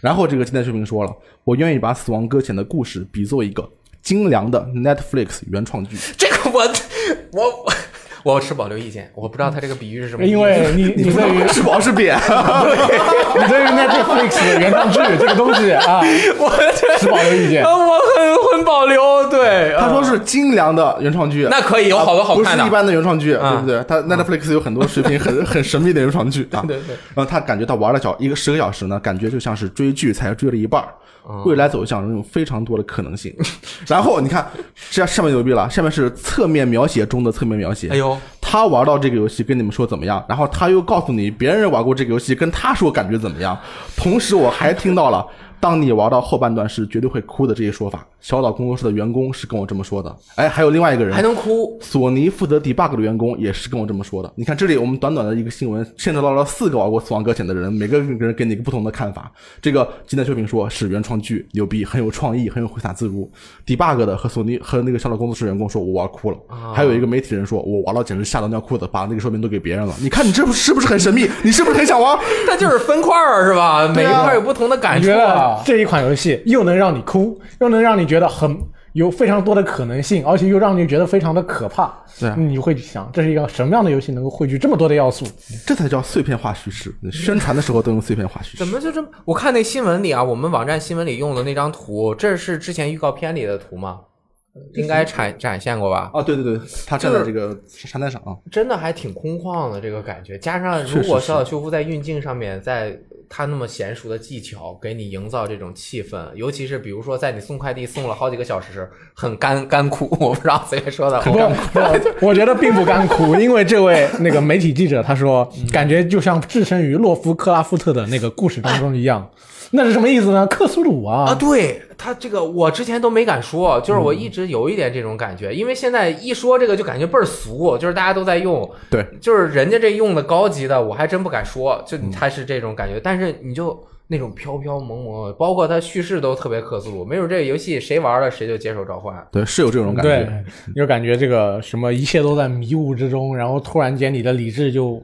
然后这个金代秀平说了，我愿意把《死亡搁浅》的故事比作一个精良的 Netflix 原创剧。这个我我我我持保留意见，我不知道他这个比喻是什么。因为你你对于是褒是贬？你对于 Netflix 的原创剧 这个东西啊，我持保留意见啊，。我很很保留。对，他说啊是精良的原创剧，那可以有好多好看的不是一。般的原创剧，啊对不对？他 Netflix 有很多视频很很神秘的原创剧啊。对对然后他感觉他玩了小一个十个小时呢，感觉就像是追剧才追了一半儿未来走向仍有非常多的可能性。然后你看，这下面牛逼了，下面是侧面描写中的侧面描写。哎呦，他玩到这个游戏跟你们说怎么样，然后他又告诉你别人玩过这个游戏跟他说感觉怎么样。同时我还听到了，当你玩到后半段是绝对会哭的这些说法。小岛工作室的员工是跟我这么说的。哎，还有另外一个人还能哭？索尼负责 debug 的员工也是跟我这么说的。你看这里，我们短短的一个新闻，牵扯到了四个玩过《死亡搁浅》的人，每个人给你一个不同的看法。这个金代秀平说是原创剧，牛逼，很有创意，很有挥洒自如。debug 的和索尼和那个小岛工作室员工说，我玩哭了。还有一个媒体人说，我玩到简直吓到尿裤子，把那个说明都给别人了。你看你这不是不是很神秘？你是不是很想玩？它就是分块儿是吧？每一块有不同的感觉啊。这一款游戏又能让你哭，又能让你觉得很有非常多的可能性，而且又让你觉得非常的可怕。对啊你会想这是一个什么样的游戏能够汇聚这么多的要素？这才叫碎片化叙事。宣传的时候都用碎片化叙事怎。么就这么？我看那新闻里啊，我们网站新闻里用的那张图，这是之前预告片里的图吗？应该展展现过吧？哦，对对对，他站在这个沙滩上啊，真的还挺空旷的这个感觉，加上如果小岛秀夫在运镜上面，在他那么娴熟的技巧给你营造这种气氛，尤其是比如说在你送快递送了好几个小时，很干干枯，我不知道谁说的，我觉得并不干枯，因为这位那个媒体记者他说，感觉就像置身于洛夫克拉夫特的那个故事当中一样。那是什么意思呢？克苏鲁啊，啊，对他这个我之前都没敢说，就是我一直有一点这种感觉，因为现在一说这个就感觉倍儿俗，就是大家都在用，对，就是人家这用的高级的，我还真不敢说，就他是这种感觉，但是你就那种飘飘蒙蒙，包括它叙事都特别克苏鲁，没准这个游戏谁玩了谁就接受召唤。对，是有这种感对觉。，就感觉这个什么一切都在迷雾之中，然后突然间你的理智就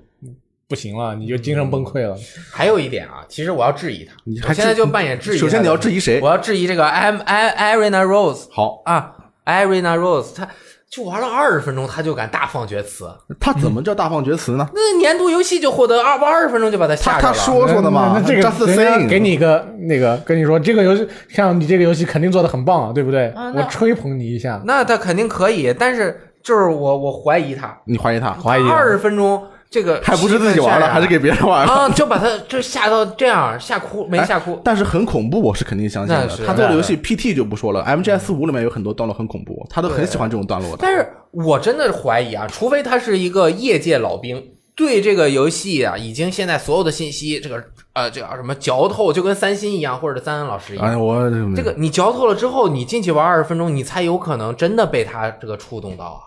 不行了，你就精神崩溃了。还有一点啊，其实我要质疑他，你还我现在就扮演质疑。首先你要质疑谁我要质疑这个艾艾艾瑞娜 Rose 好，啊，，Irina Rose，他就玩了二十分钟，他就敢大放厥词。他怎么叫大放厥词呢？那年度游戏就获得二二十分钟就把他吓他他着了。说说的嘛那那这个家 saying 给你一个那个跟你说这个游戏，像你这个游戏肯定做的很棒啊，对不对？啊我吹捧你一下。那他肯定可以，但是就是我我怀疑他，你怀疑他，怀疑啊二十分钟这个还不是自己玩了，还是给别人玩了。啊，就把他就吓到这样，吓哭没吓哭？但是很恐怖，我是肯定相信的他做的游戏 PT 就不说了，MGS 五里面有很多段落很恐怖，他都很喜欢这种段落的。但是我真的怀疑啊，除非他是一个业界老兵，对这个游戏啊，已经现在所有的信息，这个呃，这叫什么嚼透，就跟三星一样，或者三恩老师一样。哎，我这个你嚼透了之后，你进去玩二十分钟，你才有可能真的被他这个触动到啊。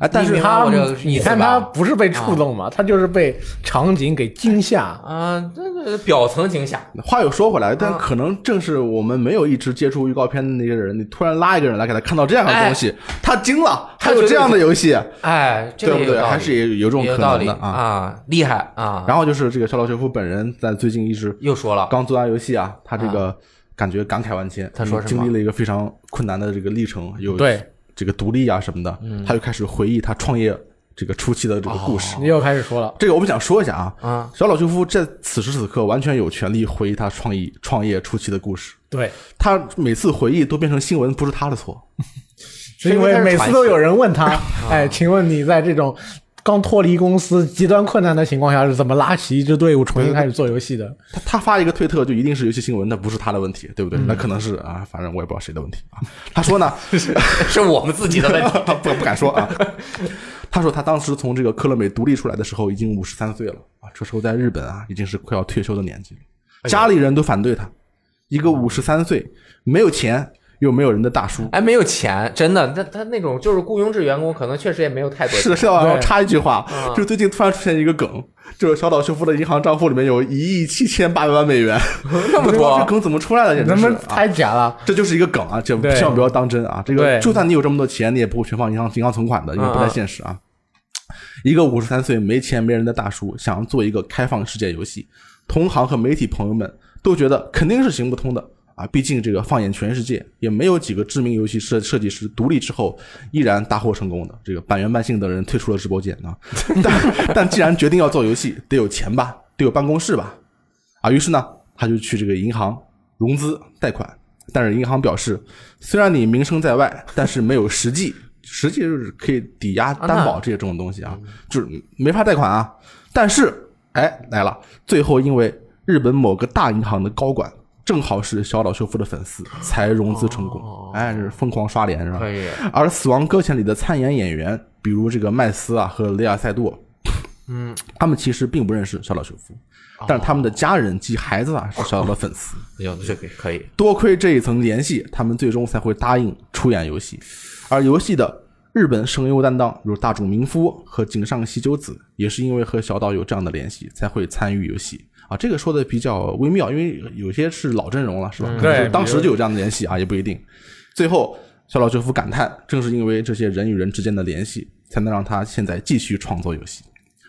哎，但是他他？不是被触动嘛，他就是被场景给惊吓。啊，这个表层惊吓，话又说回来，但啊可能正是我们没有一直接触预告片的那些人，你突然拉一个人来给他看到这样的东西，他惊了，还有这样的游戏，哎，这对不对？还是也有这种可能的啊。啊，厉害啊！然后就是这个肖老学夫本人在最近一直又说了，刚做完游戏啊，他这个感觉感慨万千。他说什么经历了一个非常困难的这个历程，有对这个独立啊什么的，嗯他就开始回忆他创业这个初期的这个故事。你又开始说了，这个我们想说一下啊，啊，小老舅夫在此时此刻完全有权利回忆他创意创业初期的故事。对，他每次回忆都变成新闻，不是他的错。是因为每次都有人问他，哎，请问你在这种刚脱离公司极端困难的情况下，是怎么拉起一支队伍重新开始做游戏的？他他发一个推特就一定是游戏新闻，那不是他的问题，对不嗯对？那可能是啊，反正我也不知道谁的问题啊。他说呢，是我们自己的问题。不不敢说啊。他说他当时从这个科乐美独立出来的时候已经五十三岁了啊，这时候在日本啊已经是快要退休的年纪了，家里人都反对他，一个五十三岁没有钱又没有人的大叔。哎，没有钱，真的，他他那种就是雇佣制员工，可能确实也没有太多钱。是的，是的，我要插一句话嗯，就是最近突然出现一个梗，就是小岛秀夫的银行账户里面有一亿七千八百万美元，那么多这，梗怎么出来的？简直是太假了。这就是一个梗啊，这千万不要当真啊！这个就算你有这么多钱，你也不会全放银行银行存款的，因为不太现实啊。一个五十三岁没钱没人的大叔，想要做一个开放世界游戏，同行和媒体朋友们都觉得肯定是行不通的啊！毕竟这个放眼全世界，也没有几个知名游戏设设计师独立之后依然大获成功的。这个板垣万幸等人退出了直播间啊，但 但既然决定要做游戏，得有钱吧，得有办公室吧，啊，于是呢，他就去这个银行融资贷款，但是银行表示，虽然你名声在外，但是没有实际，实际就是可以抵押担保这些这种东西啊，就是没法贷款啊。但是，哎，来了，最后因为日本某个大银行的高管正好是小岛秀夫的粉丝，才融资成功。哎，这是疯狂刷脸是吧？可以，而《死亡搁浅》里的参演演员，比如这个麦斯啊和雷亚塞多，嗯，他们其实并不认识小岛秀夫，但是他们的家人及孩子啊是小岛的粉丝。有这个可以，多亏这一层联系，他们最终才会答应出演游戏。而游戏的日本声优担当，如大冢明夫和井上喜久子，也是因为和小岛有这样的联系，才会参与游戏。啊，这个说的比较微妙，因为有些是老阵容了，是吧？可能是对当时就有这样的联系啊，也不一定。最后，小岛秀夫感叹，正是因为这些人与人之间的联系，才能让他现在继续创作游戏。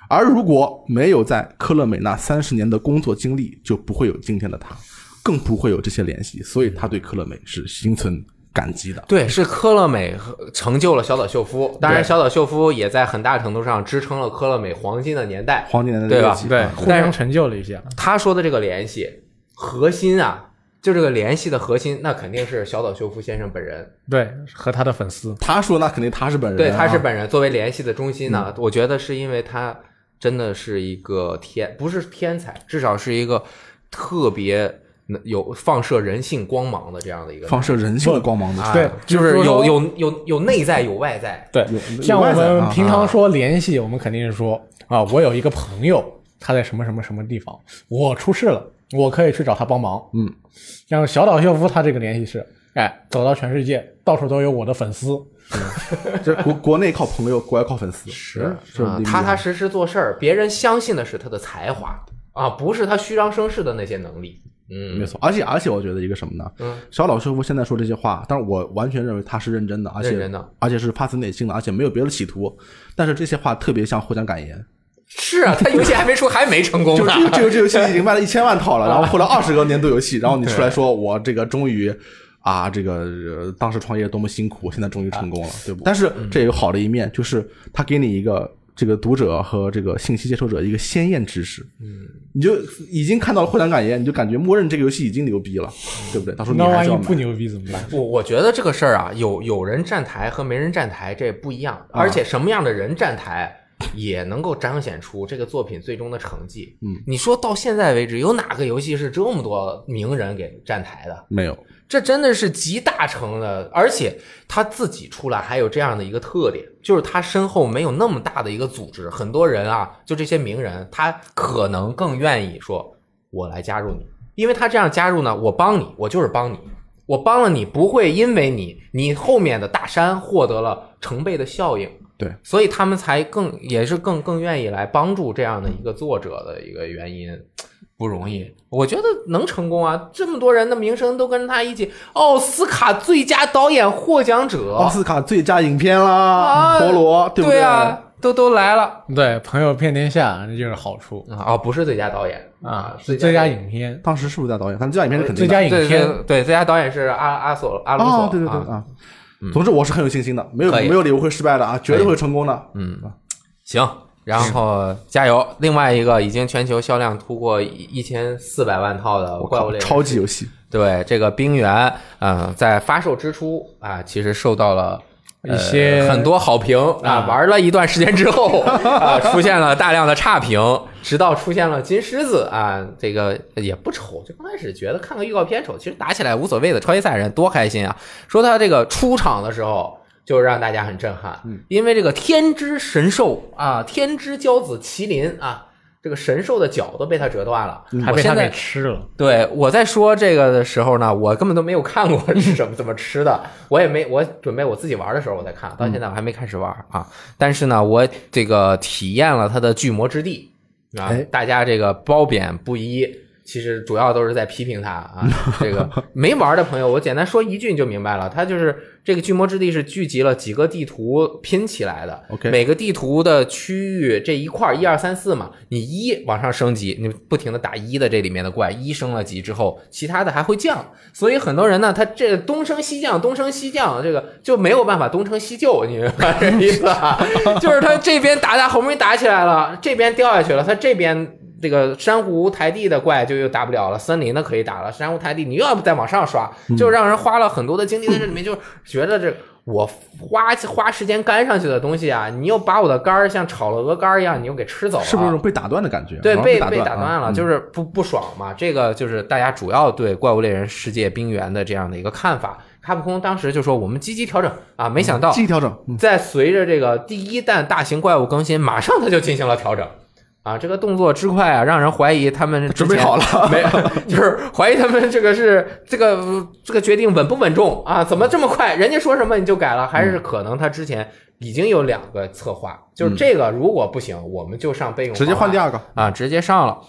而如果没有在科乐美那三十年的工作经历，就不会有今天的他，更不会有这些联系。所以他对科乐美是心存感激的。对，是科乐美成就了小岛秀夫，当然，小岛秀夫也在很大程度上支撑了科乐美黄金的年代。黄金年代的对吧对互相成就了一些。他说的这个联系核心啊，就这个联系的核心，那肯定是小岛秀夫先生本人。对，和他的粉丝。他说那肯定他是本人、对，啊，他是本人作为联系的中心嗯呢，我觉得是因为他真的是一个天，不是天才，至少是一个特别有放射人性光芒的这样的一个放射人性的光芒的。啊对就是有有有有内在有外在，对，像我们平常说联系，我们肯定是说啊，我有一个朋友，他在什么什么什么地方，我出事了，我可以去找他帮忙。嗯，像小岛秀夫他这个联系是，哎，走到全世界，到处都有我的粉丝。这国国内靠朋友，国外靠粉丝，是是啊，踏踏实实做事儿，别人相信的是他的才华啊，不是他虚张声势的那些能力。嗯没错，而且而且我觉得一个什么呢？嗯，小岛秀夫现在说这些话，但是我完全认为他是认真的，而且认真的而且是发自内心的，而且没有别的企图。但是这些话特别像获奖感言，是啊，他游戏还没出，还没成功呢就。这个这游戏已经卖了一千万套了，然后后来二十个年度游戏，然后你出来说我这个终于啊，这个、呃当时创业多么辛苦，现在终于成功了，对不？但是这有好的一面，就是他给你一个这个读者和这个信息接收者一个鲜艳知识，嗯，你就已经看到了获奖感言，你就感觉默认这个游戏已经牛逼了，对不对？到时候你那还是要买万一不。牛逼怎么办？我我觉得这个事儿啊，有有人站台和没人站台这不一样，啊而且什么样的人站台也能够彰显出这个作品最终的成绩。嗯，你说到现在为止，有哪个游戏是这么多名人给站台的？没有，这真的是集大成的，而且他自己出来还有这样的一个特点，就是他身后没有那么大的一个组织，很多人啊，就这些名人，他可能更愿意说，我来加入你，因为他这样加入呢，我帮你，我就是帮你，我帮了你，不会因为你你后面的大山获得了成倍的效应，对，所以他们才更也是更更愿意来帮助这样的一个作者的一个原因。不容易，我觉得能成功啊！这么多人的名声都跟他一起，奥斯卡最佳导演获奖者，奥斯卡最佳影片啦，啊陀螺，对不对啊，都都来了对，朋友遍天下，这就是好处啊！哦，不是最佳导演啊，最是最佳影片、当时是不是在导演？反正最佳影片是肯定的。最佳影片。对对，最佳导演是阿阿索阿隆索，哦，对对对啊啊。总之我是很有信心的，没有可以。没有理由会失败的啊，绝对会成功的。嗯，行，然后加油！另外一个已经全球销量突破一千四百万套的，怪物猎人超级游戏，对这个冰原，嗯、在发售之初啊，其实受到了一些呃很多好评啊，玩了一段时间之后 啊，出现了大量的差评，直到出现了金狮子啊，这个也不丑，就刚开始觉得看个预告片丑，其实打起来无所谓的。超级赛亚人多开心啊！说他这个出场的时候。就让大家很震撼，因为这个天之神兽啊，天之骄子麒麟啊，这个神兽的脚都被他折断了，还被他我现在给吃了。对，我在说这个的时候呢，我根本都没有看过是什么怎么吃的，我也没，我准备我自己玩的时候我再看，到现在我还没开始玩啊。但是呢，我这个体验了它的巨魔之地啊哎，大家这个褒贬不一，其实主要都是在批评他啊。这个没玩的朋友，我简单说一句你就明白了，它就是这个巨魔之地是聚集了几个地图拼起来的。OK 每个地图的区域这一块儿一二三四嘛，你一往上升级，你不停的打一的这里面的怪，一升了级之后，其他的还会降。所以很多人呢，他这东升西降，东升西降，这个就没有办法东升西就，你明白这意思吧？就是他这边打打好不容易打起来了，这边掉下去了，他这边。这个珊瑚台地的怪就又打不了了，森林的可以打了，珊瑚台地你又要不再往上刷，就让人花了很多的精力在这里面，就觉得这我花花时间干上去的东西啊，你又把我的肝儿像炒了鹅肝儿一样，你又给吃走了，是不是被打断的感觉？对，被被打断了，嗯就是不不爽嘛。这个就是大家主要对《怪物猎人世界冰原》的这样的一个看法。卡普空当时就说我们积极调整啊，没想到积极调整，嗯在随着这个第一弹大型怪物更新，马上它就进行了调整。啊，这个动作之快啊，让人怀疑他们准备好了没？就是怀疑他们这个是这个这个决定稳不稳重啊？怎么这么快？人家说什么你就改了？还是可能他之前已经有两个策划，就是这个如果不行，我们就上备用，直接换第二个。啊，直接上了。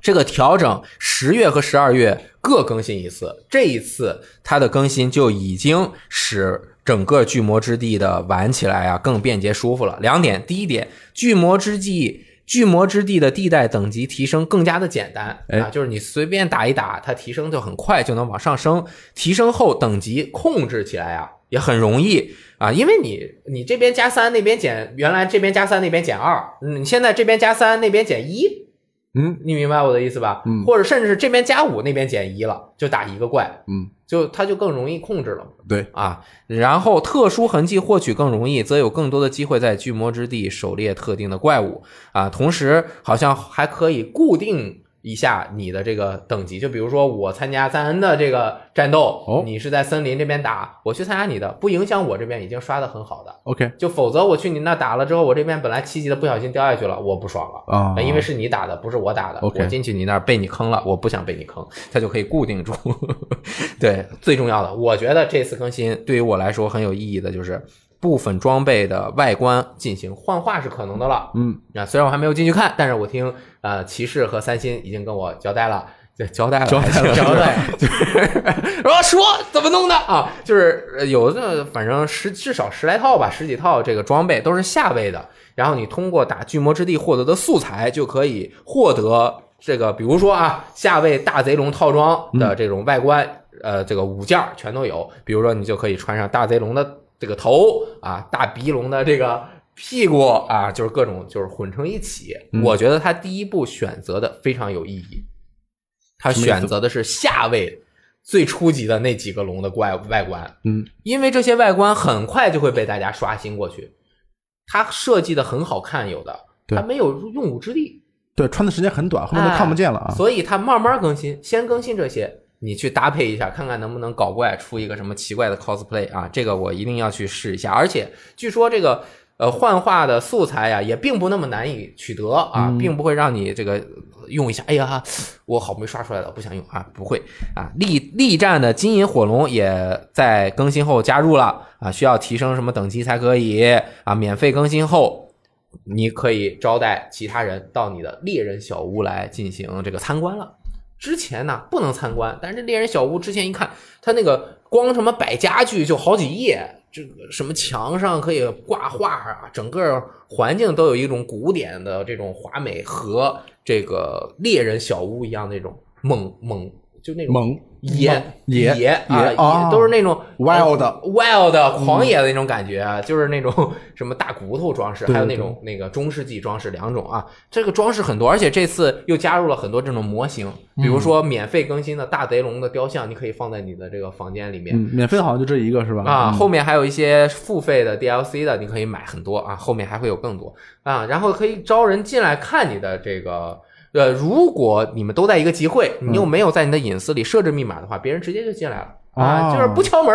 这个调整十月和十二月各更新一次，这一次它的更新就已经使整个巨魔之地的玩起来啊更便捷舒服了。两点，第一点，巨魔之地。巨魔之地的地带等级提升更加的简单哎啊，就是你随便打一打，它提升就很快，就能往上升。提升后等级控制起来啊也很容易啊，因为你你这边加三，那边减，原来这边加三，那边减二，嗯，你现在这边加三，那边减一，嗯，你明白我的意思吧？嗯或者甚至是这边加五，那边减一了，就打一个怪，嗯，就它就更容易控制了对，啊。然后特殊痕迹获取更容易，则有更多的机会在巨魔之地狩猎特定的怪物啊。同时，好像还可以固定一下你的这个等级，就比如说我参加赞恩的这个战斗，哦你是在森林这边打，我去参加你的，不影响我这边已经刷的很好的。OK 就否则我去你那打了之后，我这边本来七级的不小心掉下去了，我不爽了。啊，因为是你打的，不是我打的。我进去你那儿被你坑了，我不想被你坑，它就可以固定住。对，最重要的，我觉得这次更新对于我来说很有意义的就是部分装备的外观进行幻化是可能的了。嗯，啊，虽然我还没有进去看，但是我听呃骑士和三星已经跟我交代了。对，交代了，交代了 交代，就是然后说怎么弄的啊？就是呃有的，反正十至少十来套吧，十几套这个装备都是下位的。然后你通过打巨魔之地获得的素材，就可以获得这个，比如说啊，下位大贼龙套装的这种外观，呃，这个五件儿全都有。比如说你就可以穿上大贼龙的这个头啊，大鼻龙的这个屁股啊，就是各种就是混成一起。嗯我觉得他第一步选择的非常有意义。他什么意思选择的是下位最初级的那几个龙的怪外观，嗯，因为这些外观很快就会被大家刷新过去。它设计的很好看，有的对它没有用武之地，对，穿的时间很短，后面都哎看不见了啊。所以它慢慢更新，先更新这些，你去搭配一下，看看能不能搞怪出一个什么奇怪的 cosplay 啊！这个我一定要去试一下。而且据说这个呃幻化的素材呀、也并不那么难以取得啊，嗯并不会让你这个用一下，哎呀，我好不容易刷出来了，不想用啊，不会啊。力力战的金银火龙也在更新后加入了啊，需要提升什么等级才可以啊？免费更新后。你可以招待其他人到你的猎人小屋来进行这个参观了。之前呢不能参观，但是这猎人小屋之前一看，它那个光什么摆家具就好几页，这个什么墙上可以挂画啊，整个环境都有一种古典的这种华美和这个猎人小屋一样那种猛猛就那种猛野野野啊，都是那种 Wild 呃 wild 狂野的那种感觉啊，就是那种 什么大骨头装饰，还有那种那个中世纪装饰两种啊。这个装饰很多，而且这次又加入了很多这种模型，比如说免费更新的大贼龙的雕像，你可以放在你的这个房间里面。嗯，免费的好像就这一个是吧？啊，嗯后面还有一些付费的 DLC 的，你可以买很多啊，后面还会有更多啊，然后可以招人进来看你的这个。呃，如果你们都在一个集会，你又没有在你的隐私里设置密码的话，别人直接就进来了啊，哦就是不敲门，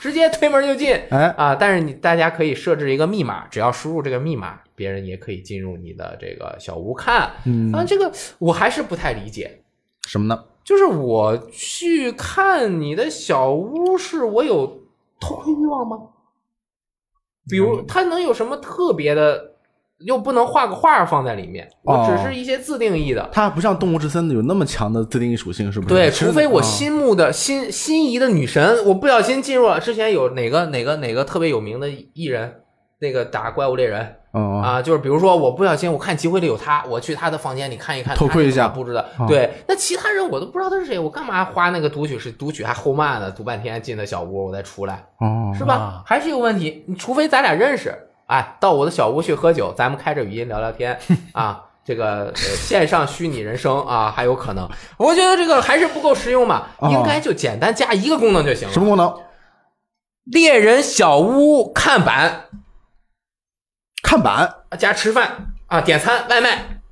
直接推门就进哎，啊。但是你大家可以设置一个密码，只要输入这个密码，别人也可以进入你的这个小屋看嗯，啊。这个我还是不太理解，什么呢？就是我去看你的小屋，是我有偷窥欲望吗？比如，他能有什么特别的？又不能画个画放在里面，我只是一些自定义的。它不像动物之森有那么强的自定义属性，是不是？对，除非我啊心目的心心仪的女神，我不小心进入了。之前有哪个哪个哪个特别有名的艺人，那个打怪物猎人嗯啊，啊，就是比如说我不小心我看集会里有他，我去他的房间里看一看，偷窥一下布置的啊。对，那其他人我都不知道他是谁，我干嘛花那个读取是读取还后慢呢？读半天进的小屋，我再出来，哦，是吧啊？还是有问题。你除非咱俩认识，哎，到我的小屋去喝酒，咱们开着语音聊聊天 啊。这个呃线上虚拟人生啊，还有可能。我觉得这个还是不够实用嘛，哦应该就简单加一个功能就行了。什么功能？猎人小屋看板看板加吃饭啊，点餐外卖，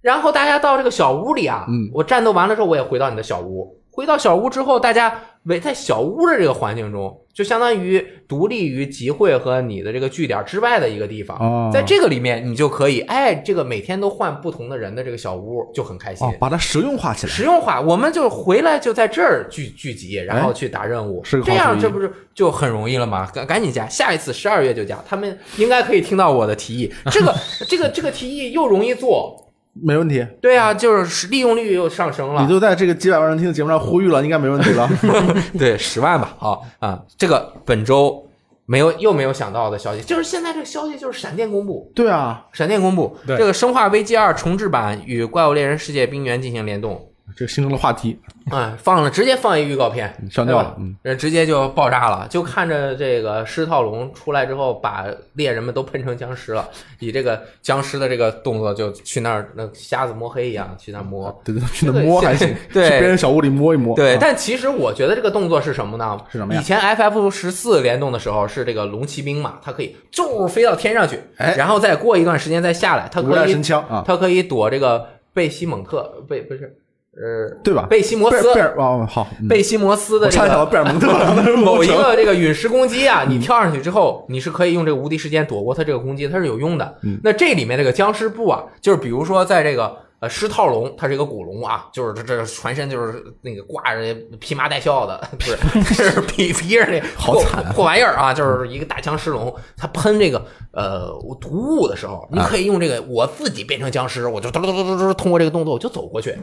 然后大家到这个小屋里啊，嗯我战斗完了之后，我也回到你的小屋。回到小屋之后，大家围在小屋的这个环境中，就相当于独立于集会和你的这个据点之外的一个地方。哦在这个里面，你就可以，哎，这个每天都换不同的人的这个小屋，就很开心。哦，把它实用化起来。实用化，我们就回来就在这儿聚聚集，然后去打任务，哎是这样这不是就很容易了吗？赶赶紧加，下一次十二月就加，他们应该可以听到我的提议。这个这个这个提议又容易做，没问题。对啊，就是利用率又上升了你。就在这个几百万人听的节目上呼吁了，应该没问题了。对，十万吧，好啊，这个本周没有又没有想到的消息，就是现在这个消息就是闪电公布，对啊，闪电公布对这个《生化危机二》重置版与《怪物猎人世界：冰原》进行联动，这个形成了话题，啊，放了直接放一预告片，上吊了。嗯，呃，直接就爆炸了，就看着这个狮套龙出来之后，把猎人们都喷成僵尸了，以这个僵尸的这个动作就去那儿，那瞎子摸黑一样去那儿摸。对对，去那摸还行，对去别人小屋里摸一摸。对，啊但其实我觉得这个动作是什么呢？是什么呀以前 FF 十四联动的时候是这个龙骑兵嘛，它可以就飞到天上去，哎然后再过一段时间再下来，它可以神枪啊，它可以躲这个贝西蒙特贝不是呃对吧？贝西摩斯贝尔哦，好，嗯贝西摩斯的这个贝尔蒙特 某一个这个陨石攻击啊，你跳上去之后，你是可以用这个无敌时间躲过它这个攻击，它是有用的。嗯那这里面这个僵尸步啊，就是比如说在这个呃狮套龙，它是一个古龙啊，就是这这全身就是那个挂着披麻戴孝的，不是 是披披着那破好惨啊破玩意儿啊，就是一个大僵尸龙，它喷这个呃毒雾的时候，你可以用这个我自己变成僵尸，我就嘟嘟嘟嘟嘟通过这个动作我就走过去，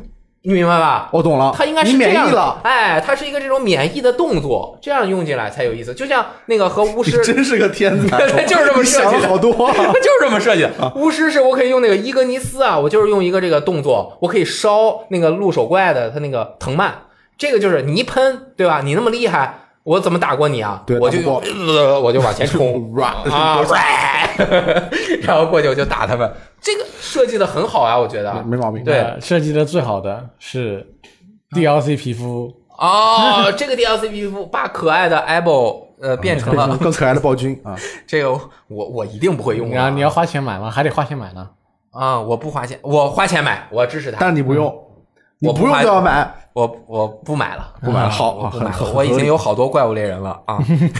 你明白吧？我懂了，它应该是这样的免疫了，哎，它是一个这种免疫的动作，这样用进来才有意思。就像那个和巫师，真是个天才，就是这么设计的好多啊。就是这么设计的。巫师是我可以用那个伊格尼斯啊，我就是用一个这个动作，我可以烧那个鹿首怪的它那个藤蔓，这个就是你一喷，对吧？你那么厉害。我怎么打过你啊？对我就用，呃我就往前冲 啊，然后过去我就打他们。这个设计的很好啊，我觉得。没毛病。对呃设计的最好的是 DLC 皮肤，哦，这个 DLC 皮肤把可爱的 Abel 呃变成了更可爱的 暴君啊！这个我我一定不会用啊！然后你要花钱买吗？还得花钱买呢。啊，我不花钱，我花钱买，我支持他。但是你不用，你不用我不买都要买。我我不买了，不买了啊好我不买了，我已经有好多怪物猎人了啊。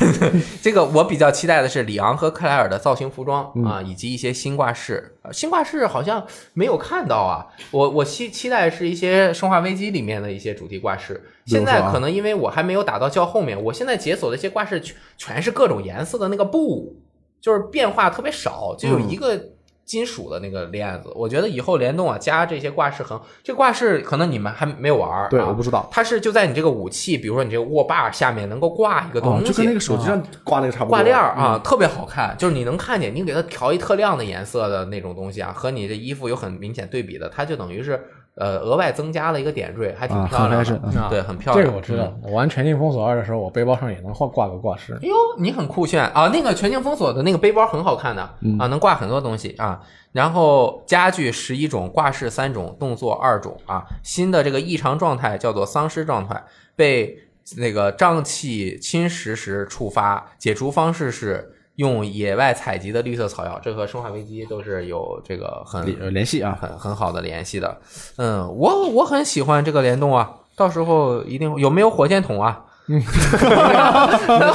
这个我比较期待的是里昂和克莱尔的造型服装嗯啊，以及一些新挂饰。呃新挂饰好像没有看到啊，我我期期待是一些《生化危机》里面的一些主题挂饰。现在可能因为我还没有打到较后面，我现在解锁的一些挂饰全全是各种颜色的那个布，就是变化特别少，就有一个金属的那个链子。我觉得以后联动啊加这些挂饰很，这挂饰可能你们还没有玩儿、啊，对，我不知道。它是就在你这个武器，比如说你这个握把下面能够挂一个哦东，西，就跟那个手机上挂那个差不多。挂链儿啊，嗯，特别好看，就是你能看见，你给它调一特亮的颜色的那种东西啊，和你这衣服有很明显对比的，它就等于是呃额外增加了一个点缀，还挺啊漂亮对，很漂亮。这个我知道。我玩《全境封锁二》的时候，我背包上也能挂挂个挂饰。哎呦，你很酷炫啊！那个全境封锁的那个背包很好看的、啊，能挂很多东西啊。然后家具十一种，挂饰三种，动作二种啊。新的这个异常状态叫做丧尸状态，被那个瘴气侵蚀时触发，解除方式是用野外采集的绿色草药，这和生化危机都是有这个很联系啊，很很好的联系的。嗯，我我很喜欢这个联动啊，到时候一定有没有火箭筒啊？嗯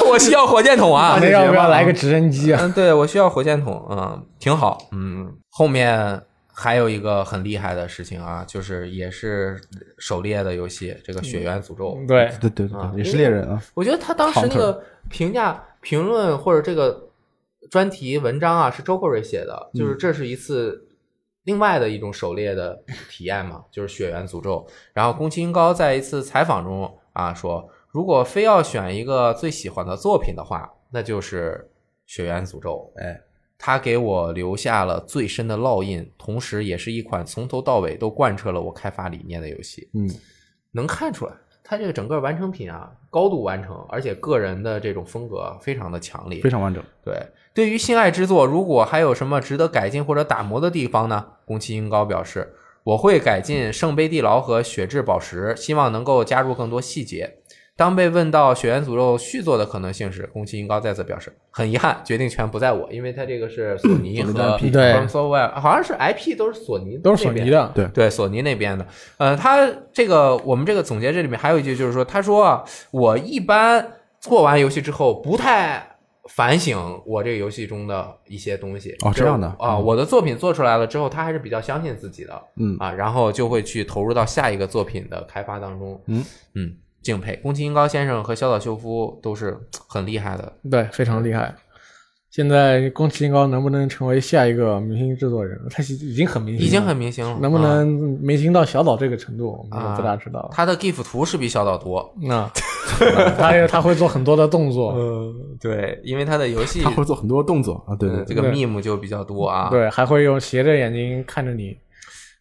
我需要火箭筒啊！那要不要来个直升机啊？嗯，对我需要火箭筒，嗯，挺好，嗯。后面还有一个很厉害的事情啊，就是也是狩猎的游戏，这个《血缘诅咒》。对，对对对，也是猎人啊，我觉得他当时那个评价、评论或者这个专题文章啊，是周国瑞写的，就是这是一次另外的一种狩猎的体验嘛，就是《血缘诅咒》。然后宫崎英高在一次采访中啊说，如果非要选一个最喜欢的作品的话，那就是《血缘诅咒》。哎，它给我留下了最深的烙印，同时也是一款从头到尾都贯彻了我开发理念的游戏。嗯，能看出来，它这个整个完成品啊，高度完成，而且个人的这种风格非常的强烈非。常完整。对，对于性爱之作，如果还有什么值得改进或者打磨的地方呢？宫崎英高表示，我会改进圣杯地牢和血质宝石，希望能够加入更多细节。当被问到《血缘诅咒》续作的可能性时，宫崎英高再次表示，很遗憾，决定权不在我，因为他这个是索尼和 Software，好像是 IP 都是索尼，都是索尼。的。对对索尼那边的，呃，他这个我们这个总结这里面还有一句，就是说，他说啊，我一般做完游戏之后不太反省我这个游戏中的一些东西。哦这样的啊、我的作品做出来了之后，他还是比较相信自己的，嗯啊，然后就会去投入到下一个作品的开发当中。嗯嗯，敬佩宫崎英高先生和小岛秀夫都是很厉害的。对，非常厉害。现在宫崎英高能不能成为下一个明星制作人？他已经很明星，已经很明星了，能不啊能明星到小岛这个程度，我们不大知道。他的 GIF 图是比小岛多？那 他他会做很多的动作，嗯，对，因为他的游戏他会做很多动作啊，对对对，嗯这个 meme 就比较多啊。对，还会用斜着眼睛看着你，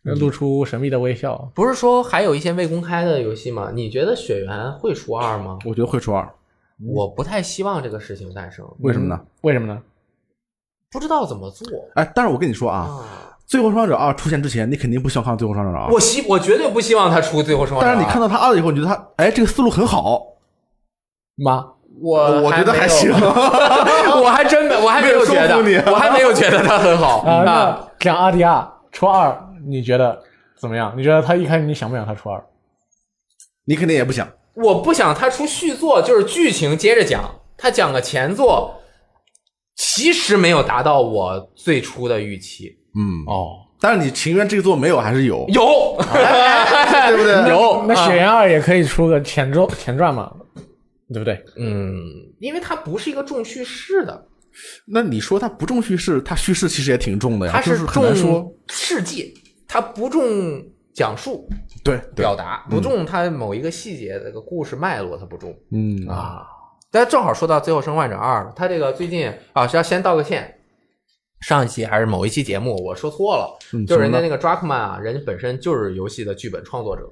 露出神秘的微笑。不是说还有一些未公开的游戏吗？你觉得《雪原》会出二吗？我觉得会出二，我不太希望这个事情诞生，为什么呢？为什么呢？不知道怎么做哎，但是我跟你说啊，啊。《最后生还者二》出现之前，你肯定不希望看到《最后生还者二》，我希我绝对不希望他出《最后生还者》，但是你看到他二了以后，你觉得他哎这个思路很好，妈，我我觉得还行 我还真没，我还没有觉得，我还没有觉得他很好。那讲阿迪亚初二，你觉得怎么样？你觉得他一开始你想不想他初二？你肯定也不想。我不想他出续作，就是剧情接着讲，他讲个前作，其实没有达到我最初的预期。嗯，哦，但是你情愿这个做没有还是有，有，对不对？有那雪原二也可以出个前传前传嘛，对不对？嗯，因为它不是一个重叙事的，那你说他不重叙事，他叙事其实也挺重的呀，它就是很难说。重世界，它不重讲述对对，表达，不重它某一个细节这个故事脉络，它不重。嗯。啊，啊。但正好说到《最后生还者二》，它这个最近啊是要先道个歉。上一期还是某一期节目，我说错了，嗯就是人家什么呢那个 Druckmann 啊，人家本身就是游戏的剧本创作者。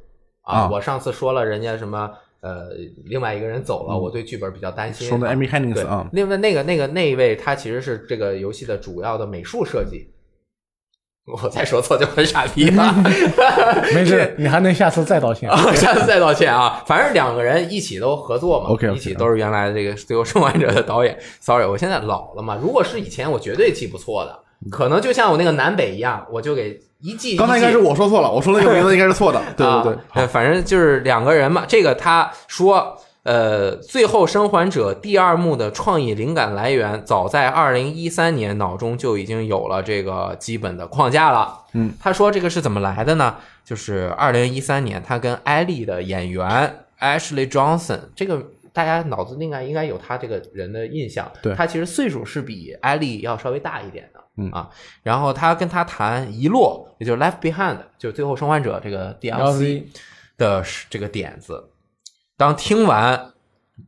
啊我上次说了人家什么呃，另外一个人走了，我对剧本比较担心。说的啊 Amy 对。Hennings 啊，另外那个那个那一位，他其实是这个游戏的主要的美术设计。我再说错就很傻逼了，没事，你还能下次再道歉。啊，下次再道歉啊。反正两个人一起都合作嘛 OK，OK，一起都是原来这个《最后生还者》的导演。Sorry，我现在老了嘛，如果是以前，我绝对记不错的。可能就像我那个南北一样，我就给一记。刚才应该是我说错了，我说那个名字应该是错的，对对对反正就是两个人嘛。这个他说，呃，《最后生还者》第二幕的创意灵感来源，早在二零一三年脑中就已经有了这个基本的框架了。嗯，他说这个是怎么来的呢？就是二零一三年，他跟艾丽的演员 Ashley Johnson，这个大家脑子应该应该有他这个人的印象。对他其实岁数是比艾丽要稍微大一点的。嗯啊，然后他跟他谈《遗落》，也就是《Left Behind》，就是《最后生还者》这个 DLC 的这个点子。当听完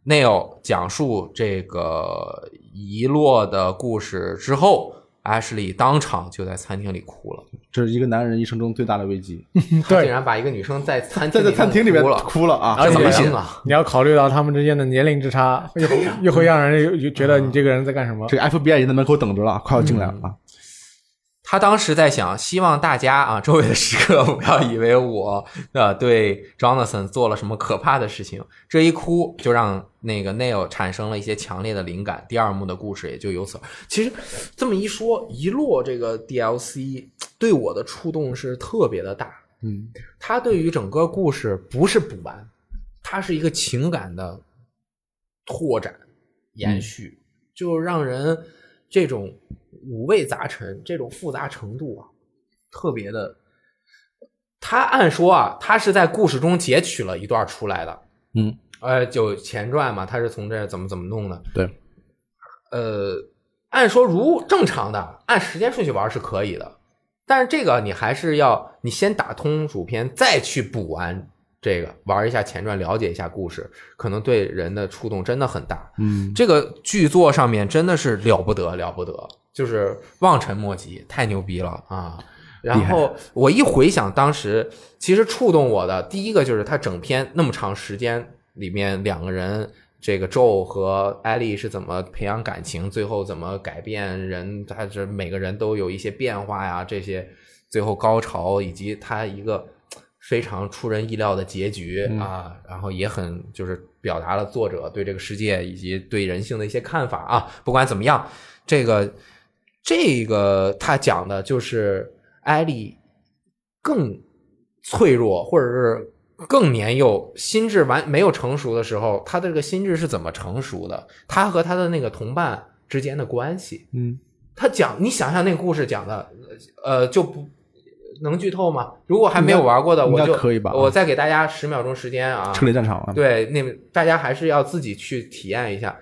Neil 讲述这个遗落的故事之后，Ashley 当场就在餐厅里哭了。这是一个男人一生中最大的危机。他竟然把一个女生在餐在在餐厅里面哭了，哭了啊！这怎么而且行啊？你要考虑到他们之间的年龄之差，又又会让人有有觉得你这个人在干什么。这个 FBI 已经在门口等着了，快要进来了啊！他当时在想，希望大家啊，周围的食客不要以为我呃对 Jonathan 做了什么可怕的事情。这一哭，就让那个 Neil 产生了一些强烈的灵感，第二幕的故事也就由此。其实这么一说，一落这个 DLC 对我的触动是特别的大。嗯，它对于整个故事不是补完，它是一个情感的拓展、延续，就让人这种五味杂陈、这种复杂程度啊，特别的。他按说啊，他是在故事中截取了一段出来的，嗯，呃，就前传嘛，他是从这怎么怎么弄的，对，呃，按说如正常的按时间顺序玩是可以的，但是这个你还是要你先打通主篇，再去补完这个，玩一下前传，了解一下故事，可能对人的触动真的很大。嗯，这个剧作上面真的是了不得了不得，就是望尘莫及，太牛逼了啊！然后我一回想当时，其实触动我的第一个就是他整篇那么长时间里面两个人，这个 Joe 和艾丽是怎么培养感情，最后怎么改变人，他这每个人都有一些变化呀，这些最后高潮以及他一个非常出人意料的结局、啊，然后也很就是表达了作者对这个世界以及对人性的一些看法啊。不管怎么样，这个这个他讲的就是艾丽更脆弱，或者是更年幼、心智完没有成熟的时候，他的这个心智是怎么成熟的？他和他的那个同伴之间的关系，嗯，他讲，你想想那个故事讲的，呃，就不能剧透吗？如果还没有玩过的，我就可以吧我再给大家十秒钟时间啊，撤离战场啊，对，那大家还是要自己去体验一下。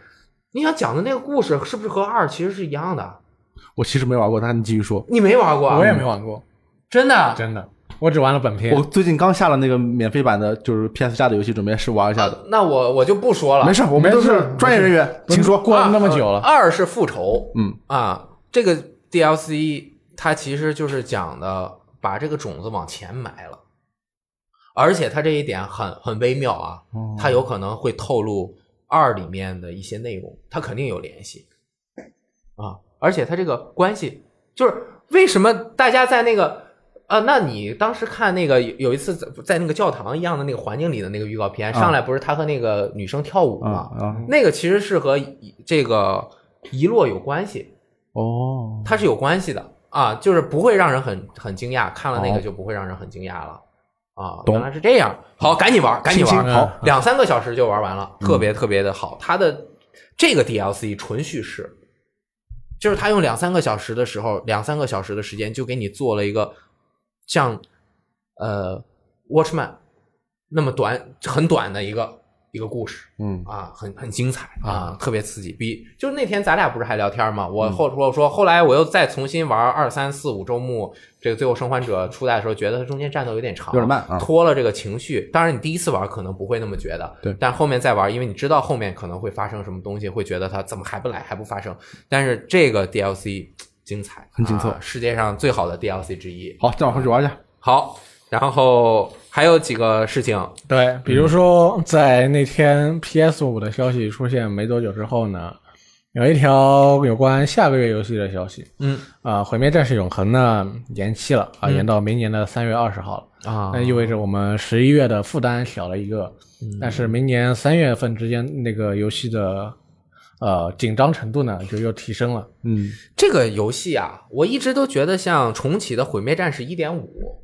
你想讲的那个故事是不是和二其实是一样的？我其实没玩过，但是你继续说。你没玩过啊？我也没玩过，真的。真的，我只玩了本片我。最近刚下了那个免费版的，就是 PS 加的游戏，准备试玩一下的。呃那我我就不说了。没事，我们都是专业人员，请说。过了那么久了，二是复仇，嗯啊，这个 DLC 它其实就是讲的把这个种子往前埋了，而且它这一点很很微妙啊，哦它有可能会透露二里面的一些内容，它肯定有联系啊，而且他这个关系就是为什么大家在那个。啊，那你当时看那个有有一次在在那个教堂一样的那个环境里的那个预告片，上来不是他和那个女生跳舞啊吗？啊那个其实是和这个遗落有关系，哦，它是有关系的啊，就是不会让人很很惊讶，看了那个就不会让人很惊讶了啊，原来是这样。好，赶紧玩，赶紧玩，好两三个小时就玩完了，特别特别的好。它的这个 DLC 纯叙事，就是他用两三个小时的时候，两三个小时的时间就给你做了一个像呃 Watchman 那么短很短的一个一个故事。嗯啊，很很精彩啊，特别刺激。比就是那天咱俩不是还聊天吗？我后我说后来我又再重新玩二三四五周目这个《最后生还者》出来的时候，觉得它中间战斗有点长，有点慢啊拖了这个情绪。当然，你第一次玩可能不会那么觉得，对但后面再玩，因为你知道后面可能会发生什么东西，会觉得它怎么还不来，还不发生。但是这个 DLC 精彩，很精彩啊世界上最好的 DLC 之一。好，再往回去玩去。好，然后还有几个事情，对，比如说在那天 PS 五的消息出现没多久之后呢，有一条有关下个月游戏的消息，嗯。啊，毁灭战士永恒》呢延期了啊，延到明年的三月二十号了。啊。那意味着我们十一月的负担小了一个，但是明年三月份之间那个游戏的呃紧张程度呢就又提升了。嗯，这个游戏啊，我一直都觉得像重启的《毁灭战士》一点五，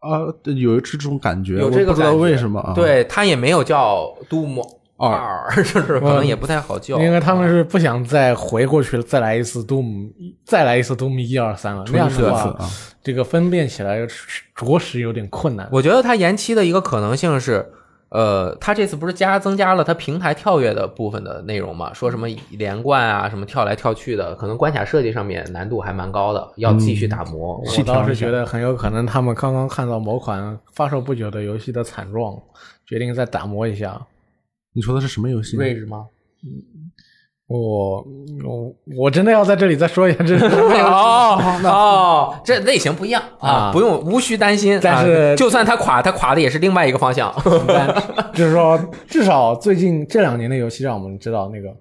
啊，对有这种感觉，有这个我不知道为什么啊。，对，他也没有叫 Doom 二二，就是可能也不太好叫，因为他们是不想再回过去了，再来一次 Doom，再来一次 Doom 一二三了。那样的话，这个分辨起来着实有点困难。我觉得它延期的一个可能性是，呃，它这次不是加增加了它平台跳跃的部分的内容嘛？说什么连贯啊，什么跳来跳去的，可能关卡设计上面难度还蛮高的，要继续打磨。我倒是觉得很有可能他们刚刚看到某款发售不久的游戏的惨状，决定再打磨一下。你说的是什么游戏？位置吗？我我我真的要在这里再说一下，这？哦 哦，这类型不一样啊，啊不用无需担心。但是啊就算它垮，它垮的也是另外一个方向。但就是说，至少最近这两年的游戏让我们知道，那个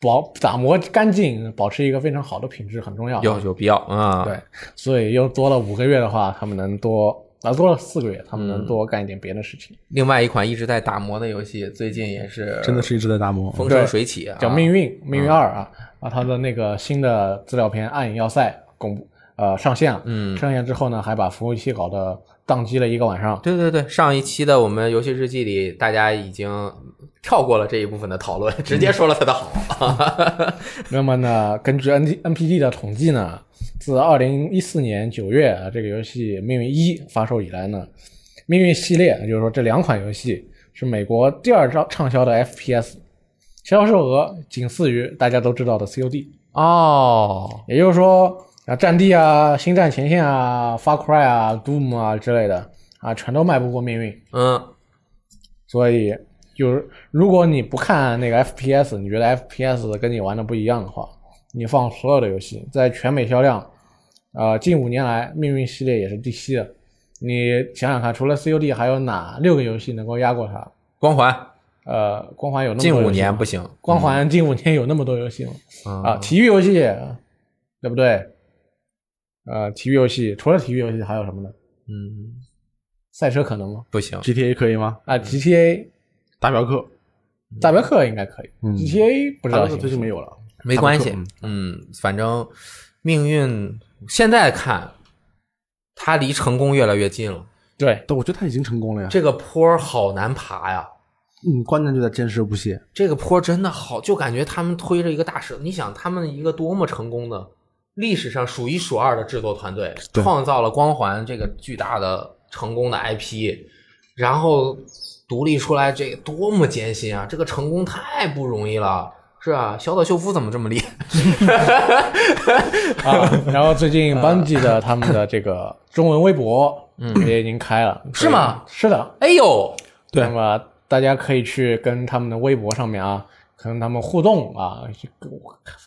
保打磨干净，保持一个非常好的品质很重要。有有必要啊？对，所以又多了五个月的话，他们能多啊多了四个月，他们能多干一点别的事情，另外一款一直在打磨的游戏，最近也是真的是一直在打磨。风生水起啊，叫《命运》《命运二》啊把，它的那个新的资料片《暗影要塞》公布呃上线了，嗯上线之后呢，还把服务器搞得宕机了一个晚上。对对对，上一期的我们游戏日记里，大家已经跳过了这一部分的讨论，直接说了它的好。那么呢，根据 N T NPD 的统计呢，自二零一四年九月啊，这个游戏《命运一》发售以来呢，命运系列，也就是说这两款游戏是美国第二畅畅销的 FPS，销售额仅次于大家都知道的 COD。哦，也就是说啊，战地啊、星战前线啊、Far Cry 啊、Doom 啊之类的啊，全都卖不过命运。嗯，所以就是如果你不看那个 FPS，你觉得 FPS 跟你玩的不一样的话，你放所有的游戏，在全美销量，呃，近五年来命运系列也是第七的。你想想看，除了 COD，还有哪六个游戏能够压过它？光环呃，光环有那么近五多游戏吗年不行，光环近五年有那么多游戏吗？嗯啊，体育游戏，对不对？呃，体育游戏除了体育游戏还有什么呢？嗯，赛车可能吗？不行，GTA 可以吗？啊，GTA 大镖客，大镖客应该可以、嗯 g t a 不知道大镖客行不行最近没有了。没关系。嗯，反正命运现在看，他离成功越来越近了。对，但我觉得他已经成功了呀。这个坡儿好难爬呀。嗯，关键就在坚持不懈。这个坡真的好，就感觉他们推着一个大石。你想，他们一个多么成功的，历史上数一数二的制作团队，创造了《光环》这个巨大的成功的 IP，然后独立出来，这个多么艰辛啊！这个成功太不容易了，是啊？小岛秀夫怎么这么厉害？啊，然后最近 Bungie 的他们的这个中文微博，嗯，也已经开了，是吗？是的，哎呦，对那么大家可以去跟他们的微博上面啊，跟他们互动啊，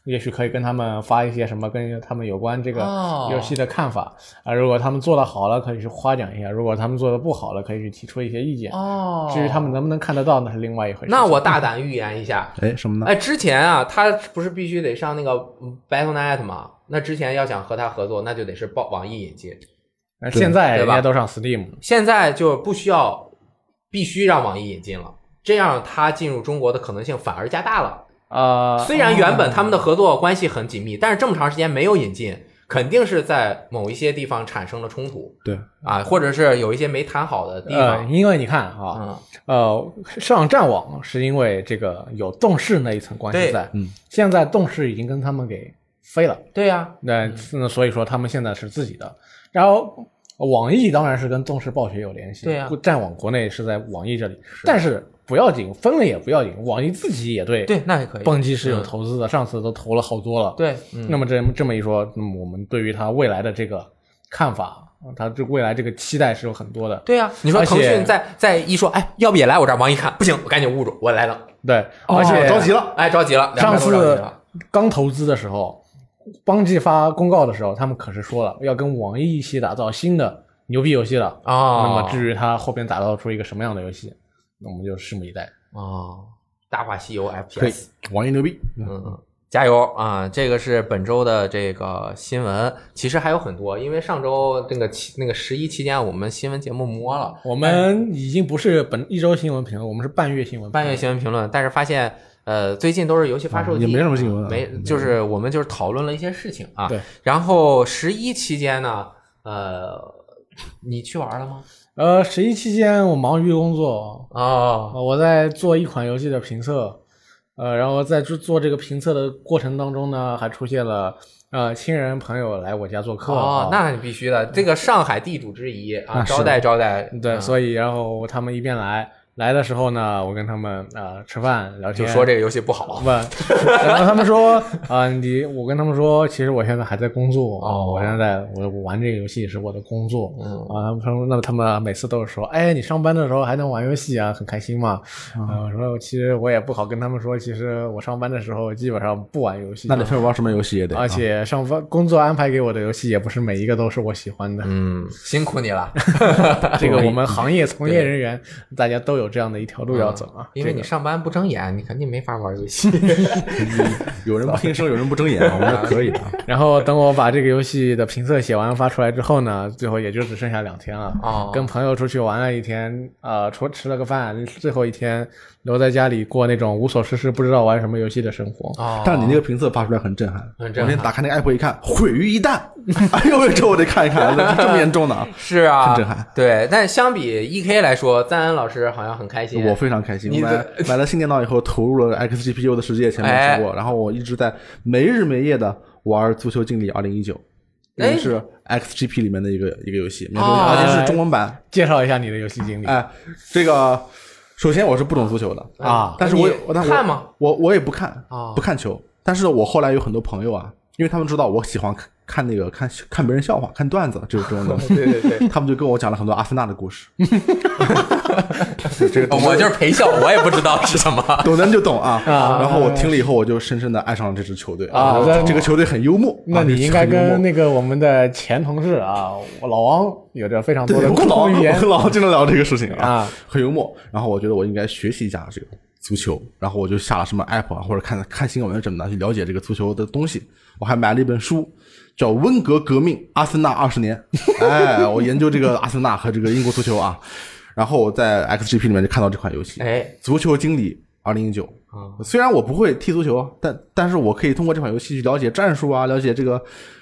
也许可以跟他们发一些什么跟他们有关这个哦游戏的看法啊。如果他们做的好了，可以去夸奖一下；如果他们做的不好了，可以去提出一些意见。哦至于他们能不能看得到，那是另外一回事。那我大胆预言一下，哎，什么呢？哎，之前啊，他不是必须得上那个嗯 Battle.net 吗？那之前要想和他合作，那就得是报网易引进。那现在对吧人家都上 Steam，现在就不需要，必须让网易引进了，这样他进入中国的可能性反而加大了。呃，虽然原本他们的合作关系很紧密，但是这么长时间没有引进，肯定是在某一些地方产生了冲突对，啊，或者是有一些没谈好的地呃，方。因为你看啊，嗯，呃，上战网是因为这个有动视那一层关系对在，嗯，现在动视已经跟他们给飞了，对呀、那那所以说他们现在是自己的，然后网易当然是跟动视暴雪有联系，对呀战网国内是在网易这里，但是不要紧，分了也不要紧，网易自己也对对，那也可以。蹦极是有嗯投资的，上次都投了好多了，，对，嗯，那么这这么一说，那么我们对于它未来的这个看法，他这未来这个期待是有很多的，对呀、你说腾讯再再一说，哎，要不也来我这儿？王一看不行，我赶紧捂住，我来了。对，而且着急了，哎，着急了，上次。刚投资的时候，邦记发公告的时候，他们可是说了要跟网易一起打造新的牛逼游戏了。哦，那么至于它后边打造出一个什么样的游戏，那我们就拭目以待。哦，《大话西游》FPS，，网易牛逼。嗯，加油啊！这个是本周的这个新闻，其实还有很多，因为上周那个期那个十一期间，我们新闻节目摸了我们已经不是本一周新闻评论，我们是半月新闻。半月新闻评论，但是发现。呃，最近都是游戏发售季，也没什么新闻啊没就是我们就是讨论了一些事情啊。对。然后十一期间呢，呃，你去玩了吗？呃，十一期间我忙于工作，哦，呃我在做一款游戏的评测，呃，然后在做做这个评测的过程当中呢，还出现了呃亲人朋友来我家做客。啊，哦那你必须的，这个上海地主之谊啊，招待招待。对，嗯所以然后他们一边来，来的时候呢，我跟他们啊、呃吃饭聊就天，说这个游戏不好。不，然后他们说啊、你我跟他们说，其实我现在还在工作哦。我现在我我玩这个游戏是我的工作，嗯。啊，他们说那么他们每次都是说，哎，你上班的时候还能玩游戏啊，很开心嘛。啊，我说其实我也不好跟他们说，其实我上班的时候基本上不玩游戏，那得分玩什么游戏也得。而且上班工作安排给我的游戏也不是每一个都是我喜欢的。嗯，辛苦你了，这个我们行业从业人员 大家都有这样的一条路要走啊，因为你上班不睁眼，你肯定没法玩游戏。有人不听声，有人不睁眼，我们是可以的。然后等我把这个游戏的评测写完发出来之后呢，最后也就只剩下两天了。哦跟朋友出去玩了一天，呃，除吃了个饭，最后一天留在家里过那种无所事事、不知道玩什么游戏的生活。哦，但是你那个评测发出来很震撼，很震撼我那天打开那个 app 一看，毁于一旦。哎呦喂，这我得看一看，这么严重的啊！是啊，很震撼。对，但相比 E K 来说，赞恩老师好像很开心。我非常开心，买买了新电脑以后，投入了 XGPU 的世界，前面哎说过，然后我一直在没日没夜的玩《足球经理二零一九》，哎也是 XGP 里面的一个一个游戏，而且是中文版。介绍一下你的游戏经历、哎，这个首先我是不懂足球的，啊，但是我看吗？我我也不看啊。不看球，但是我后来有很多朋友啊，因为他们知道我喜欢看看那个看看别人笑话、看段子这种这种东西，对对对，他们就跟我讲了很多阿森纳的故事。这个懂我就是陪笑，我也不知道是什么。懂的人就懂啊。啊然后我听了以后，我就深深的爱上了这支球队啊那这个球队很幽默，啊那你应该跟那个我们的前同事啊，我老王有着非常多，的共我老同语言我老经常聊这个事情啊，啊。很幽默。然后我觉得我应该学习一下这个足球，然后我就下了什么 app 啊，或者看看新闻什么的，去了解这个足球的东西。我还买了一本书，叫《温格革命：阿森纳二十年》。哎，我研究这个阿森纳和这个英国足球啊。然后我在 XGP 里面就看到这款游戏，哎，足球经理二零一九。啊虽然我不会踢足球，但但是我可以通过这款游戏去了解战术啊，了解这个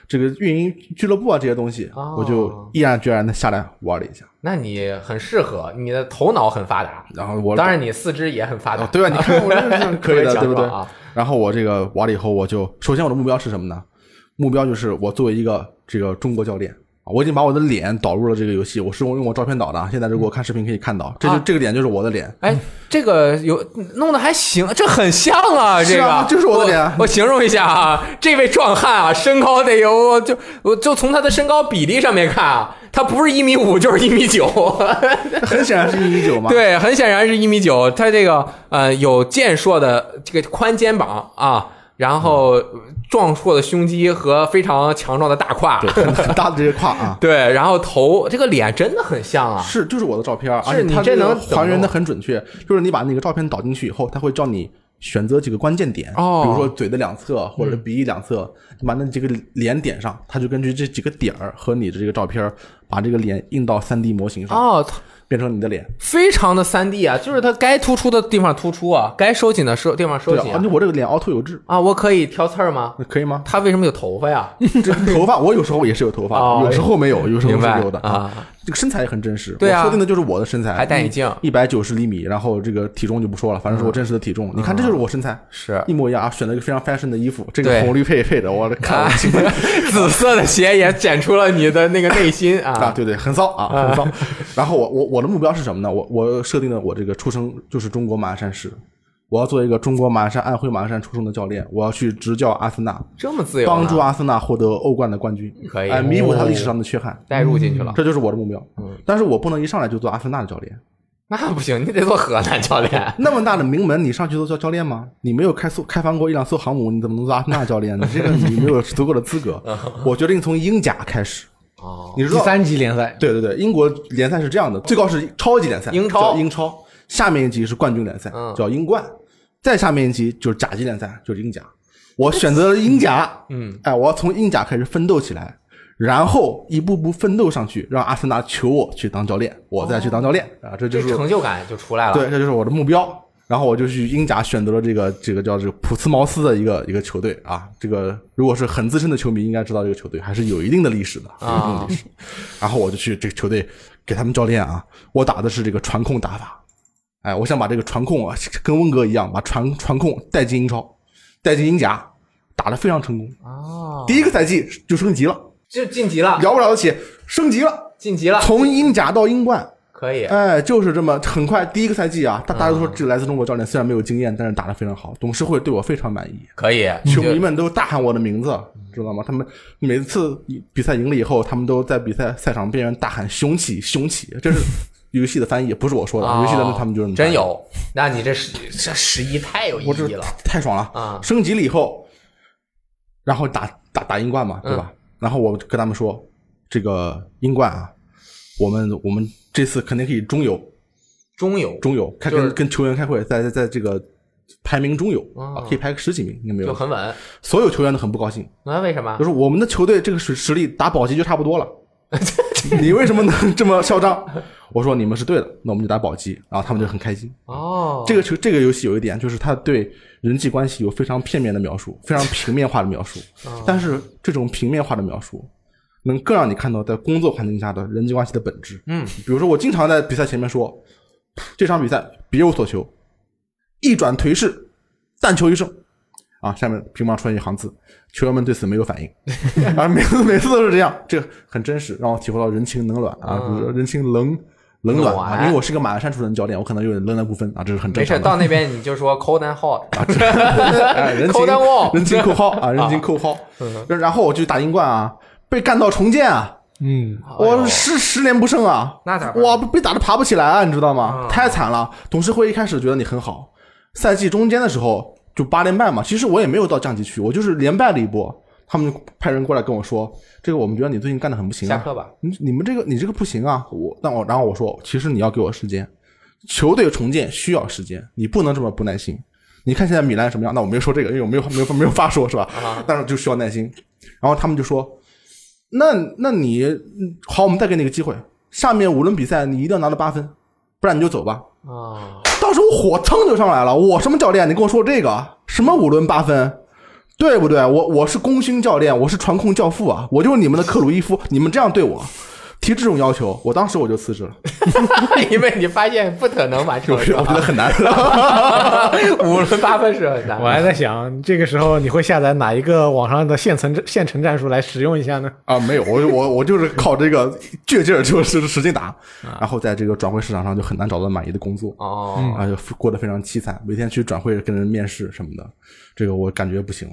这个运营俱乐部啊这些东西，哦我就毅然决然的下来玩了一下。那你很适合，你的头脑很发达，然后我当然你四肢也很发达哦，。对吧？你看我这是 可以的，对不对啊？然后我这个玩了以后，我就首先我的目标是什么呢？目标就是我作为一个这个中国教练啊，我已经把我的脸导入了这个游戏，我是用用我照片导的啊。现在如果看视频可以看到，这就啊这个脸就是我的脸。哎，这个有弄得还行，这很像啊，这是啊个就是我的脸我。我形容一下啊，这位壮汉啊，身高得有，就我就从他的身高比例上面看啊，他不是一米五就是一米九，很显然是一米九嘛。对，很显然是一米九。他这个呃有健硕的这个宽肩膀啊，然后壮硕的胸肌和非常强壮的大胯，对，很 很大的这些胯啊。对，然后头这个脸真的很像啊，是，就是我的照片，而且你这能还原的很准确。就是你把那个照片导进去以后，它会叫你选择几个关键点，哦。比如说嘴的两侧或者鼻翼两侧，你把那几个脸点上，它就根据这几个点儿和你的这个照片，把这个脸印到 3D 模型上，哦，他变成你的脸。非常的三 D 啊，就是它该突出的地方突出啊，该收紧的收地方收紧啊我这个脸凹凸有致，啊，我可以挑刺儿吗？可以吗？它为什么有头发呀？这头发我有时候也是有头发，哦有时候没有，有时候明白是有的啊。这个身材也很真实，对啊我设定的就是我的身材，还戴眼镜一百九十厘米，然后这个体重就不说了，反正是我真实的体重。你看，这就是我身材，是一模一样啊！选了一个非常 fashion 的衣服，这个红绿配配的，我的看我兴奋 紫色的鞋也显出了你的那个内心啊！啊。对对，很骚啊，很骚。然后我我我的目标是什么呢？我我设定的我这个出生就是中国马鞍山市，我要做一个中国马鞍山安徽马鞍山出生的教练，我要去执教阿森纳，这么自由啊，帮助阿森纳获得欧冠的冠军，可以哎，弥补他历史上的缺憾。带入进去了。这就是我的目标。嗯但是我不能一上来就做阿森纳的教练。那不行，你得做河南教练。那么大的名门，你上去做教教练吗？你没有开艘开翻过一两艘航母，你怎么能做阿森纳教练呢？这个你没有足够的资格。我决定从英甲开始。哦，你知道？第三级联赛，对对对，英国联赛是这样的，最高是超级联赛，英超英超，下面一级是冠军联赛嗯，叫英冠，再下面一级就是甲级联赛，就是英甲。我选择了英甲，嗯，哎，我要从英甲开始奋斗起来，然后一步步奋斗上去，让阿森纳求我去当教练，我再去当教练啊，这就这是成就感就出来了。对，这就是我的目标。然后我就去英甲选择了这个这个叫这个普茨茅斯的一个一个球队啊。这个如果是很资深的球迷，应该知道这个球队还是有一定的历史的，有一定的历史。然后我就去这个球队给他们教练啊，我打的是这个传控打法。哎，我想把这个传控啊，跟温格一样，把传传控带进英超，带进英甲，打得非常成功。哦，第一个赛季就升级了，就晋级了，了不了得起，升级了，晋级了，从英甲到英冠，可以，哎，就是这么很快，第一个赛季啊，大大家都说这来自中国教练虽然没有经验，但是打得非常好，董事会对我非常满意，可以，球迷们都大喊我的名字，知道吗？他们每次比赛赢了以后，他们都在比赛赛场边缘大喊“雄起，雄起”，这是游戏的翻译，不是我说的，哦游戏的他们就是真有。那你这十这十一太有意义了太爽了啊！升级了以后，然后打打打英冠嘛，对嗯吧？然后我跟他们说，这个英冠啊，我们我们这次肯定可以中游，中游中游开就是跟跟球员开会，在在在这个排名中游哦啊，可以排个十几名，应该没有。就很稳。所有球员都很不高兴，那为什么就？是我们的球队这个实实力打保级就差不多了，你为什么能这么嚣张？我说你们是对的，那我们就打保级，然后他们就很开心。哦，这个球这个游戏有一点就是它对人际关系有非常片面的描述，非常平面化的描述。哦但是这种平面化的描述，能更让你看到在工作环境下的人际关系的本质。嗯，比如说我经常在比赛前面说，这场比赛别无所求，一转颓势，但求一胜。啊，下面屏幕上出现一行字，球员们对此没有反应，啊，每次每次都是这样，这个很真实，让我体会到人情冷暖啊，嗯就是人情冷冷暖啊，因为我是个马鞍山出身的教练，我可能有点冷暖不分啊，这是很正常没事。到那边你就说 cold and hot，哎，人情 Cold and wall 人情扣号啊，人情扣号。然后我就打英冠啊，被干到重建啊，嗯，我十十年不胜啊，那咋哇，被打的爬不起来啊，你知道吗啊？太惨了。董事会一开始觉得你很好，赛季中间的时候就八连败嘛，其实我也没有到降级区，我就是连败了一波。他们就派人过来跟我说，这个我们觉得你最近干的很不行啊，下课吧。你你们这个你这个不行啊，我但我然后我说，其实你要给我时间，球队重建需要时间，你不能这么不耐心。你看现在米兰什么样？那我没有说这个，因为我没有没有没有法说是吧？啊但是就需要耐心。然后他们就说，那那你嗯好，我们再给你个机会，下面五轮比赛你一定要拿到八分，不然你就走吧。啊，当时我火蹭就上来了，我什么教练？你跟我说这个什么五轮八分，对不对？我我是功勋教练，我是传控教父啊，我就是你们的克鲁伊夫，你们这样对我，提这种要求，我当时我就辞职了，因为你发现不可能完成，我觉得很难。五轮八分是很难。我还在想，这个时候你会下载哪一个网上的现成现成战术来使用一下呢？啊，没有，我我我就是靠这个倔劲儿，就是使劲打，然后在这个转会市场上就很难找到满意的工作。哦，啊，就过得非常凄惨，每天去转会跟人面试什么的，这个我感觉不行，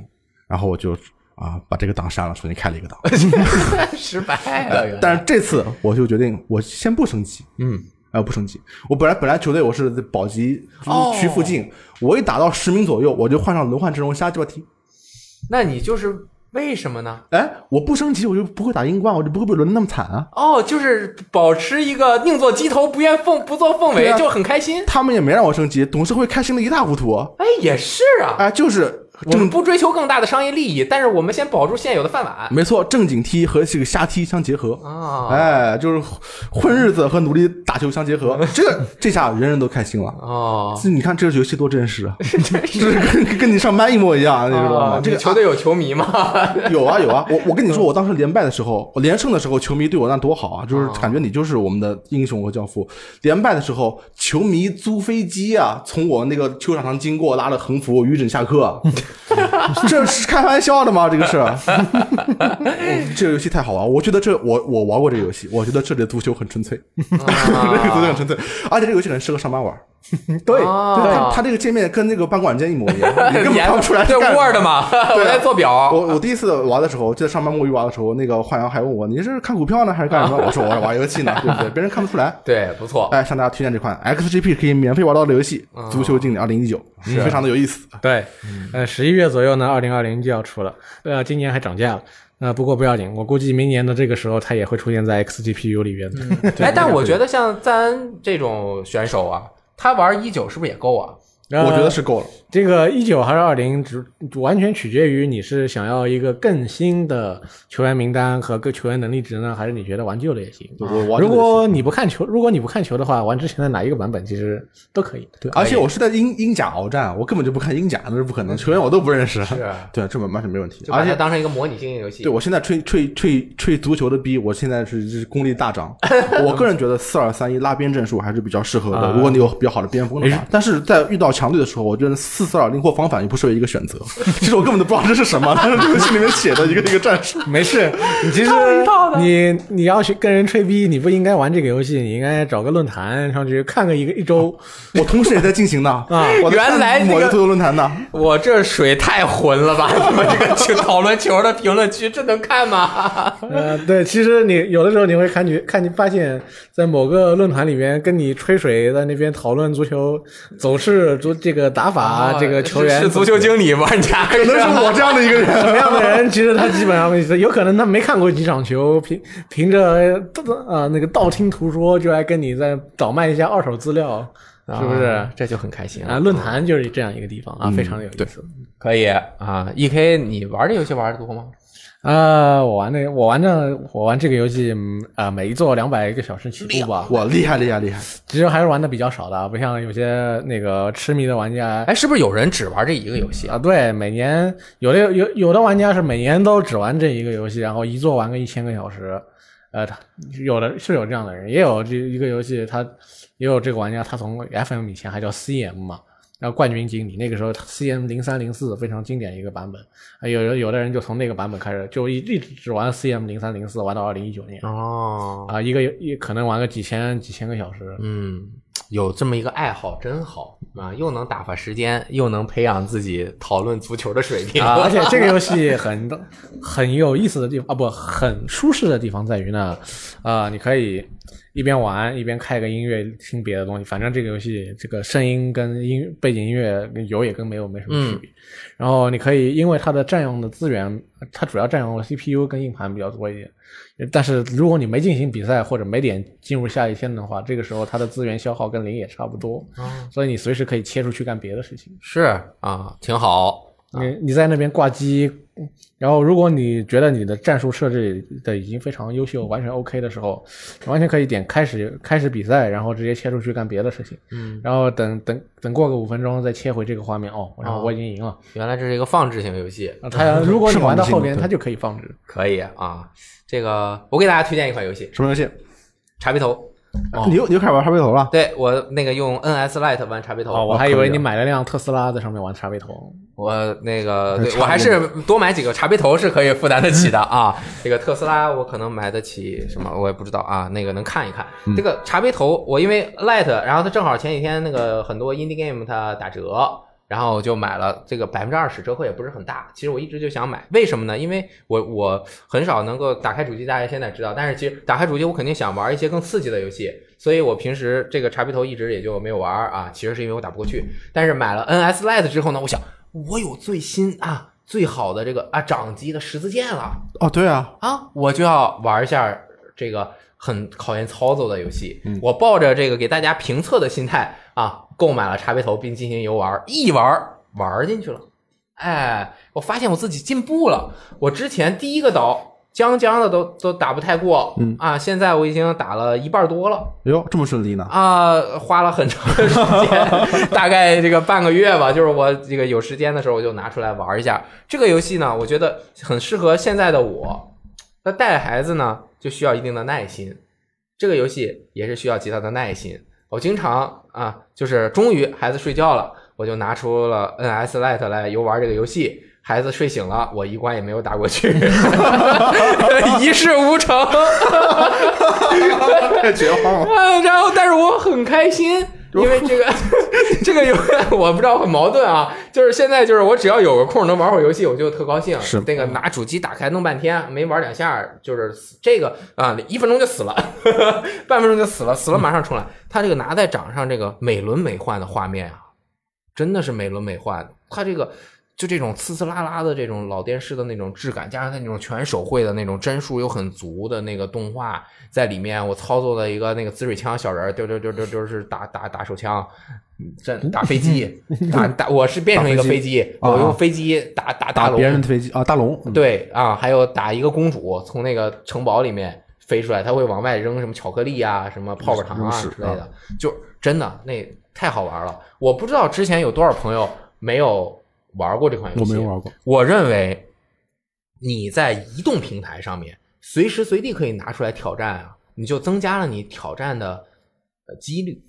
然后我就啊把这个档删了，重新开了一个档。失败了。但是这次我就决定，我先不升级，嗯，啊不升级。我本来本来球队我是在保级哦区附近，我一打到十名左右，我就换上轮换阵容瞎鸡巴踢。那你就是为什么呢？哎，我不升级，我就不会打英冠，我就不会被轮的那么惨啊。哦，就是保持一个宁做鸡头不愿凤不做凤尾，啊就很开心。他们也没让我升级，董事会开心的一塌糊涂。哎，也是啊，哎，就是正我们不追求更大的商业利益，但是我们先保住现有的饭碗没错，正经踢和这个瞎踢相结合。啊。哎，就是混日子和努力打球相结合，这个这下人人都开心了。哦，这你看这个游戏多真实啊，这是跟跟你上班一模一样，你知道吗？啊这个球队有球迷吗？有啊有啊，我我跟你说，我当时连败的时候，我连胜的时候，球迷对我那多好啊，就是感觉你就是我们的英雄和教父。连败的时候，球迷租飞机啊，从我那个球场上经过，拉着横幅，雨准下课。这是开玩笑的吗？这个是，哦这个游戏太好玩，我觉得这我我玩过这个游戏，我觉得这里的足球很纯粹，这个足球很纯粹，而且这个游戏很适合上班玩。对它它这个界面跟那个办公软件一模一样，你根本看不出来是 Word 嘛，我在做表。我我第一次玩的时候，就在上班摸鱼玩的时候，那个焕阳还问我：“你是看股票呢，还是干什么？” 我说：“我玩游戏呢，对不对？别人看不出来。对，不”错。哎，向大家推荐这款 XGP 可以免费玩到的游戏嗯《足球经理二零一九》，非常的有意思。对，呃，十一月左右呢，二零二零就要出了，呃，今年还涨价了。呃，不过不要紧，我估计明年的这个时候，它也会出现在 XGPU 里边的。哎，但我觉得像赞恩这种选手啊，他玩一九是不是也够啊？呃我觉得是够了。这个一九还是二零，只完全取决于你是想要一个更新的球员名单和各球员能力值呢，还是你觉得玩旧的也行。如果你不看球，如果你不看球的话，玩之前的哪一个版本其实都可以。对，而且我是在英英甲鏖战，我根本就不看英甲，那是不可能，球员我都不认识。是对，这完全没问题。而且当成一个模拟经营游戏。对我现在吹吹吹吹足球的逼，我现在是是功力大涨。我个人觉得四二三一拉边阵术还是比较适合的，啊如果你有比较好的边锋的话。但是在遇到强队的时候，我觉得四四二零或防反又不失为一个选择。其实我根本都不知道这是什么，但是这游戏里面写的一个一个战术。没事，你其实你你要去跟人吹逼，你不应该玩这个游戏，你应该找个论坛上去看个一个一周。我同时也在进行呢啊我原来这个某个足球论坛呢。我这水太浑了吧？你们这个球讨论球的评论区，这能看吗？呃，对，其实你有的时候你会看你看你发现，在某个论坛里面跟你吹水，在那边讨论足球走势、足这个打法、这个球员是是足球经理玩家，可可能是我这样的一个人，什么样的人，其实他基本上有可能他没看过几场球，凭凭着呃那个道听途说就来跟你在倒卖一下二手资料，是不是？啊这就很开心啊，论坛就是这样一个地方啊，嗯非常的有意思。可以啊。E K，你玩这游戏玩的多吗？啊，我玩那我玩的我玩这个游戏，嗯啊，每一座两百个小时起步吧，我厉害厉害厉害！其实还是玩的比较少的，不像有些那个痴迷的玩家。哎，是不是有人只玩这一个游戏啊？啊，对，每年有的有有的玩家是每年都只玩这一个游戏，然后一座玩个一千个小时。呃，他有的是有这样的人，也有这一个游戏，他也有这个玩家，他从 FM 以前还叫 CM 嘛，然后冠军经理那个时候 CM 零三零四非常经典一个版本，啊，有的有的人就从那个版本开始，就一一直只玩 CM 零三零四，玩到二零一九年哦，啊，一个一可能玩个几千几千个小时，嗯，有这么一个爱好真好啊，又能打发时间，又能培养自己讨论足球的水平啊，而且这个游戏很很有意思的地方啊，不，很舒适的地方在于呢，啊，你可以一边玩一边开个音乐听别的东西，反正这个游戏这个声音跟音背景音乐跟有也跟没有没什么区别。然后你可以因为它的占用的资源，它主要占用了 CPU 跟硬盘比较多一点。但是如果你没进行比赛或者没点进入下一天的话，这个时候它的资源消耗跟零也差不多，所以你随时可以切出去干别的事情。是啊，挺好。你你在那边挂机，然后如果你觉得你的战术设置的已经非常优秀，完全 OK 的时候，完全可以点开始开始比赛，然后直接切出去干别的事情。嗯，然后等等等过个五分钟再切回这个画面，哦，然后我已经赢了。原来这是一个放置型游戏，啊，它如果你玩到后边它就可以放置。可以啊。这个我给大家推荐一款游戏，什么游戏？茶杯头。你又你又开始玩茶杯头了？对我那个用 NS Lite 玩茶杯头，哦，我还以为你买了辆特斯拉在上面玩茶杯头。我那个对我还是多买几个茶杯头是可以负担得起的 啊。这个特斯拉我可能买得起什么我也不知道啊，那个能看一看。这个茶杯头我因为 Lite，然后它正好前几天那个很多 indie game 它打折。然后我就买了这个百分之二十折扣也不是很大，其实我一直就想买，为什么呢？因为我我很少能够打开主机，大家现在知道，但是其实打开主机我肯定想玩一些更刺激的游戏，所以我平时这个茶杯头一直也就没有玩啊。其实是因为我打不过去，但是买了 NS Lite 之后呢，我想我有最新啊最好的这个啊掌机的十字键了。哦，对啊，啊，我就要玩一下这个很考验操作的游戏。嗯我抱着这个给大家评测的心态啊，购买了茶杯头并进行游玩，一玩玩进去了。哎，我发现我自己进步了。我之前第一个岛将将的都都打不太过，嗯啊，现在我已经打了一半多了。哎呦，这么顺利呢？啊，花了很长的时间，大概这个半个月吧。就是我这个有时间的时候，我就拿出来玩一下这个游戏呢。我觉得很适合现在的我。那带孩子呢，就需要一定的耐心。这个游戏也是需要极大的耐心。我经常啊，就是终于孩子睡觉了，我就拿出了 NS Lite 来游玩这个游戏。孩子睡醒了，我一关也没有打过去，一事无成。太绝望了！啊，然后但是我很开心，因为这个 这个游我不知道很矛盾啊，就是现在就是我只要有个空能玩会儿游戏，我就特高兴。是那个拿主机打开弄半天没玩两下，就是这个啊，一分钟就死了，半分钟就死了，死了马上重来。它这个拿在掌上，这个美轮美奂的画面啊，真的是美轮美奂。它这个。就这种呲呲啦啦的这种老电视的那种质感，加上它那种全手绘的那种帧数又很足的那个动画在里面，我操作了一个那个滋水枪小人儿，丢丢丢丢丢是打打打手枪，这打飞机，打打我是变成一个飞机，啊我用飞机打打打龙，别人的飞机啊，大龙，嗯对啊，还有打一个公主从那个城堡里面飞出来，她会往外扔什么巧克力啊、什么泡泡糖啊之类的，就真的那太好玩了。我不知道之前有多少朋友没有玩过这款游戏，我没有玩过。我认为你在移动平台上面随时随地可以拿出来挑战啊，你就增加了你挑战的呃几率。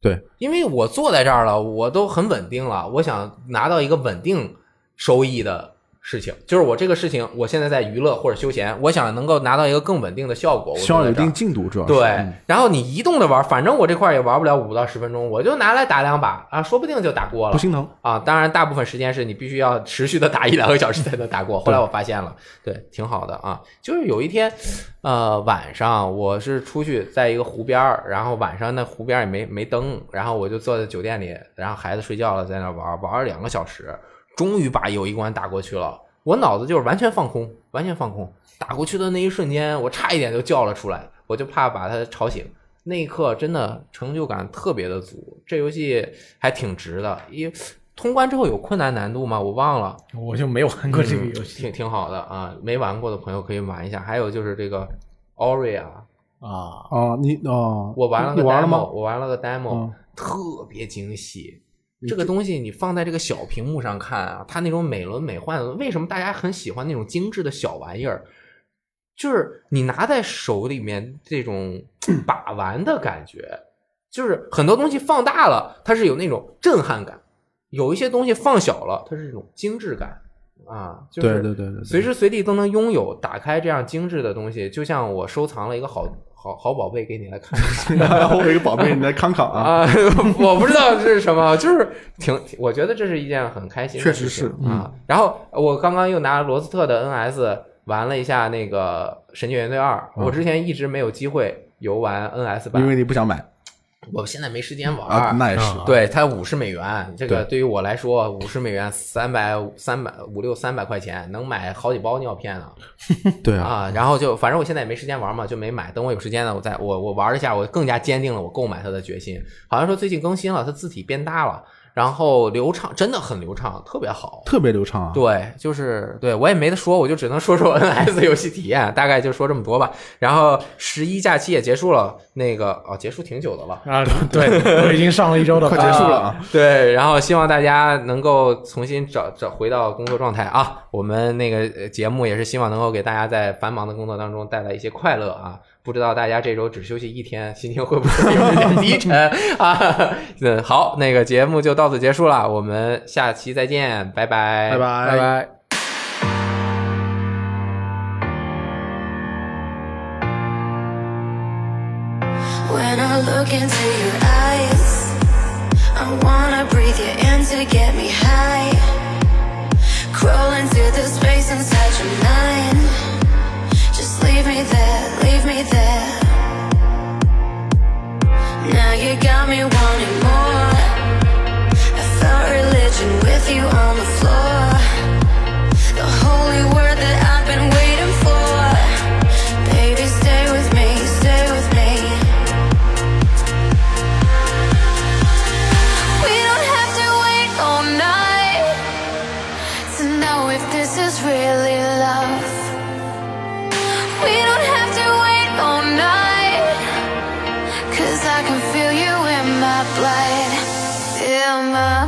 对，因为我坐在这儿了，我都很稳定了，我想拿到一个稳定收益的事情，就是我这个事情，我现在在娱乐或者休闲，我想能够拿到一个更稳定的效果，我希望有一定进度，主要是对嗯，然后你移动的玩，反正我这块儿也玩不了五到十分钟，我就拿来打两把啊，说不定就打过了不。心疼。啊，当然，大部分时间是你必须要持续的打一两个小时才能打过。后来我发现了，对，挺好的啊。就是有一天，呃，晚上我是出去在一个湖边儿，然后晚上那湖边儿也没没灯，然后我就坐在酒店里，然后孩子睡觉了，在那玩儿玩了两个小时，终于把有一关打过去了。我脑子就是完全放空，完全放空。打过去的那一瞬间，我差一点就叫了出来，我就怕把他吵醒。那一刻真的成就感特别的足，这游戏还挺值的。因为通关之后有困难难度吗？我忘了，我就没玩过这个游戏挺挺好的啊。没玩过的朋友可以玩一下。还有就是这个 Ori 啊，啊。哦，你哦，我玩了个你玩了 demo，吗？我玩了个 demo，、嗯特别惊喜。这个东西你放在这个小屏幕上看啊，它那种美轮美奂的，为什么大家很喜欢那种精致的小玩意儿？就是你拿在手里面这种 把玩的感觉，就是很多东西放大了，它是有那种震撼感；有一些东西放小了，它是一种精致感啊。就是对对对对对随时随地都能拥有。打开这样精致的东西，就像我收藏了一个好好好宝贝给你来看 我有一个宝贝，你来看看啊。啊，我不知道这是什么，就是挺，我觉得这是一件很开心的确实是嗯啊。然后我刚刚又拿罗斯特的 NS 玩了一下那个《神经元罪二》，我之前一直没有机会游玩 NS 版，因为你不想买我现在没时间玩。啊，那也是。啊对，它五十美元，这个对对于我来说，五十美元三百三百五六三百块钱能买好几包尿片呢！对啊，啊，然后就反正我现在也没时间玩嘛，就没买。等我有时间了，我再我我玩一下，我更加坚定了我购买它的决心。好像说最近更新了，它字体变大了，然后流畅，真的很流畅，特别好。特别流畅啊。对，就是对我也没得说，我就只能说说 NS 游戏体验，大概就说这么多吧。然后十一假期也结束了，那个哦，结束挺久的了。啊，对，我已经上了一周的快班结束了啊！对，然后希望大家能够重新找找回到工作状态啊。我们那个呃节目也是希望能够给大家在繁忙的工作当中带来一些快乐啊。不知道大家这周只休息一天，心情会不会有一点低沉啊？嗯，好，那个节目就到此结束了，我们下期再见，拜拜，拜拜拜拜。When I look into your eyes, I wanna breathe you in to get me high. Crawling through the space inside your mind. Leave me there, leave me there. Now you got me wanting more. I felt religion with you on the floor. blood. In my